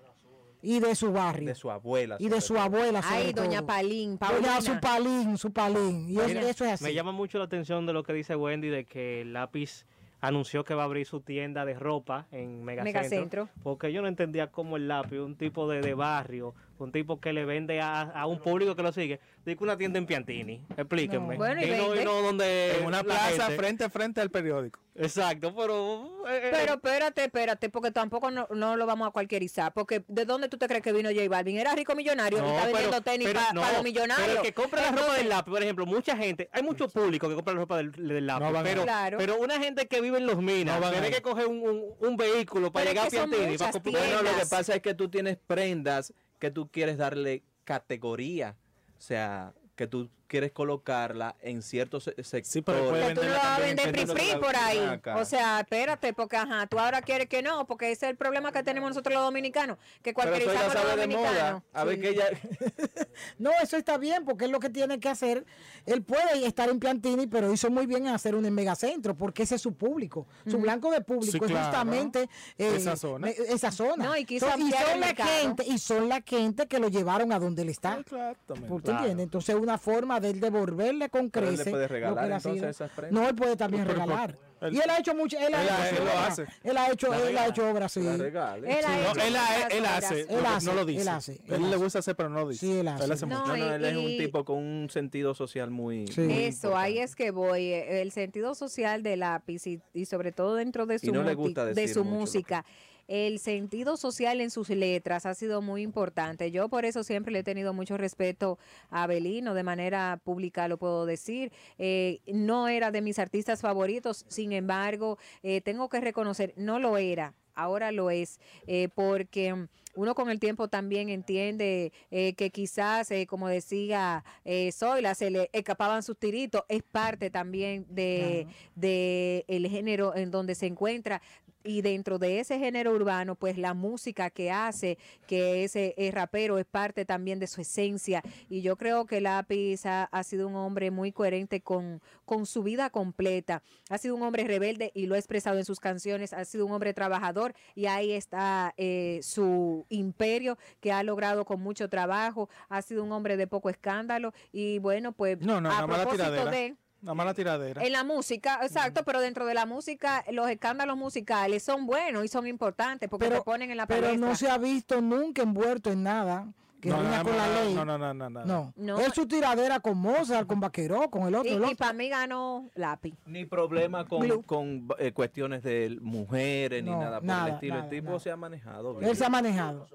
[SPEAKER 6] y de su barrio.
[SPEAKER 5] De su abuela.
[SPEAKER 6] y de su abuela.
[SPEAKER 3] Ay,
[SPEAKER 6] sobre
[SPEAKER 3] doña
[SPEAKER 6] todo.
[SPEAKER 3] Palín,
[SPEAKER 6] Doña
[SPEAKER 3] Paulina.
[SPEAKER 6] su palín, su palín. Y eso es así.
[SPEAKER 12] Me llama mucho la atención de lo que dice Wendy de que el lápiz anunció que va a abrir su tienda de ropa en Megacentro.
[SPEAKER 3] Megacentro.
[SPEAKER 12] Porque yo no entendía cómo el lápiz, un tipo de, de barrio, un tipo que le vende a, a un público que lo sigue, digo una tienda en Piantini. Explíquenme.
[SPEAKER 3] No. Bueno, y
[SPEAKER 12] no, y no donde
[SPEAKER 4] En una
[SPEAKER 12] la
[SPEAKER 4] plaza
[SPEAKER 12] gente-
[SPEAKER 4] frente a frente al periódico.
[SPEAKER 12] Exacto, pero eh,
[SPEAKER 3] Pero espérate, espérate, porque tampoco no, no lo vamos a cualquierizar. Porque ¿de dónde tú te crees que vino J Balvin? Era rico millonario y está vendiendo tenis
[SPEAKER 12] pero
[SPEAKER 3] para
[SPEAKER 12] no,
[SPEAKER 3] los millonarios.
[SPEAKER 12] Pero el que compra la ropa del lápiz, por ejemplo, mucha gente, hay mucho público que compra la ropa del, del lápiz,
[SPEAKER 4] No van a-
[SPEAKER 12] pero,
[SPEAKER 3] Claro.
[SPEAKER 12] pero una gente que vive en los minas,
[SPEAKER 4] No
[SPEAKER 12] tiene que coger un, un, un vehículo para
[SPEAKER 3] Pero
[SPEAKER 12] llegar a Piantini. para
[SPEAKER 3] muchas
[SPEAKER 12] comprar-
[SPEAKER 5] Bueno, lo que pasa es que tú tienes prendas que tú quieres darle categoría. O sea, que tú quieres colocarla en ciertos se- sectores.
[SPEAKER 4] pero puede
[SPEAKER 3] que tú no lo vas a vender
[SPEAKER 5] que
[SPEAKER 3] free por ahí.
[SPEAKER 5] acá.
[SPEAKER 3] O sea, espérate, porque ajá, tú ahora quieres que no, porque ese es el problema que tenemos nosotros los dominicanos, que
[SPEAKER 5] Pero
[SPEAKER 3] cualquierizamos los
[SPEAKER 5] sabe de moda.
[SPEAKER 3] dominicanos.
[SPEAKER 5] A ver
[SPEAKER 3] Sí.
[SPEAKER 5] que ella...
[SPEAKER 6] No, eso está bien, porque es lo que tiene que hacer. Él puede estar en Piantini, pero hizo muy bien en hacer un en megacentro, porque ese es su público. Su blanco de público
[SPEAKER 4] Sí,
[SPEAKER 6] es
[SPEAKER 4] claro.
[SPEAKER 6] justamente eh,
[SPEAKER 4] Esa zona.
[SPEAKER 6] esa zona.
[SPEAKER 3] No, y quiso
[SPEAKER 6] Son- y son la gente, y son la gente que lo llevaron a donde él está.
[SPEAKER 4] Exactamente.
[SPEAKER 6] ¿Tú entiendes? Entonces es una forma de él devolverle con
[SPEAKER 5] Pero él le puede regalar,
[SPEAKER 6] él
[SPEAKER 5] entonces, esas prendas.
[SPEAKER 6] No, él puede también
[SPEAKER 4] Pero, pero,
[SPEAKER 6] regalar.
[SPEAKER 4] él-
[SPEAKER 6] y él ha hecho mucho, él ha
[SPEAKER 4] Él
[SPEAKER 6] hecho,
[SPEAKER 4] él lo hace.
[SPEAKER 6] Él ha hecho, él ha hecho obras, sí.
[SPEAKER 3] Él
[SPEAKER 4] él, él hace,
[SPEAKER 6] Él
[SPEAKER 4] no-
[SPEAKER 6] hace,
[SPEAKER 4] no lo
[SPEAKER 6] él
[SPEAKER 4] dice.
[SPEAKER 6] hace, él
[SPEAKER 4] él le gusta hacer, pero no lo dice.
[SPEAKER 6] Sí, él hace.
[SPEAKER 3] No,
[SPEAKER 5] no, él es un tipo con un sentido social muy...
[SPEAKER 6] Sí.
[SPEAKER 5] muy
[SPEAKER 3] Eso, ahí es que voy. eh, El sentido social del lápiz y, y sobre todo dentro de su,
[SPEAKER 5] no gusta
[SPEAKER 3] de su
[SPEAKER 5] mucho que-
[SPEAKER 3] música. El sentido social en sus letras ha sido muy importante. Yo por eso siempre le he tenido mucho respeto a Abelino, de manera pública lo puedo decir. Eh, no era de mis artistas favoritos, sin embargo, eh, tengo que reconocer, no lo era, ahora lo es, eh, porque uno con el tiempo también entiende eh, que quizás, eh, como decía eh, Zoila, se le escapaban sus tiritos, es parte también de, de el género en donde se encuentra y dentro de ese género urbano, pues la música que hace, que ese es rapero, es parte también de su esencia. Y yo creo que Lápiz ha, ha sido un hombre muy coherente con, con su vida completa. Ha sido un hombre rebelde y lo ha expresado en sus canciones. Ha sido un hombre trabajador y ahí está eh, su imperio que ha logrado con mucho trabajo. Ha sido un hombre de poco escándalo y bueno, pues
[SPEAKER 4] No, no,
[SPEAKER 3] a propósito
[SPEAKER 4] tiradera.
[SPEAKER 3] de...
[SPEAKER 4] Nada más la tiradera.
[SPEAKER 3] En la música, exacto, pero dentro de la música, los escándalos musicales son buenos y son importantes porque
[SPEAKER 6] Pero-
[SPEAKER 3] te ponen en la
[SPEAKER 6] Pero
[SPEAKER 3] palestra.
[SPEAKER 6] no se ha visto nunca envuelto en nada que
[SPEAKER 4] No, nada
[SPEAKER 6] con la ley.
[SPEAKER 4] no, no, no, no, no.
[SPEAKER 6] No.
[SPEAKER 3] No.
[SPEAKER 6] Es su tiradera con Mozart, con Vaqueró, con el otro. el
[SPEAKER 3] y, y para mí ganó Lápiz.
[SPEAKER 5] Ni problema con,
[SPEAKER 3] Blue.
[SPEAKER 5] con eh, cuestiones de mujeres ni nada por
[SPEAKER 6] nada,
[SPEAKER 5] el estilo.
[SPEAKER 6] nada,
[SPEAKER 5] el tipo
[SPEAKER 6] nada.
[SPEAKER 5] se ha manejado bien.
[SPEAKER 6] Él se ha manejado.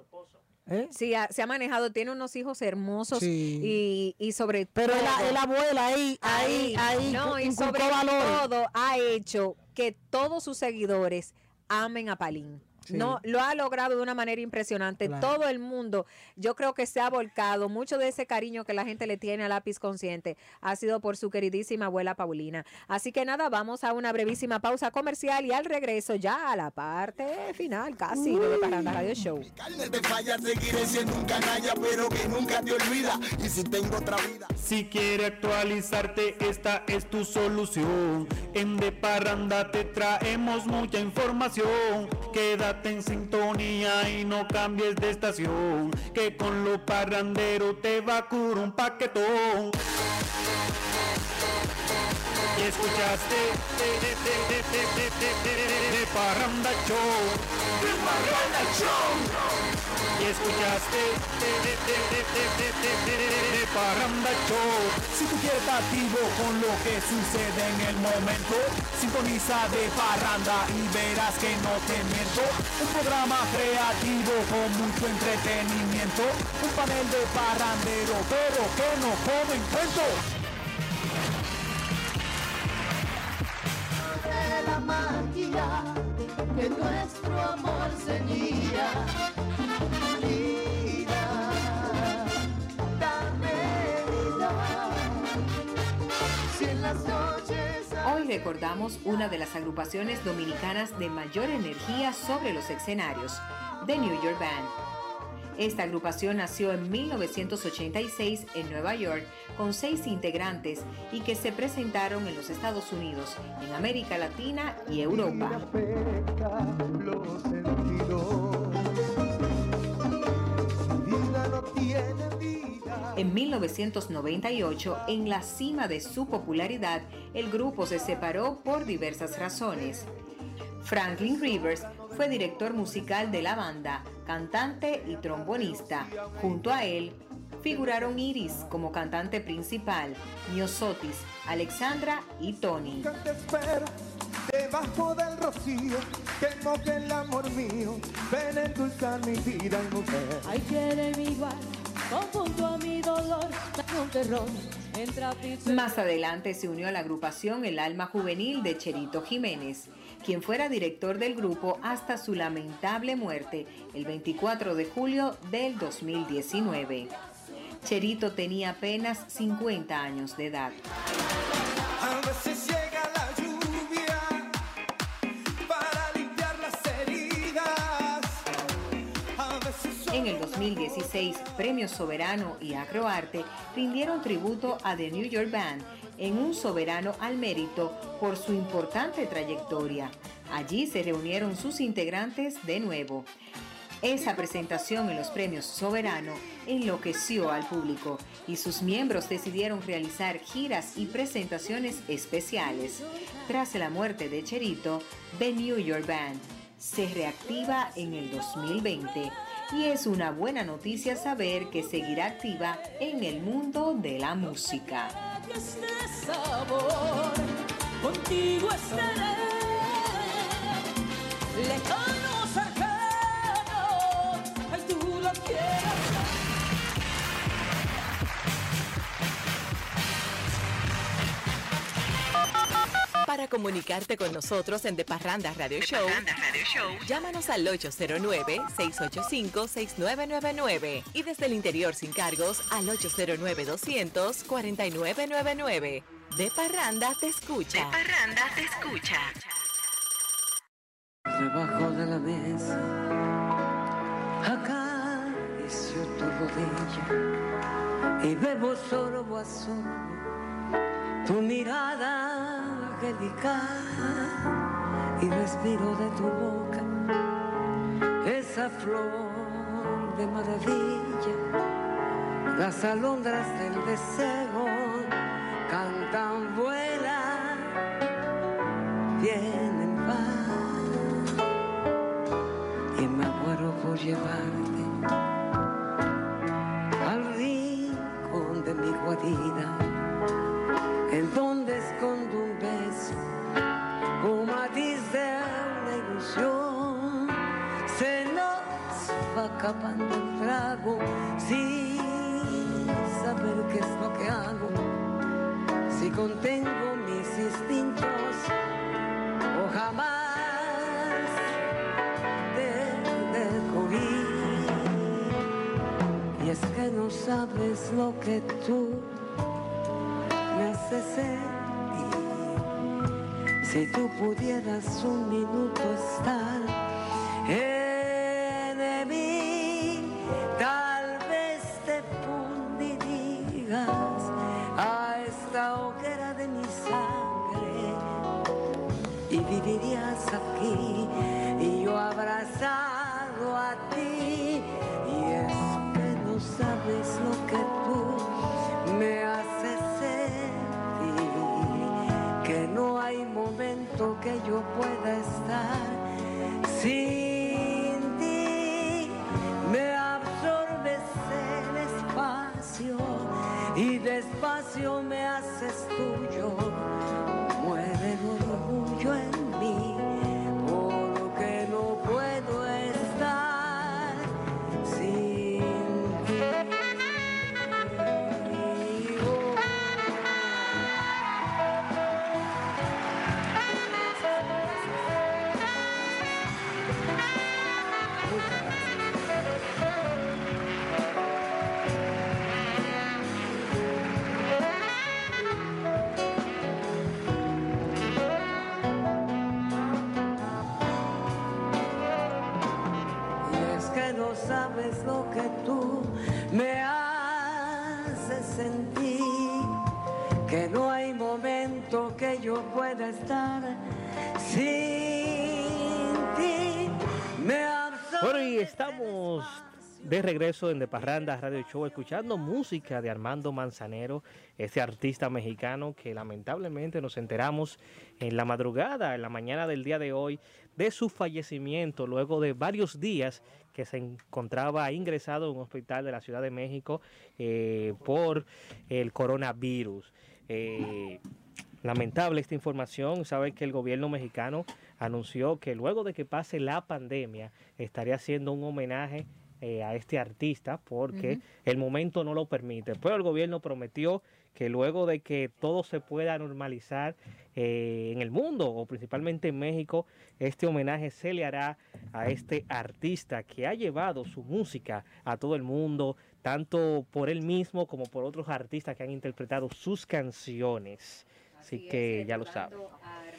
[SPEAKER 6] ¿Eh?
[SPEAKER 3] Sí, ha- se ha manejado, tiene unos hijos hermosos
[SPEAKER 6] Sí.
[SPEAKER 3] y, y sobre
[SPEAKER 6] Pero
[SPEAKER 3] todo...
[SPEAKER 6] él, él abuela ahí, ahí, ahí,
[SPEAKER 3] no, y sobre
[SPEAKER 6] valores.
[SPEAKER 3] todo ha hecho que todos sus seguidores amen a Palín.
[SPEAKER 6] Sí.
[SPEAKER 3] No, lo ha logrado de una manera impresionante.
[SPEAKER 6] Claro.
[SPEAKER 3] Todo el mundo, yo creo que se ha volcado. Mucho de ese cariño que la gente le tiene a Lápiz Consciente ha sido por su queridísima abuela Paulina. Así que nada, vamos a una brevísima pausa comercial y al regreso ya a la parte final casi de Parranda Radio Show.
[SPEAKER 19] Carne de falla, seguiré siendo un canalla, pero que nunca te olvida. Y si tengo otra vida.
[SPEAKER 2] Si quiere actualizarte, esta es tu solución. En De Parranda te traemos mucha información quédate en sintonía y no cambies de estación, que con lo parrandero te va a curar un paquetón. Y escuchaste de, de, Parranda Show. De Parranda Show y escuchaste de Parranda Show. Si tú quieres estar activo con lo que sucede en el momento, sintoniza de Parranda y verás que no te miento. Un programa creativo con mucho entretenimiento, un panel de parrandero, pero que no comen cuento.
[SPEAKER 14] De la magia que nuestro amor ceñía
[SPEAKER 20] recordamos una de las agrupaciones dominicanas de mayor energía sobre los escenarios, The New York Band. Esta agrupación nació en 1986 en Nueva York con seis integrantes y que se presentaron en los Estados Unidos, en América Latina y Europa. En 1998, en la cima de su popularidad, el grupo se separó por diversas razones. Franklin Rivers fue
[SPEAKER 3] director musical de la banda, cantante y trombonista. Junto a él figuraron Iris como cantante principal, Miosotis, Alexandra y Tony.
[SPEAKER 14] te espero debajo del rocío que el amor mío ven a endulzar mi vida y mujer
[SPEAKER 20] Ay, quiere mi igual, conjunto a mi dolor, un terror, entra piso.
[SPEAKER 3] Más adelante se unió a la agrupación El Alma Juvenil de Cherito Jiménez, quien fuera director del grupo hasta su lamentable muerte el 24 de julio del 2019. Cherito tenía apenas 50 años de edad. En el 2016, Premio Soberano y Acroarte rindieron tributo a The New York Band en un soberano al mérito por su importante trayectoria. Allí se reunieron sus integrantes de nuevo. Esa presentación en los premios Soberano enloqueció al público y sus miembros decidieron realizar giras y presentaciones especiales. Tras la muerte de Cherito, The New York Band se reactiva en el 2020 y es una buena noticia saber que seguirá activa en el mundo de la música.
[SPEAKER 15] Para comunicarte con nosotros en De Parranda Radio Show, llámanos al 809-685-6999 y desde el interior sin cargos al 809-200-4999. De Parranda te escucha. De Parranda te escucha.
[SPEAKER 10] Debajo de la mesa, acaricio tu rodilla y bebo sorbo a sorbo tu mirada angelical y respiro de tu boca esa flor de maravilla. Las alondras del deseo pudieras un de
[SPEAKER 12] regreso en De Parranda Radio Show, escuchando música de Armando Manzanero, este artista mexicano que lamentablemente nos enteramos en la madrugada, en la mañana del día de hoy, de su fallecimiento luego de varios días que se encontraba ingresado en un hospital de la Ciudad de México eh, por el coronavirus. Eh, Lamentable esta información. Sabe que el gobierno mexicano anunció que luego de que pase la pandemia estaría haciendo un homenaje eh, a este artista porque el momento no lo permite. Pero el gobierno prometió que luego de que todo se pueda normalizar eh, en el mundo o principalmente en México, este homenaje se le hará a este artista que ha llevado su música a todo el mundo, tanto por él mismo como por otros artistas que han interpretado sus canciones. Así, que ya lo saben.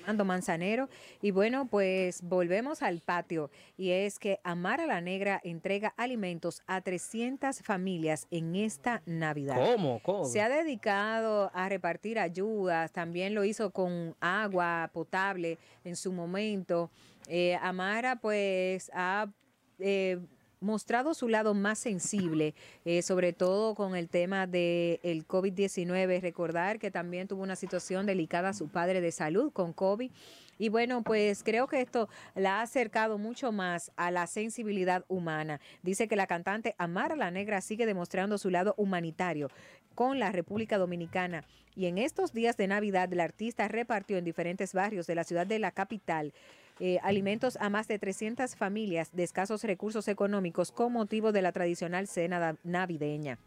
[SPEAKER 3] Armando Manzanero. Y bueno, pues volvemos al patio. Y es que Amar a la Negra entrega alimentos a 300 familias en esta Navidad.
[SPEAKER 12] ¿Cómo? ¿Cómo?
[SPEAKER 3] Se ha dedicado a repartir ayudas, también lo hizo con agua potable en su momento. Eh, Amara pues ha eh, mostrado su lado más sensible, eh, sobre todo con el tema del el COVID-19. Recordar que también tuvo una situación delicada su padre de salud con COVID. Y bueno, pues creo que esto la ha acercado mucho más a la sensibilidad humana. Dice que la cantante Amara la Negra sigue demostrando su lado humanitario con la República Dominicana. Y en estos días de Navidad, la artista repartió en diferentes barrios de la ciudad de la capital eh, alimentos a más de 300 familias de escasos recursos económicos con motivo de la tradicional cena navideña.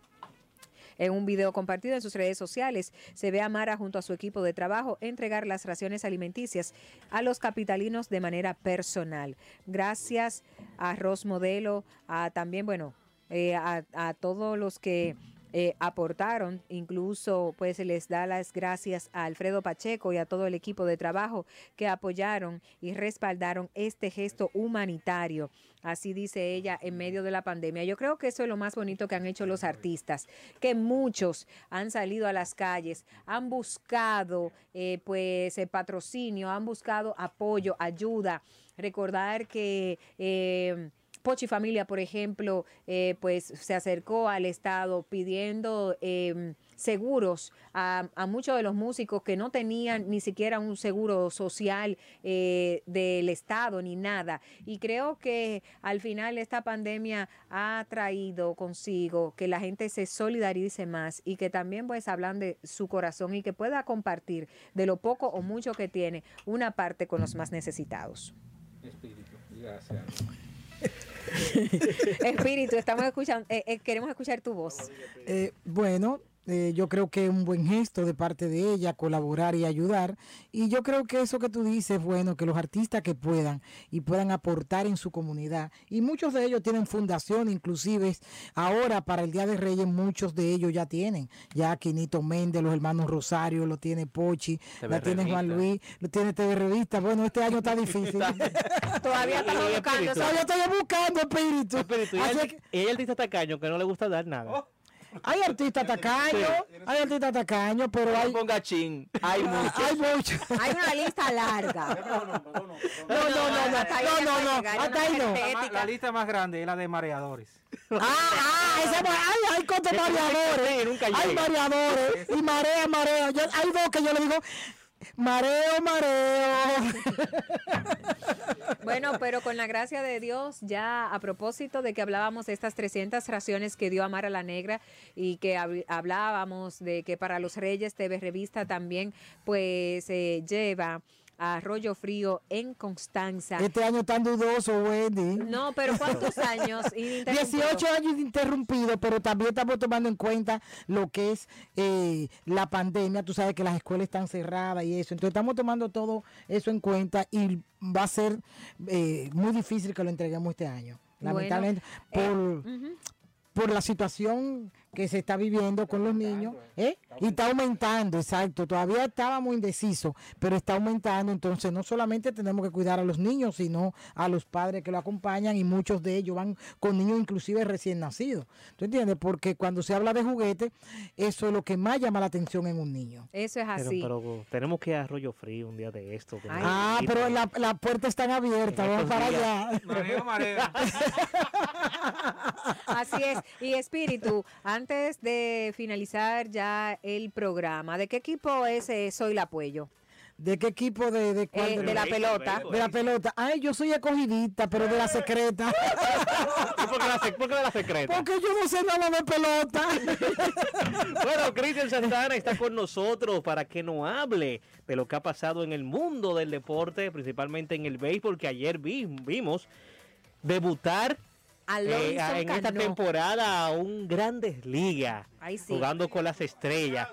[SPEAKER 3] En un video compartido en sus redes sociales, se ve a Mara junto a su equipo de trabajo entregar las raciones alimenticias a los capitalinos de manera personal. Gracias a Ros Modelo, a también, bueno, eh, a todos los que eh, aportaron, incluso pues les da las gracias a Alfredo Pacheco y a todo el equipo de trabajo que apoyaron y respaldaron este gesto humanitario. Así dice ella en medio de la pandemia. Yo creo que eso es lo más bonito que han hecho los artistas, que muchos han salido a las calles, han buscado eh, pues eh, patrocinio, han buscado apoyo, ayuda. Recordar que eh, Pochi Familia, por ejemplo, eh, pues se acercó al Estado pidiendo eh, seguros a, a muchos de los músicos que no tenían ni siquiera un seguro social eh, del Estado ni nada. Y creo que al final esta pandemia ha traído consigo que la gente se solidarice más y que también pues hablan de su corazón y que pueda compartir de lo poco o mucho que tiene una parte con los más necesitados.
[SPEAKER 7] Espíritu, gracias.
[SPEAKER 3] Espíritu, estamos escuchando, eh, eh, queremos escuchar tu voz.
[SPEAKER 6] Eh, bueno, eh, yo creo que es un buen gesto de parte de ella colaborar y ayudar. Y yo creo que eso que tú dices, bueno, que los artistas que puedan y puedan aportar en su comunidad. Y muchos de ellos tienen fundación, inclusive ahora para el Día de Reyes, muchos de ellos ya tienen. Ya Quinito Méndez, los hermanos Rosario, lo tiene Pochi,
[SPEAKER 5] TV
[SPEAKER 6] la tiene Juan. Luis, lo tiene TV Revista. Bueno, este año está difícil.
[SPEAKER 3] Todavía estamos buscando.
[SPEAKER 12] espíritu.
[SPEAKER 6] Todavía estoy buscando espíritu.
[SPEAKER 12] Espíritu, y el, y el artista tacaño que no le gusta dar nada.
[SPEAKER 6] Hay artistas tacaños, hay artistas tacaños, pero hay.
[SPEAKER 5] ponga chin, hay muchos.
[SPEAKER 6] Hay muchos.
[SPEAKER 3] Hay una lista larga.
[SPEAKER 6] No, no, no, no,
[SPEAKER 3] hasta ahí
[SPEAKER 6] no, no, hasta ahí no.
[SPEAKER 7] La, lista más grande es la de mareadores.
[SPEAKER 6] Ah, ah, esa, hay, hay contra
[SPEAKER 12] Ese
[SPEAKER 6] mareadores. Hay mareadores. Y marea, marea. Hay dos que yo le digo, mareo, mareo.
[SPEAKER 3] Bueno, pero con la gracia de Dios, ya a propósito de que hablábamos de estas 300 raciones que dio Amara la Negra y que hab- hablábamos de que para los Reyes TV Revista también pues eh, lleva a Rollo Frío en Constanza.
[SPEAKER 6] Este año tan dudoso, Wendy.
[SPEAKER 3] No, pero ¿cuántos años? ininterrumpido?
[SPEAKER 6] 18 años interrumpidos, pero también estamos tomando en cuenta lo que es eh, la pandemia. Tú sabes que las escuelas están cerradas y eso. Entonces estamos tomando todo eso en cuenta y va a ser eh, muy difícil que lo entreguemos este año.
[SPEAKER 3] Bueno,
[SPEAKER 6] Lamentablemente, por,
[SPEAKER 3] eh,
[SPEAKER 6] por la situación que se está viviendo con los niños. ¿eh? Y está aumentando, exacto. Todavía estábamos indecisos, pero está aumentando. Entonces, no solamente tenemos que cuidar a los niños, sino a los padres que lo acompañan y muchos de ellos van con niños inclusive recién nacidos. ¿Tú entiendes? Porque cuando se habla de juguete, eso es lo que más llama la atención en un niño.
[SPEAKER 3] Eso es
[SPEAKER 12] Pero,
[SPEAKER 3] así.
[SPEAKER 12] pero tenemos que ir a Rollo Frío un día de esto.
[SPEAKER 6] Ah, pero la- las puertas están abiertas, vamos para
[SPEAKER 12] días.
[SPEAKER 6] allá.
[SPEAKER 7] Mareo, mareo.
[SPEAKER 3] Así es. Y Espíritu, antes de finalizar ya el programa, ¿de qué equipo es eh, Soy la Apoyo?
[SPEAKER 6] ¿De qué equipo de, de, cuál?
[SPEAKER 3] Eh, de la pelota.
[SPEAKER 6] De la pelota. Ay, yo soy acogidita, pero de la secreta.
[SPEAKER 12] ¿Y por qué la, sec- por qué la secreta?
[SPEAKER 6] Porque yo no sé nada de pelota.
[SPEAKER 12] Bueno, Cristian Santana está con nosotros para que nos hable de lo que ha pasado en el mundo del deporte, principalmente en el béisbol, que ayer vi- vimos debutar eh, a- en esta
[SPEAKER 3] Cano.
[SPEAKER 12] temporada a un Grandes Ligas,
[SPEAKER 3] sí.
[SPEAKER 12] jugando con las estrellas,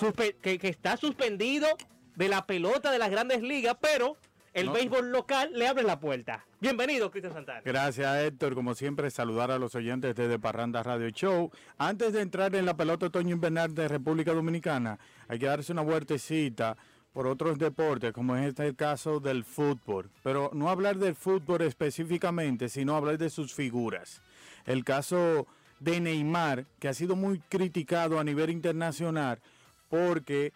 [SPEAKER 12] Suspe- que, que está suspendido de la pelota de las Grandes Ligas, pero el
[SPEAKER 21] No.
[SPEAKER 12] béisbol local le abre la puerta. Bienvenido, Cristian Santana.
[SPEAKER 21] Gracias, Héctor. Como siempre, saludar a los oyentes de Parranda Radio Show. Antes de entrar en la pelota otoño invernal de República Dominicana, hay que darse una vueltecita por otros deportes, como es este el caso del fútbol. Pero no hablar del fútbol específicamente, sino hablar de sus figuras. El caso de Neymar, que ha sido muy criticado a nivel internacional porque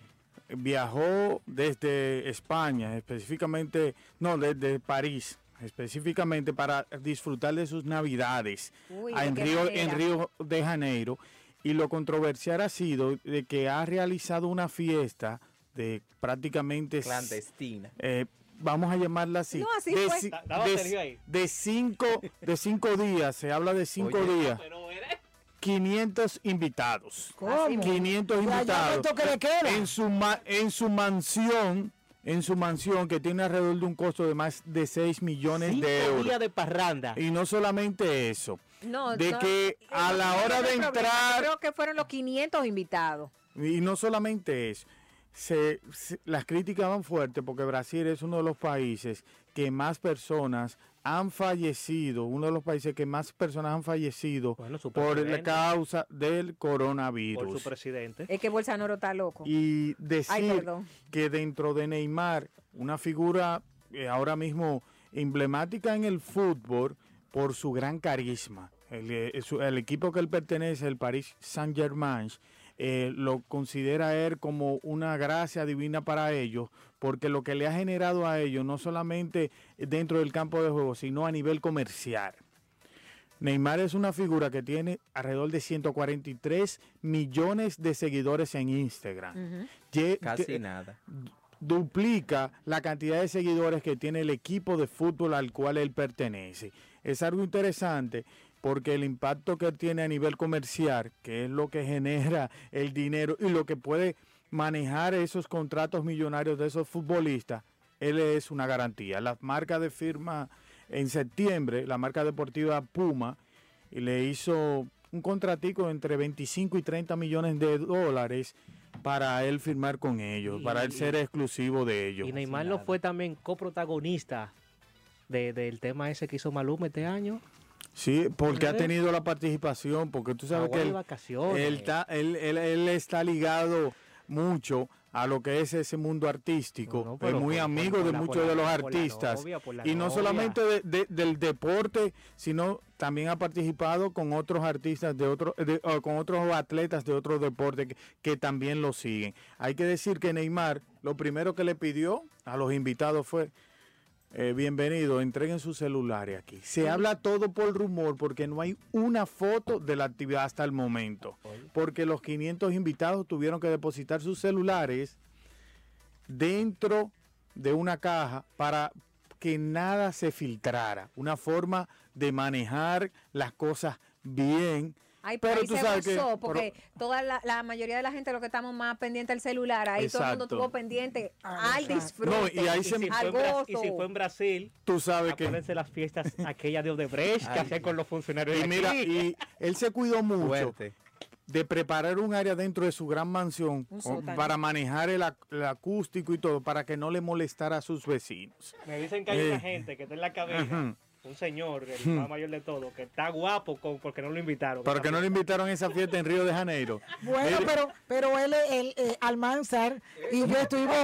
[SPEAKER 21] viajó desde España, específicamente, no, desde París, específicamente para disfrutar de sus navidades
[SPEAKER 3] Uy,
[SPEAKER 21] a-
[SPEAKER 3] ¿de
[SPEAKER 21] en, Río, en Río de Janeiro. Y lo controversial ha sido de que ha realizado una fiesta de prácticamente
[SPEAKER 5] Clandestina.
[SPEAKER 21] eh, vamos a llamarla así.
[SPEAKER 3] No, así
[SPEAKER 21] de,
[SPEAKER 3] fue.
[SPEAKER 21] de- de cinco, de cinco días, se habla de cinco
[SPEAKER 5] Oye.
[SPEAKER 21] días. 500 invitados.
[SPEAKER 6] ¿Cómo?
[SPEAKER 21] 500
[SPEAKER 6] Y allá
[SPEAKER 21] invitados.
[SPEAKER 6] queda.
[SPEAKER 21] En su, ma- en su mansión, en su mansión que tiene alrededor de un costo de más de 6 millones
[SPEAKER 12] Cinco
[SPEAKER 21] de euros.
[SPEAKER 12] días de parranda.
[SPEAKER 21] Y no solamente eso,
[SPEAKER 3] No,
[SPEAKER 21] de
[SPEAKER 3] no,
[SPEAKER 21] que a
[SPEAKER 3] no,
[SPEAKER 21] la hora de
[SPEAKER 3] hay problema.
[SPEAKER 21] entrar
[SPEAKER 3] Creo que fueron los 500 invitados.
[SPEAKER 21] y no solamente eso, se, se- las críticas van fuertes porque Brasil es uno de los países que más personas han fallecido, uno de los países que más personas han fallecido por la causa del coronavirus.
[SPEAKER 12] Por su presidente.
[SPEAKER 3] Es que Bolsonaro está loco.
[SPEAKER 21] Y decir
[SPEAKER 3] Ay,
[SPEAKER 21] que dentro de Neymar, una figura eh, ahora mismo emblemática en el fútbol por su gran carisma. El, eh, el equipo que él pertenece, el Paris Saint Germain, lo considera él como una gracia divina para ellos, porque lo que le ha generado a ellos, no solamente dentro del campo de juego, sino a nivel comercial. Neymar es una figura que tiene alrededor de 143 millones de seguidores en Instagram. Ye-
[SPEAKER 5] Casi
[SPEAKER 21] que-
[SPEAKER 5] nada.
[SPEAKER 21] duplica la cantidad de seguidores que tiene el equipo de fútbol al cual él pertenece. Es algo interesante porque el impacto que tiene a nivel comercial, que es lo que genera el dinero y lo que puede manejar esos contratos millonarios de esos futbolistas, él es una garantía. La marca de firma en septiembre, la marca deportiva Puma, y le hizo un contratico entre 25 y 30 millones de dólares para él firmar con ellos,
[SPEAKER 12] Y-
[SPEAKER 21] para él ser exclusivo de ellos.
[SPEAKER 12] Y Neymar no fue también coprotagonista de, del tema ese que hizo Maluma este año.
[SPEAKER 21] Sí, porque ha tenido la participación, porque tú sabes que él, él está, él, él- él está ligado mucho a lo que es ese mundo artístico, es muy
[SPEAKER 12] por-
[SPEAKER 21] amigo
[SPEAKER 12] por
[SPEAKER 21] de
[SPEAKER 12] la-
[SPEAKER 21] muchos de los artistas.
[SPEAKER 12] novia,
[SPEAKER 21] y no
[SPEAKER 12] novia.
[SPEAKER 21] solamente de- de- del deporte, sino también ha participado con otros artistas de otros, de- con otros atletas de otros deportes que, que también lo siguen. Hay que decir que Neymar, lo primero que le pidió a los invitados fue, eh, bienvenido, entreguen sus celulares aquí. Se habla todo por rumor porque no hay una foto de la actividad hasta el momento. Porque los 500 invitados tuvieron que depositar sus celulares dentro de una caja para que nada se filtrara. Una forma de manejar las cosas bien.
[SPEAKER 3] Ay, pero,
[SPEAKER 21] Pero
[SPEAKER 3] ahí
[SPEAKER 21] tú
[SPEAKER 3] se
[SPEAKER 21] sabes que-
[SPEAKER 3] porque toda la, la mayoría de la gente lo que estamos más pendiente del celular, ahí todo el mundo estuvo pendiente al
[SPEAKER 21] No,
[SPEAKER 3] disfrute,
[SPEAKER 21] y ahí se-
[SPEAKER 12] si
[SPEAKER 3] al
[SPEAKER 12] fue en Bra-
[SPEAKER 3] gozo.
[SPEAKER 12] y si fue en Brasil,
[SPEAKER 21] Tú sabes que...
[SPEAKER 12] acuérdense las fiestas aquellas de Odebrecht que hacían con los funcionarios
[SPEAKER 21] Y
[SPEAKER 12] de
[SPEAKER 21] mira, y él se cuidó mucho
[SPEAKER 5] Fuerte.
[SPEAKER 21] de preparar un área dentro de su gran mansión o- para manejar el, ac- el acústico y todo, para que no le molestara a sus vecinos.
[SPEAKER 12] Me dicen que hay
[SPEAKER 21] Eh.
[SPEAKER 12] una gente que está en la
[SPEAKER 21] Ujú.
[SPEAKER 12] Un señor, el
[SPEAKER 21] Ujú.
[SPEAKER 12] más mayor de todo, que está guapo con, porque no lo invitaron.
[SPEAKER 21] Pero que no le invitaron a esa fiesta en Río de Janeiro.
[SPEAKER 6] Bueno,
[SPEAKER 21] Mire,
[SPEAKER 6] pero, pero él, él, eh, Almanzar y yo estuvimos.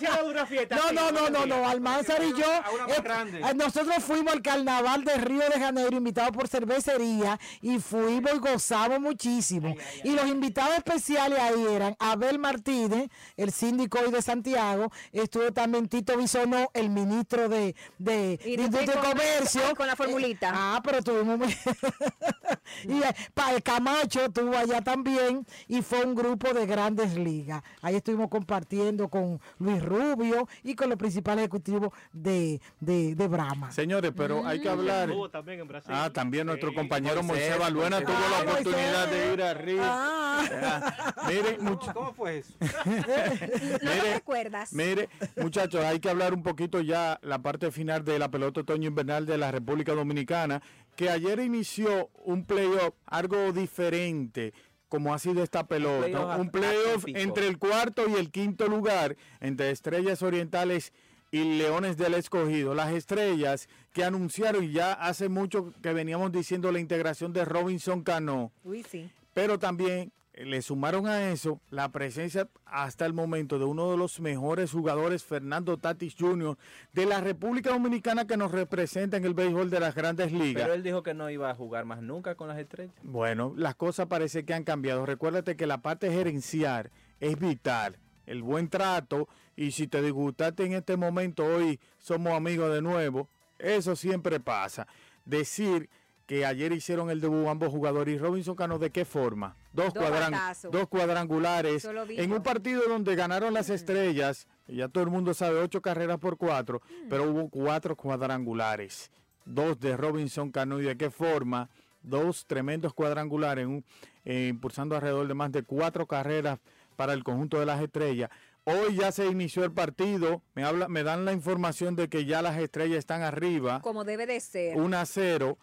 [SPEAKER 12] De una fiesta.
[SPEAKER 6] No, no, no, no, no, Almanzar y yo. Eh, eh, nosotros fuimos al carnaval de Río de Janeiro, invitados por cervecería, y fuimos y gozamos muchísimo. y los invitados especiales ahí eran Abel Martínez, el síndico hoy de Santiago, estuvo también Tito Robinson, el ministro de, de,
[SPEAKER 3] Y
[SPEAKER 6] de
[SPEAKER 3] tú
[SPEAKER 6] Industria y Comercio.
[SPEAKER 3] con la formulita.
[SPEAKER 6] Ah, pero tuvimos... muy- y eh, pa- el Camacho estuvo allá también y fue un grupo de grandes ligas. Ahí estuvimos compartiendo con Luis Rubio y con los principales ejecutivos de, de, de Brahma.
[SPEAKER 21] Señores, pero hay que hablar.
[SPEAKER 12] Estuvo también en Brasil.
[SPEAKER 21] Ah, también nuestro compañero
[SPEAKER 5] Moisés,
[SPEAKER 21] Moisés. tuvo la
[SPEAKER 6] Ah,
[SPEAKER 21] oportunidad
[SPEAKER 6] Moisés.
[SPEAKER 21] de ir a Río.
[SPEAKER 6] Ah.
[SPEAKER 21] Mire, much-
[SPEAKER 7] ¿Cómo fue eso?
[SPEAKER 3] No
[SPEAKER 21] Mire,
[SPEAKER 3] recuerdas.
[SPEAKER 21] Mire, muchachos, hay que hablar un poquito ya la parte final de la pelota otoño invernal de la República Dominicana, que ayer inició un playoff algo diferente como ha sido esta pelota, un playoff entre el cuarto y el quinto lugar, entre Estrellas Orientales y Leones del Escogido. Las estrellas que anunciaron y ya hace mucho que veníamos diciendo la integración de Robinson Cano
[SPEAKER 3] Uy, sí.
[SPEAKER 21] pero también le sumaron a eso la presencia hasta el momento de uno de los mejores jugadores, Fernando Tatis Jr., de la República Dominicana que nos representa en el béisbol de las grandes ligas.
[SPEAKER 5] Pero él dijo que no iba a jugar más nunca con las estrellas.
[SPEAKER 21] Bueno, las cosas parece que han cambiado. Recuérdate que la parte gerencial es vital, el buen trato, y si te disgustaste en este momento, hoy somos amigos de nuevo, eso siempre pasa. Decir que ayer hicieron el debut ambos jugadores y Robinson Cano, ¿de qué forma? Dos,
[SPEAKER 3] Dos
[SPEAKER 21] cuadran- dos cuadrangulares en un partido donde ganaron las estrellas, y ya todo el mundo sabe, ocho carreras por cuatro, pero hubo cuatro cuadrangulares, dos de Robinson Cano y de qué forma, dos tremendos cuadrangulares, un- eh, impulsando alrededor de más de cuatro carreras para el conjunto de las estrellas. Hoy ya se inició el partido, me, habla, me dan la información de que ya las estrellas están arriba,
[SPEAKER 3] Como debe de ser.
[SPEAKER 21] 1 a 0.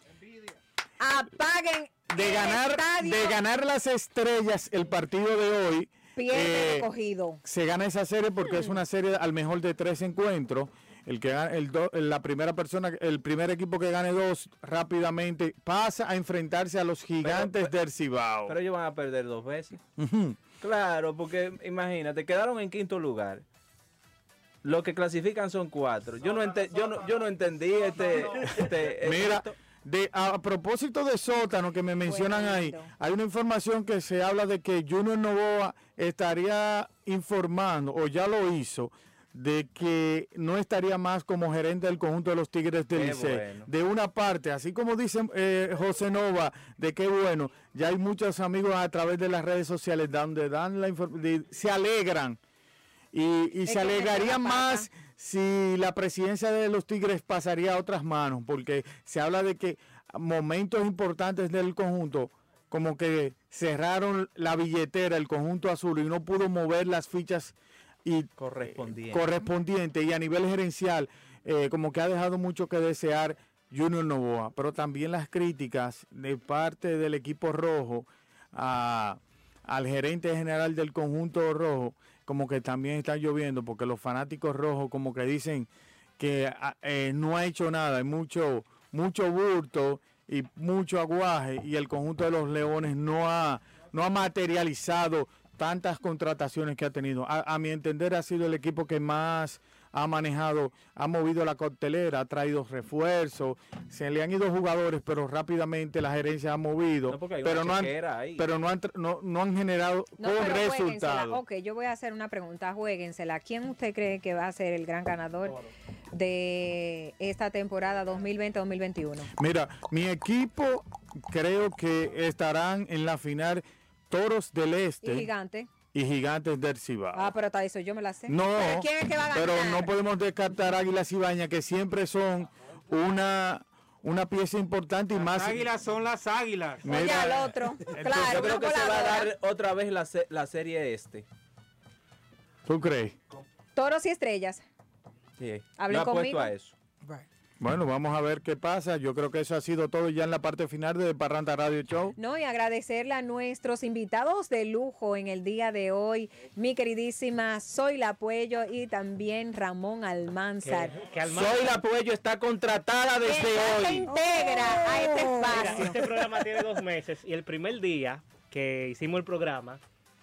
[SPEAKER 3] Apaguen
[SPEAKER 21] De
[SPEAKER 3] el
[SPEAKER 21] ganar,
[SPEAKER 3] estadio.
[SPEAKER 21] de ganar las estrellas el partido de hoy,
[SPEAKER 3] Pierde
[SPEAKER 21] eh,
[SPEAKER 3] el cogido.
[SPEAKER 21] se gana esa serie porque es una serie al mejor de tres encuentros. El que el do- la primera persona, el primer equipo que gane dos rápidamente pasa a enfrentarse a los gigantes del Cibao.
[SPEAKER 5] Pero ellos van a perder dos veces. Claro, porque imagínate, quedaron en quinto lugar. Los que clasifican son cuatro. Yo no, ente- yo no, yo no entendí este... este-
[SPEAKER 21] Mira,
[SPEAKER 5] esto.
[SPEAKER 21] De, a, a propósito de sótano que me mencionan ahí, hay una información que se habla de que Junior Novoa estaría informando, o ya lo hizo, de que no estaría más como gerente del conjunto de los Tigres del Licey.
[SPEAKER 5] bueno.
[SPEAKER 21] De una parte, así como dice eh, José Nova, de qué bueno, ya hay muchos amigos a través de las redes sociales donde dan la información, se alegran y, se alegrarían
[SPEAKER 3] pata.
[SPEAKER 21] Si la presidencia de los Tigres pasaría a otras manos, porque se habla de que momentos importantes del conjunto, como que cerraron la billetera, el conjunto azul, y no pudo mover las fichas y
[SPEAKER 5] Correspondiente.
[SPEAKER 21] correspondiente y a nivel gerencial, eh, como que ha dejado mucho que desear Junior Novoa, pero también las críticas de parte del equipo rojo a- al gerente general del conjunto rojo, como que también están lloviendo, porque los fanáticos rojos como que dicen que ah, eh, no ha hecho nada, hay mucho, mucho burto y mucho aguaje y el conjunto de los leones no ha, no ha materializado tantas contrataciones que ha tenido. A mi entender ha sido el equipo que más ha manejado, ha movido la coctelera, ha traído refuerzos, se le han ido jugadores, pero rápidamente la gerencia ha movido,
[SPEAKER 5] No,
[SPEAKER 21] pero, no han, pero no han, tra- no, no han generado
[SPEAKER 3] No,
[SPEAKER 21] con
[SPEAKER 3] pero
[SPEAKER 21] resultados.
[SPEAKER 3] Ok, yo voy a hacer una pregunta. Jueguensela. ¿Quién usted cree que va a ser el gran ganador de esta temporada 2020-2021?
[SPEAKER 21] Mira, mi equipo creo que estarán en la final Toros del
[SPEAKER 3] Y
[SPEAKER 21] Este
[SPEAKER 3] gigante.
[SPEAKER 21] Y Gigantes del Cibao.
[SPEAKER 3] Ah, pero está eso, yo me la sé.
[SPEAKER 21] No,
[SPEAKER 3] ¿Pero quién es que va a ganar?
[SPEAKER 21] pero no podemos descartar Águilas Ibaña, que siempre son una, una pieza importante y más.
[SPEAKER 7] Las águilas son las águilas.
[SPEAKER 21] Mira, Oye, al
[SPEAKER 3] otro.
[SPEAKER 21] Claro,
[SPEAKER 5] Yo creo que se va a dar otra vez la, se- la serie este.
[SPEAKER 21] ¿Tú crees?
[SPEAKER 3] Toros y estrellas.
[SPEAKER 5] Sí.
[SPEAKER 3] Hablen conmigo.
[SPEAKER 5] a eso.
[SPEAKER 21] Bueno, vamos a ver qué pasa. Yo creo que eso ha sido todo ya en la parte final de Parranda Radio Show.
[SPEAKER 3] No, y agradecerle a nuestros invitados de lujo en el día de hoy, mi queridísima Soy La Puello y también Ramón Almanzar.
[SPEAKER 5] Soy la Puello está contratada desde
[SPEAKER 3] Que ya se
[SPEAKER 5] hoy.
[SPEAKER 3] integra a este
[SPEAKER 12] Mira,
[SPEAKER 3] espacio.
[SPEAKER 12] este programa tiene dos meses y el primer día que hicimos el programa,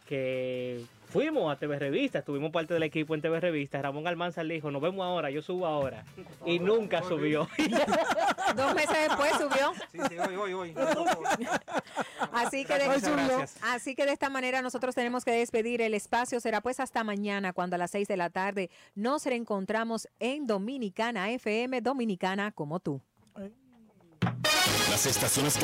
[SPEAKER 12] que fuimos a TV Revista, estuvimos parte del equipo en TV Revista. Ramón Almanza le dijo, nos vemos ahora, yo subo ahora. Y nunca subió.
[SPEAKER 3] Dos meses después subió.
[SPEAKER 7] Sí, sí, hoy, hoy, hoy.
[SPEAKER 3] Así que, de,
[SPEAKER 7] Muchas gracias.
[SPEAKER 3] así que de esta manera nosotros tenemos que despedir el espacio. Será pues hasta mañana cuando a las 6 de la tarde nos reencontramos en Dominicana FM, Dominicana como tú.
[SPEAKER 1] Las estaciones que